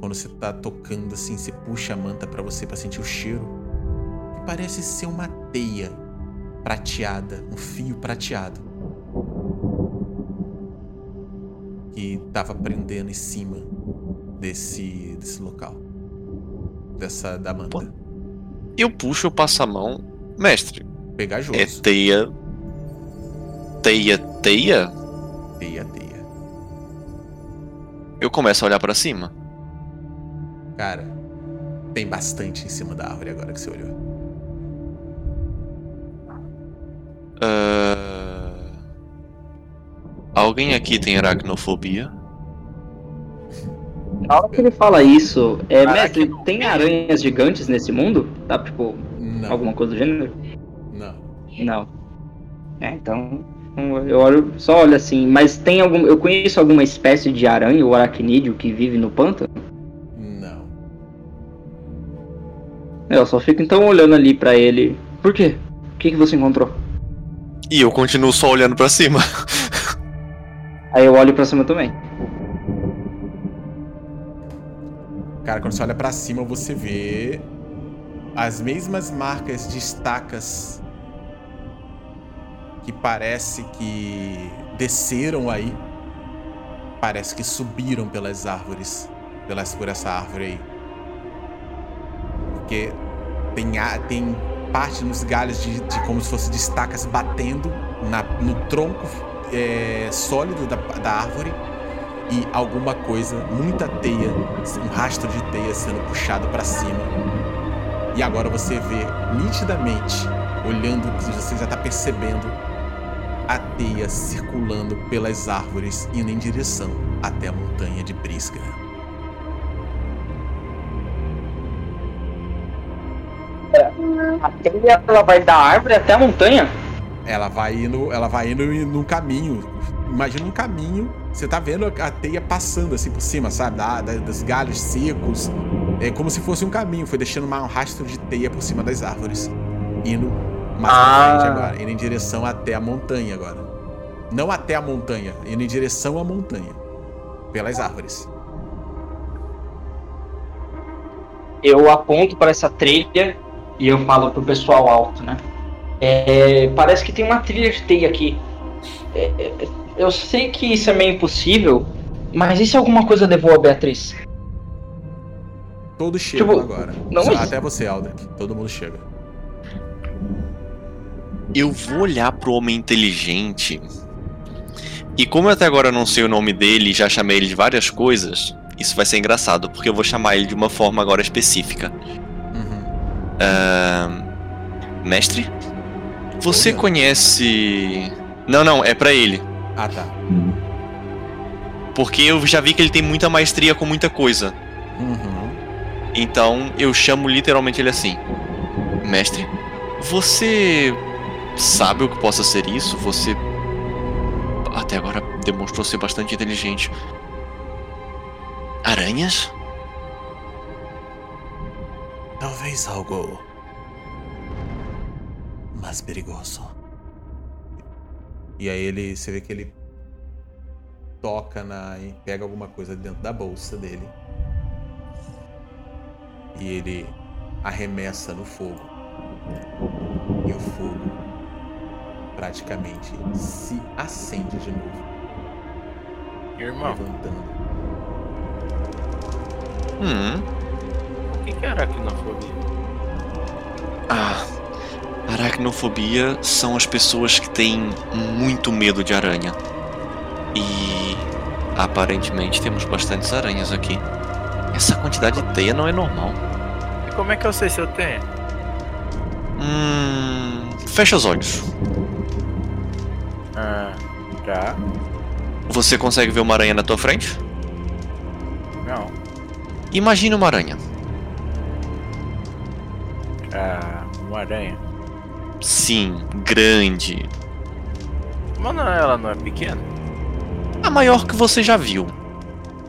Quando você tá tocando assim, você puxa a manta pra você pra sentir o cheiro. Que parece ser uma teia prateada, um fio prateado. Que tava prendendo em cima desse, desse local. Dessa da manta. Eu puxo, eu passo a mão. Mestre, Pegajoso. é teia. Teia, teia? Teia, teia. Eu começo a olhar pra cima. Cara, tem bastante em cima da árvore agora que você olhou. Ah, Alguém aqui tem aracnofobia? Na hora que ele fala isso, é, Caraca, mestre, tem. aranhas gigantes nesse mundo? Tá, tipo, Não. alguma coisa do gênero? Não. Não. É, então. Eu olho, só olho assim, mas tem algum. Eu conheço alguma espécie de aranha ou aracnídeo que vive no pântano? Não. Eu só fico então olhando ali pra ele. Por quê? O que, que você encontrou? E eu continuo só olhando pra cima. Aí eu olho pra cima também. Cara, quando você olha pra cima, você vê as mesmas marcas de estacas que parece que desceram aí. Parece que subiram pelas árvores, pelas, por essa árvore aí. Porque tem, tem parte nos galhos de, de como se fosse de estacas batendo na- no tronco é, sólido da, da árvore e alguma coisa, muita teia, um rastro de teia sendo puxado para cima. E agora você vê nitidamente, olhando, você já tá percebendo a teia circulando pelas árvores indo em direção até a montanha de Brisca. A telha ela vai da árvore até a montanha? Ela vai indo, ela vai indo num caminho. Imagina um caminho, você tá vendo a teia passando assim por cima, sabe? Da, da- dos galhos secos. É como se fosse um caminho, foi deixando um rastro de teia por cima das árvores. Indo mais pra Ah. frente agora, indo em direção até a montanha agora. Não até a montanha, indo em direção à montanha. Pelas árvores. eu aponto para essa trilha e eu falo pro pessoal alto, né? É, parece que tem uma trilha de teia aqui. É, é, eu sei que isso é meio impossível, mas e se alguma coisa levou a Beatriz? Todos chegam Tipo, agora. não, Só- mas- Até você, Aldrich. Todo mundo chega. Eu vou olhar pro homem inteligente. E como até agora eu não sei o nome dele e já chamei ele de várias coisas, isso vai ser engraçado, porque eu vou chamar ele de uma forma agora específica. Uhum. Ahn, mestre? Você Olha. conhece. Não, não, é pra ele. Ah, tá. Porque eu já vi que ele tem muita maestria com muita coisa. Uhum. Então eu chamo literalmente ele assim: Mestre, você sabe o que possa ser isso? Você até agora demonstrou ser bastante inteligente. Aranhas? Talvez algo mais perigoso. E aí ele, você vê que ele toca na e pega alguma coisa dentro da bolsa dele. E ele arremessa no fogo. E o fogo praticamente se acende de novo, Irmão, levantando. Hum. o que que é aracnofobia? Ah. Aracnofobia são as pessoas que têm muito medo de aranha. E aparentemente temos bastantes aranhas aqui. Essa quantidade de teia não é normal. E como é que eu sei se eu tenho? Hum. Fecha os olhos. Ah, já? Você consegue ver uma aranha na tua frente? Não. Imagine uma aranha. Sim, grande. Mas não, ela não é pequena. A maior que você já viu.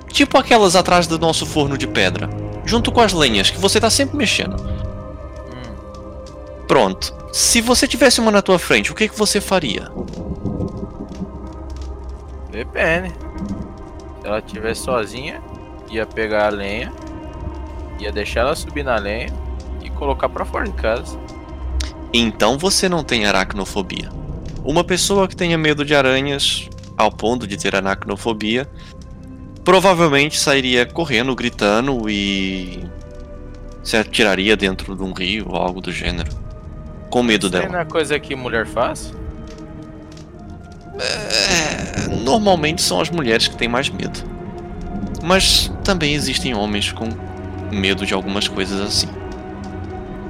Tipo aquelas atrás do nosso forno de pedra. Junto com as lenhas que você tá sempre mexendo. Hum, Pronto. Se você tivesse uma na tua frente, o que, que você faria? depende. Se ela estiver sozinha, ia pegar a lenha, ia deixar ela subir na lenha e colocar pra fora de casa. Então você não tem aracnofobia. Uma pessoa que tenha medo de aranhas, ao ponto de ter aracnofobia, provavelmente sairia correndo, gritando e se atiraria dentro de um rio ou algo do gênero. Com medo dela. não é coisa que mulher faz? É, normalmente são as mulheres que têm mais medo. Mas também existem homens com medo de algumas coisas assim.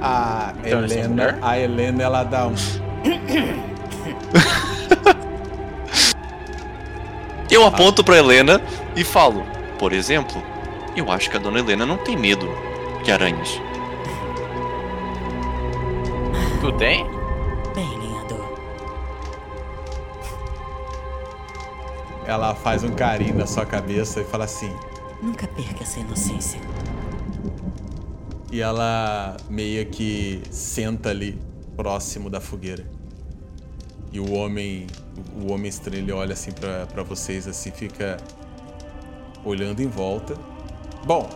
A Então, Helena, a Helena, ela dá um. Eu aponto pra Helena e falo, por exemplo, Eu acho que a dona Helena não tem medo de aranhas. Tu tem? Bem, lenhador. Ela faz um carinho na sua cabeça e fala assim. Nunca perca essa inocência. E ela meio que senta ali próximo da fogueira. E o homem, o homem estranho, ele olha assim pra pra vocês assim, fica olhando em volta. Bom,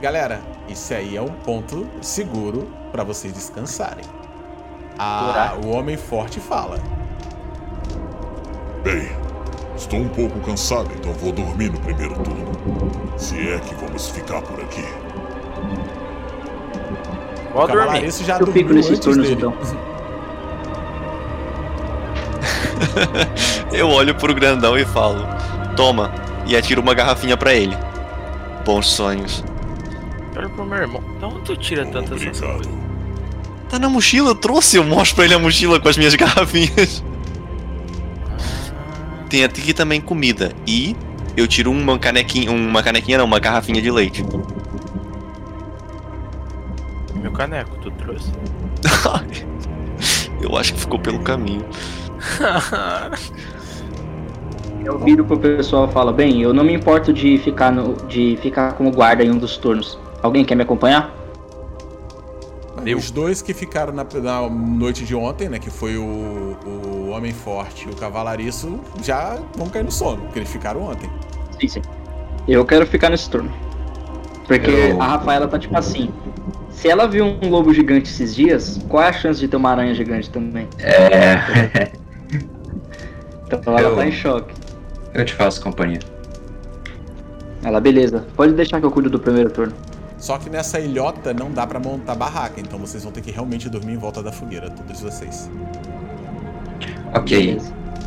galera, isso aí é um ponto seguro pra vocês descansarem. Ah, o homem forte fala. Bem, estou um pouco cansado, então vou dormir no primeiro turno. Se é que vamos ficar por aqui. Vou o dormir. cavalariço já Eu fico nesses turnos dele. então. Eu olho pro grandão e falo: Toma, e atiro uma garrafinha pra ele. Bons sonhos. Olha pro meu irmão. De onde tu tira tantas coisas? Tá na mochila, eu trouxe, eu mostro pra ele a mochila com as minhas garrafinhas. Tem aqui também comida. E eu tiro uma canequinha. Uma canequinha não, uma garrafinha de leite. Meu caneco, tu trouxe. eu acho que ficou pelo caminho. Eu viro pro pessoal e falo, bem, eu não me importo de ficar, no, de ficar como guarda em um dos turnos. Alguém quer me acompanhar? Eu. Os dois que ficaram na, na noite de ontem, né? Que foi o, o Homem Forte e o Cavalariço, já vão cair no sono, porque eles ficaram ontem. Sim, sim. Eu quero ficar nesse turno. Porque Eu- a Rafaela tá tipo assim. Se ela viu um lobo gigante esses dias, qual é a chance de ter uma aranha gigante também? É. Então ela Eu- tá em choque. Eu te faço companhia. Ela, beleza. Pode deixar que eu cuido do primeiro turno. Só que nessa ilhota não dá pra montar barraca, então vocês vão ter que realmente dormir em volta da fogueira, todos vocês. Ok.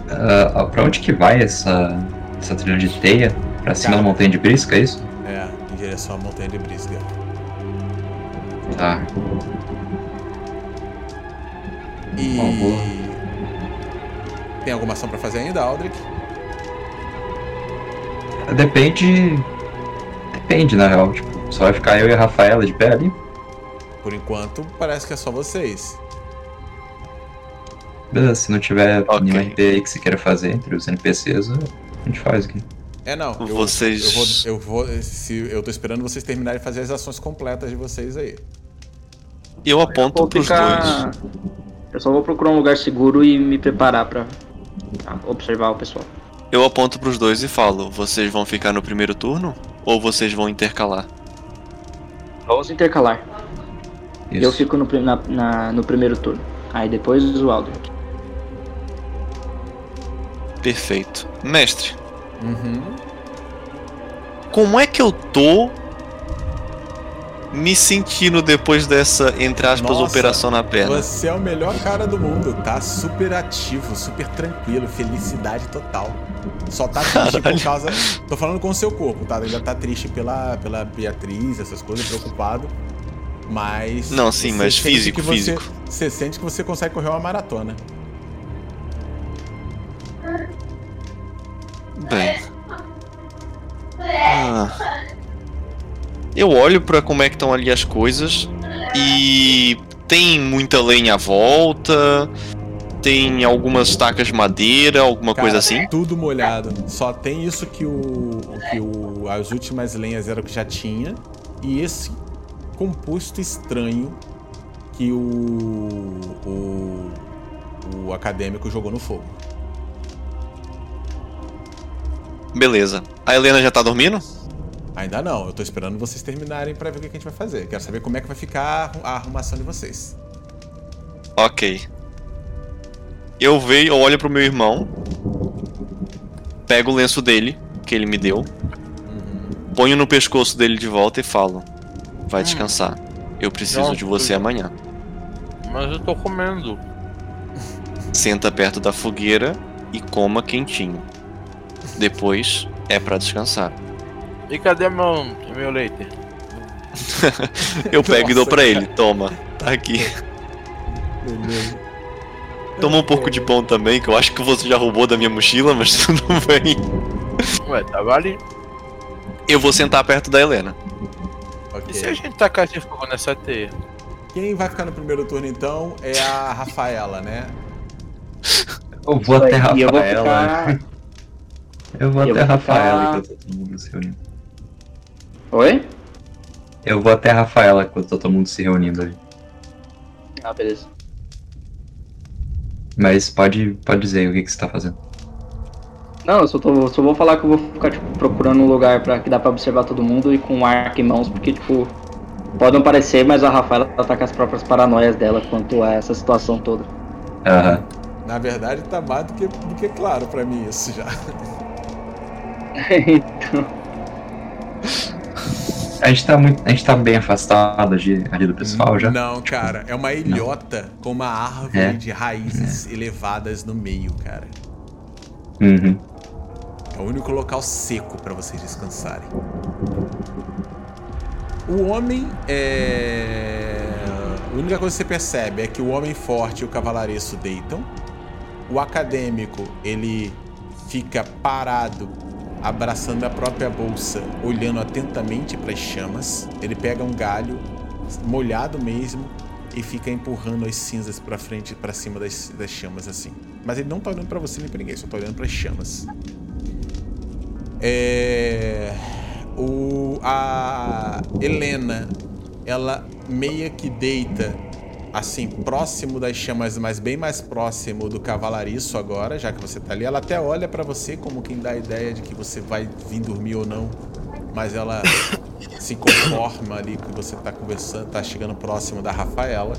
Ah, pra onde que vai essa, essa trilha de teia? Pra cima Cara. da montanha de brisca, é isso? É, em direção à montanha de Brisga. Tá. E. Tem alguma ação pra fazer ainda, Aldrich? Depende. Depende, na real. Tipo, só vai ficar eu e a Rafaela de pé ali. Por enquanto, parece que é só vocês. Beleza, se não tiver Ok. nenhum RP aí que você queira fazer entre os NPCs, a gente faz aqui. É, não. Eu, Vocês- Eu vou, eu vou. Se, eu tô esperando vocês terminarem de fazer as ações completas de vocês aí. Eu aponto Vou pros ficar. dois. Eu só vou procurar um lugar seguro e me preparar pra, pra observar o pessoal. Eu aponto pros dois e falo: Vocês vão ficar no primeiro turno? Ou vocês vão intercalar? Vamos intercalar. Isso. Eu fico no, na- na- no primeiro turno. Aí depois o Aldrich. Perfeito. Mestre, Uhum. como é que eu tô me sentindo depois dessa, entre aspas, Nossa, operação na perna? Você é o melhor cara do mundo, tá super ativo, super tranquilo, felicidade total. Só tá triste por causa. Tô falando com o seu corpo, tá? Ainda tá triste pela, pela Beatriz, essas coisas, preocupado. Mas. Não, sim, mas físico, você- físico. Você sente que você consegue correr uma maratona. Bem. Ah. Eu olho pra como é que estão ali as coisas e tem muita lenha à volta, tem algumas estacas de madeira, alguma Cara, coisa assim. Tudo molhado. Só tem isso que o. que o. As últimas lenhas eram que já tinha. E esse composto estranho que o. o. o acadêmico jogou no fogo. Beleza. A Helena já tá dormindo? Ainda não, eu tô esperando vocês terminarem pra ver o que a gente vai fazer. Quero saber como é que vai ficar a arrumação de vocês. Ok. Eu vejo, eu olho pro meu irmão, pego o lenço dele, que ele me deu, ponho no pescoço dele de volta e falo: Vai descansar. Eu preciso Não, de você tudo. amanhã. Mas eu tô comendo. Senta perto da fogueira e coma quentinho. Depois é pra descansar. E cadê meu, meu leite? Eu pego e dou pra cara. ele: Toma, tá aqui. Beleza. Toma um pouco de pão também, que eu acho que você já roubou da minha mochila, mas tudo bem. Ué, tava ali. Eu vou sentar perto da Helena. Ok. E se a gente tacar esse fogo nessa teia? Quem vai ficar no primeiro turno então é a Rafaela, né? Eu vou até E eu vou Rafaela. ficar. Eu vou eu até vou Rafaela ficar- enquanto todo mundo se reunindo. Oi? Eu vou até Rafaela enquanto todo mundo se reunindo ali. Ah, beleza. Mas pode, pode dizer o que, que você tá fazendo. Não, eu só, tô, só vou falar que eu vou ficar, tipo, procurando um lugar pra, que dá pra observar todo mundo e com um arco em mãos, porque, tipo, pode não parecer, mas a Rafaela tá com as próprias paranoias dela quanto a essa situação toda. Aham. Na verdade, tá mais do que, do que claro pra mim isso já. então, A gente tá muito. A gente tá bem afastado de, ali do pessoal já. Não, cara, é uma ilhota com uma árvore É. de raízes elevadas no meio, cara. Uhum. É o único local seco pra vocês descansarem. O homem é. A única coisa que você percebe é que o homem forte e o cavalariço deitam. O acadêmico, ele fica parado, abraçando a própria bolsa, olhando atentamente para as chamas. Ele pega um galho molhado mesmo e fica empurrando as cinzas para frente, para cima das, das chamas assim. Mas ele não tá olhando para você nem para ninguém, só tá olhando para as chamas. É. O, a Helena, ela meia que deita assim, próximo das chamas, mas bem mais próximo do cavalariço agora, já que você tá ali. Ela até olha pra você como quem dá a ideia de que você vai vir dormir ou não, mas ela se conforma ali que você tá conversando, tá chegando próximo da Rafaela.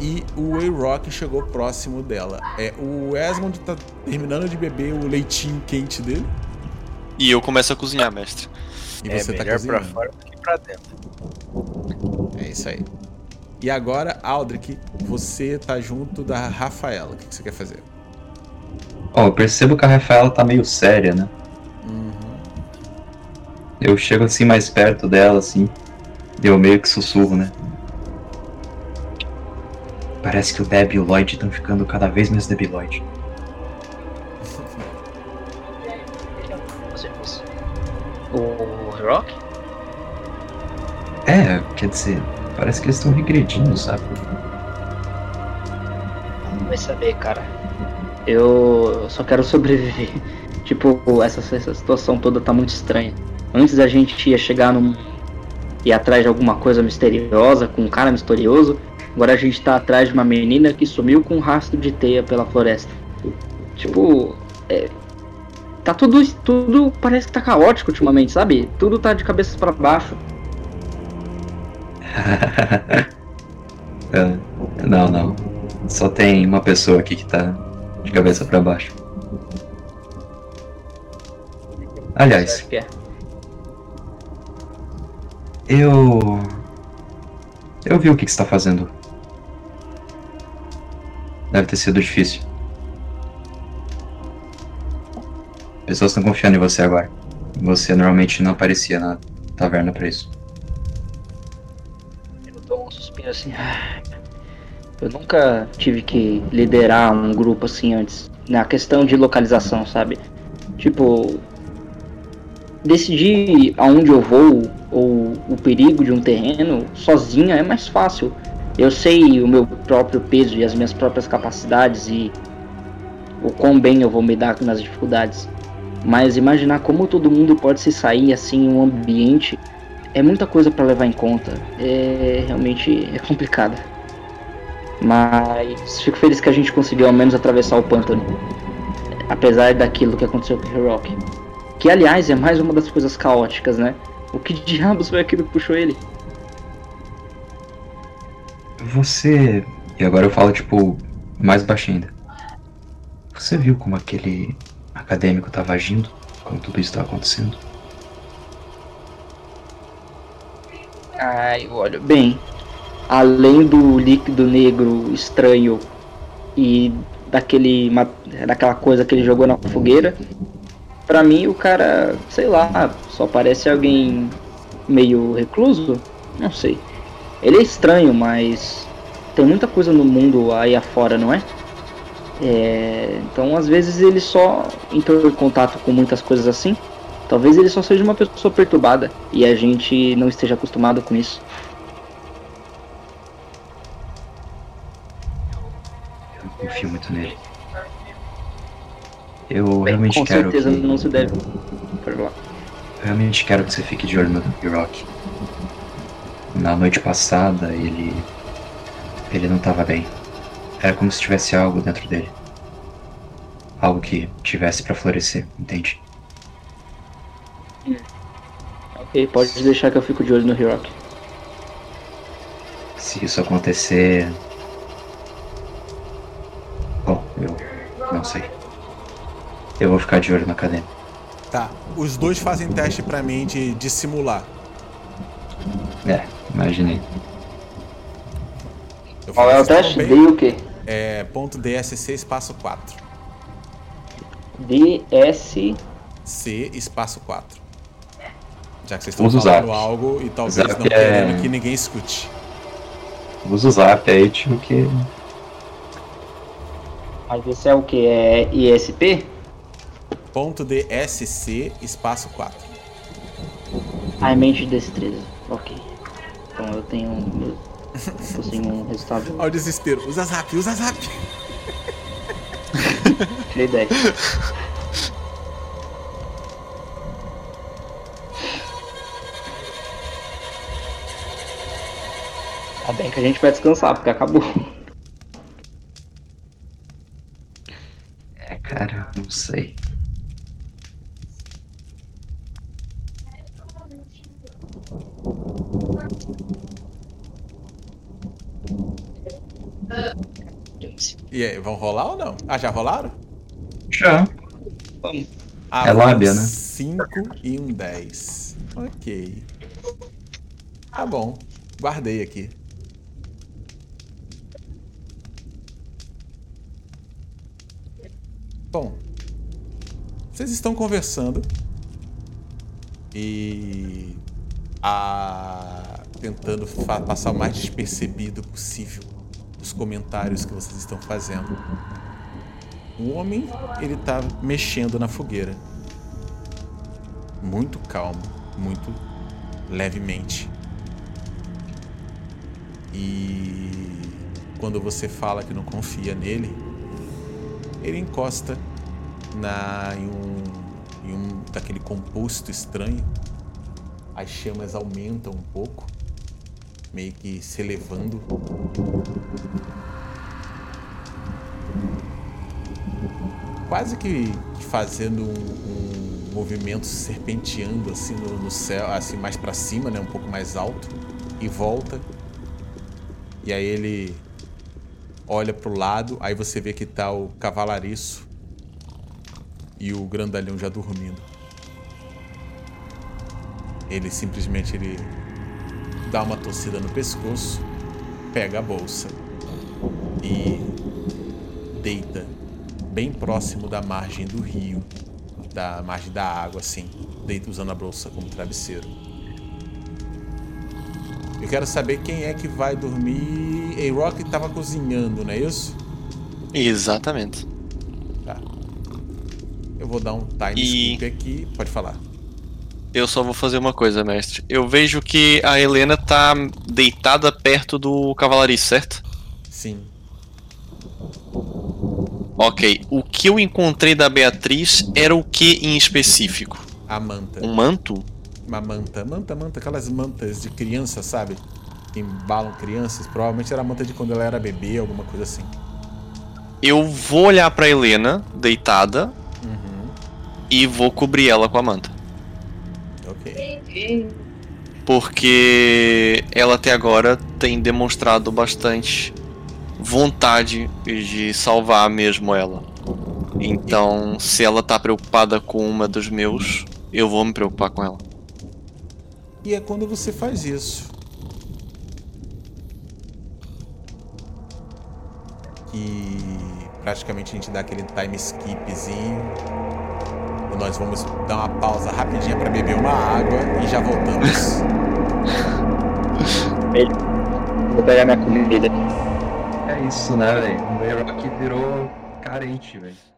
E o A-Rock chegou próximo dela. É, o Esmond tá terminando de beber o leitinho quente dele. E eu começo a cozinhar, mestre. E é você tá melhor pra cozinhando. fora do que pra dentro. É isso aí. E agora, Aldrich, você tá junto da Rafaela. O que você quer fazer? Ó, eu percebo que a Rafaela tá meio séria, né? Uhum. Eu chego assim mais perto dela, assim. E eu meio que sussurro, né? Parece que o Deb e o Lloyd estão ficando cada vez mais debiloide. O Rock? É, quer dizer, parece que eles estão regredindo, sabe? Vai saber, cara. Eu só quero sobreviver. Tipo, essa, essa situação toda tá muito estranha. Antes a gente ia chegar num. ir atrás de alguma coisa misteriosa, com um cara misterioso. Agora a gente tá atrás de uma menina que sumiu com um rastro de teia pela floresta. Tipo. é, tá tudo. Tudo parece que tá caótico ultimamente, sabe? Tudo tá de cabeças para baixo. Não, não. Só tem uma pessoa aqui que tá de cabeça pra baixo. Aliás, é. eu. Eu vi o que, que você tá fazendo. Deve ter sido difícil. Pessoas estão confiando em você agora. Você normalmente não aparecia na taverna pra isso. Assim. "Ah, Eu nunca tive que liderar um grupo assim antes. Na questão de localização, sabe? Tipo. Decidir aonde eu vou ou o perigo de um terreno sozinha é mais fácil. Eu sei o meu próprio peso e as minhas próprias capacidades e o quão bem eu vou me dar nas dificuldades. Mas imaginar como todo mundo pode se sair assim em um ambiente é muita coisa para levar em conta. É realmente é complicado. Mas fico feliz que a gente conseguiu ao menos atravessar o pântano. Apesar daquilo que aconteceu com o Rock. Que aliás é mais uma das coisas caóticas, né? O que diabos foi aquilo que puxou ele? Você. E agora eu falo, tipo, mais baixinho ainda. Você viu como aquele acadêmico tava agindo? Como tudo isso tava acontecendo? Ai, olha, bem. Além do líquido negro estranho e daquele daquela coisa que ele jogou na fogueira, pra mim o cara, sei lá, só parece alguém meio recluso, não sei. Ele é estranho, mas tem muita coisa no mundo aí afora, não é? É, então às vezes ele só entrou em contato com muitas coisas assim Talvez ele só seja uma pessoa perturbada e a gente não esteja acostumado com isso. Eu não confio muito nele. Eu Bem, realmente com quero certeza que... não se deve. Falar. Eu realmente quero que você fique de olho no Rock. Na noite passada, ele. Ele não estava bem. Era como se tivesse algo dentro dele. Algo que tivesse para florescer, entende? Ok, pode deixar que eu fico de olho no Hirok. Se isso acontecer. Bom, eu não sei. Eu vou ficar de olho na academia. Tá. Os dois fazem teste pra mim de dissimular. É, imaginei. Eu Qual é o teste? também. D o quê? É ponto DSC espaço 4. DS. C espaço 4. Já que vocês estão Usa falando zap. algo e talvez Zap não é- querendo que ninguém escute. Usa o zap aí, tio, que. Mas esse é o que? É ISP? Ponto DSC espaço 4. Ai, mente de destreza. Ok. Então eu tenho. Eu possuo um resultado. Olha o desespero. Usa zap, usa zap. Tirei 10. Tá bem que a gente vai descansar, porque acabou. É, cara, não sei. E aí, vão rolar ou não? Ah, já rolaram? Já. Vamos. Ah, É lábia, né? 5 e um 10. Ok. Tá bom. Guardei aqui. Bom. Vocês estão conversando. E. A, tentando passar o mais despercebido possível os comentários que vocês estão fazendo. O homem, ele tá mexendo na fogueira. Muito calmo, muito levemente. E quando você fala que não confia nele, ele encosta na em um, em um daquele composto estranho. As chamas aumentam um pouco, meio que se elevando. quase que, fazendo um, um movimento serpenteando assim no, no céu, assim mais para cima, né, um pouco mais alto e volta. E aí ele olha pro lado, aí você vê que tá o cavalariço e o grandalhão já dormindo. Ele simplesmente ele dá uma torcida no pescoço, pega a bolsa e deita bem próximo da margem do rio, da margem da água, assim, deita usando a bolsa como travesseiro. Eu quero saber quem é que vai dormir. A-Rock tava cozinhando, não é isso? Exatamente. Tá. Eu vou dar um time E- skip aqui. Pode falar. Eu só vou fazer uma coisa, mestre. Eu vejo que a Helena tá deitada perto do cavalariço, certo? Sim. Ok. O que eu encontrei da Beatriz era o que em específico? A manta. Um manto? Uma manta. Manta, manta, aquelas mantas de criança, sabe? Que embalam crianças. Provavelmente era a manta de quando ela era bebê, alguma coisa assim. Eu vou olhar pra Helena, deitada, Uhum. e vou cobrir ela com a manta. Ok. Porque ela até agora tem demonstrado bastante vontade de salvar mesmo ela. Então, se ela tá preocupada com uma dos meus, eu vou me preocupar com ela. E é quando você faz isso que praticamente a gente dá aquele time skipzinho. E nós vamos dar uma pausa rapidinha para beber uma água e já voltamos. Vou pegar minha comida. É isso, né, velho? O Rock virou carente, velho.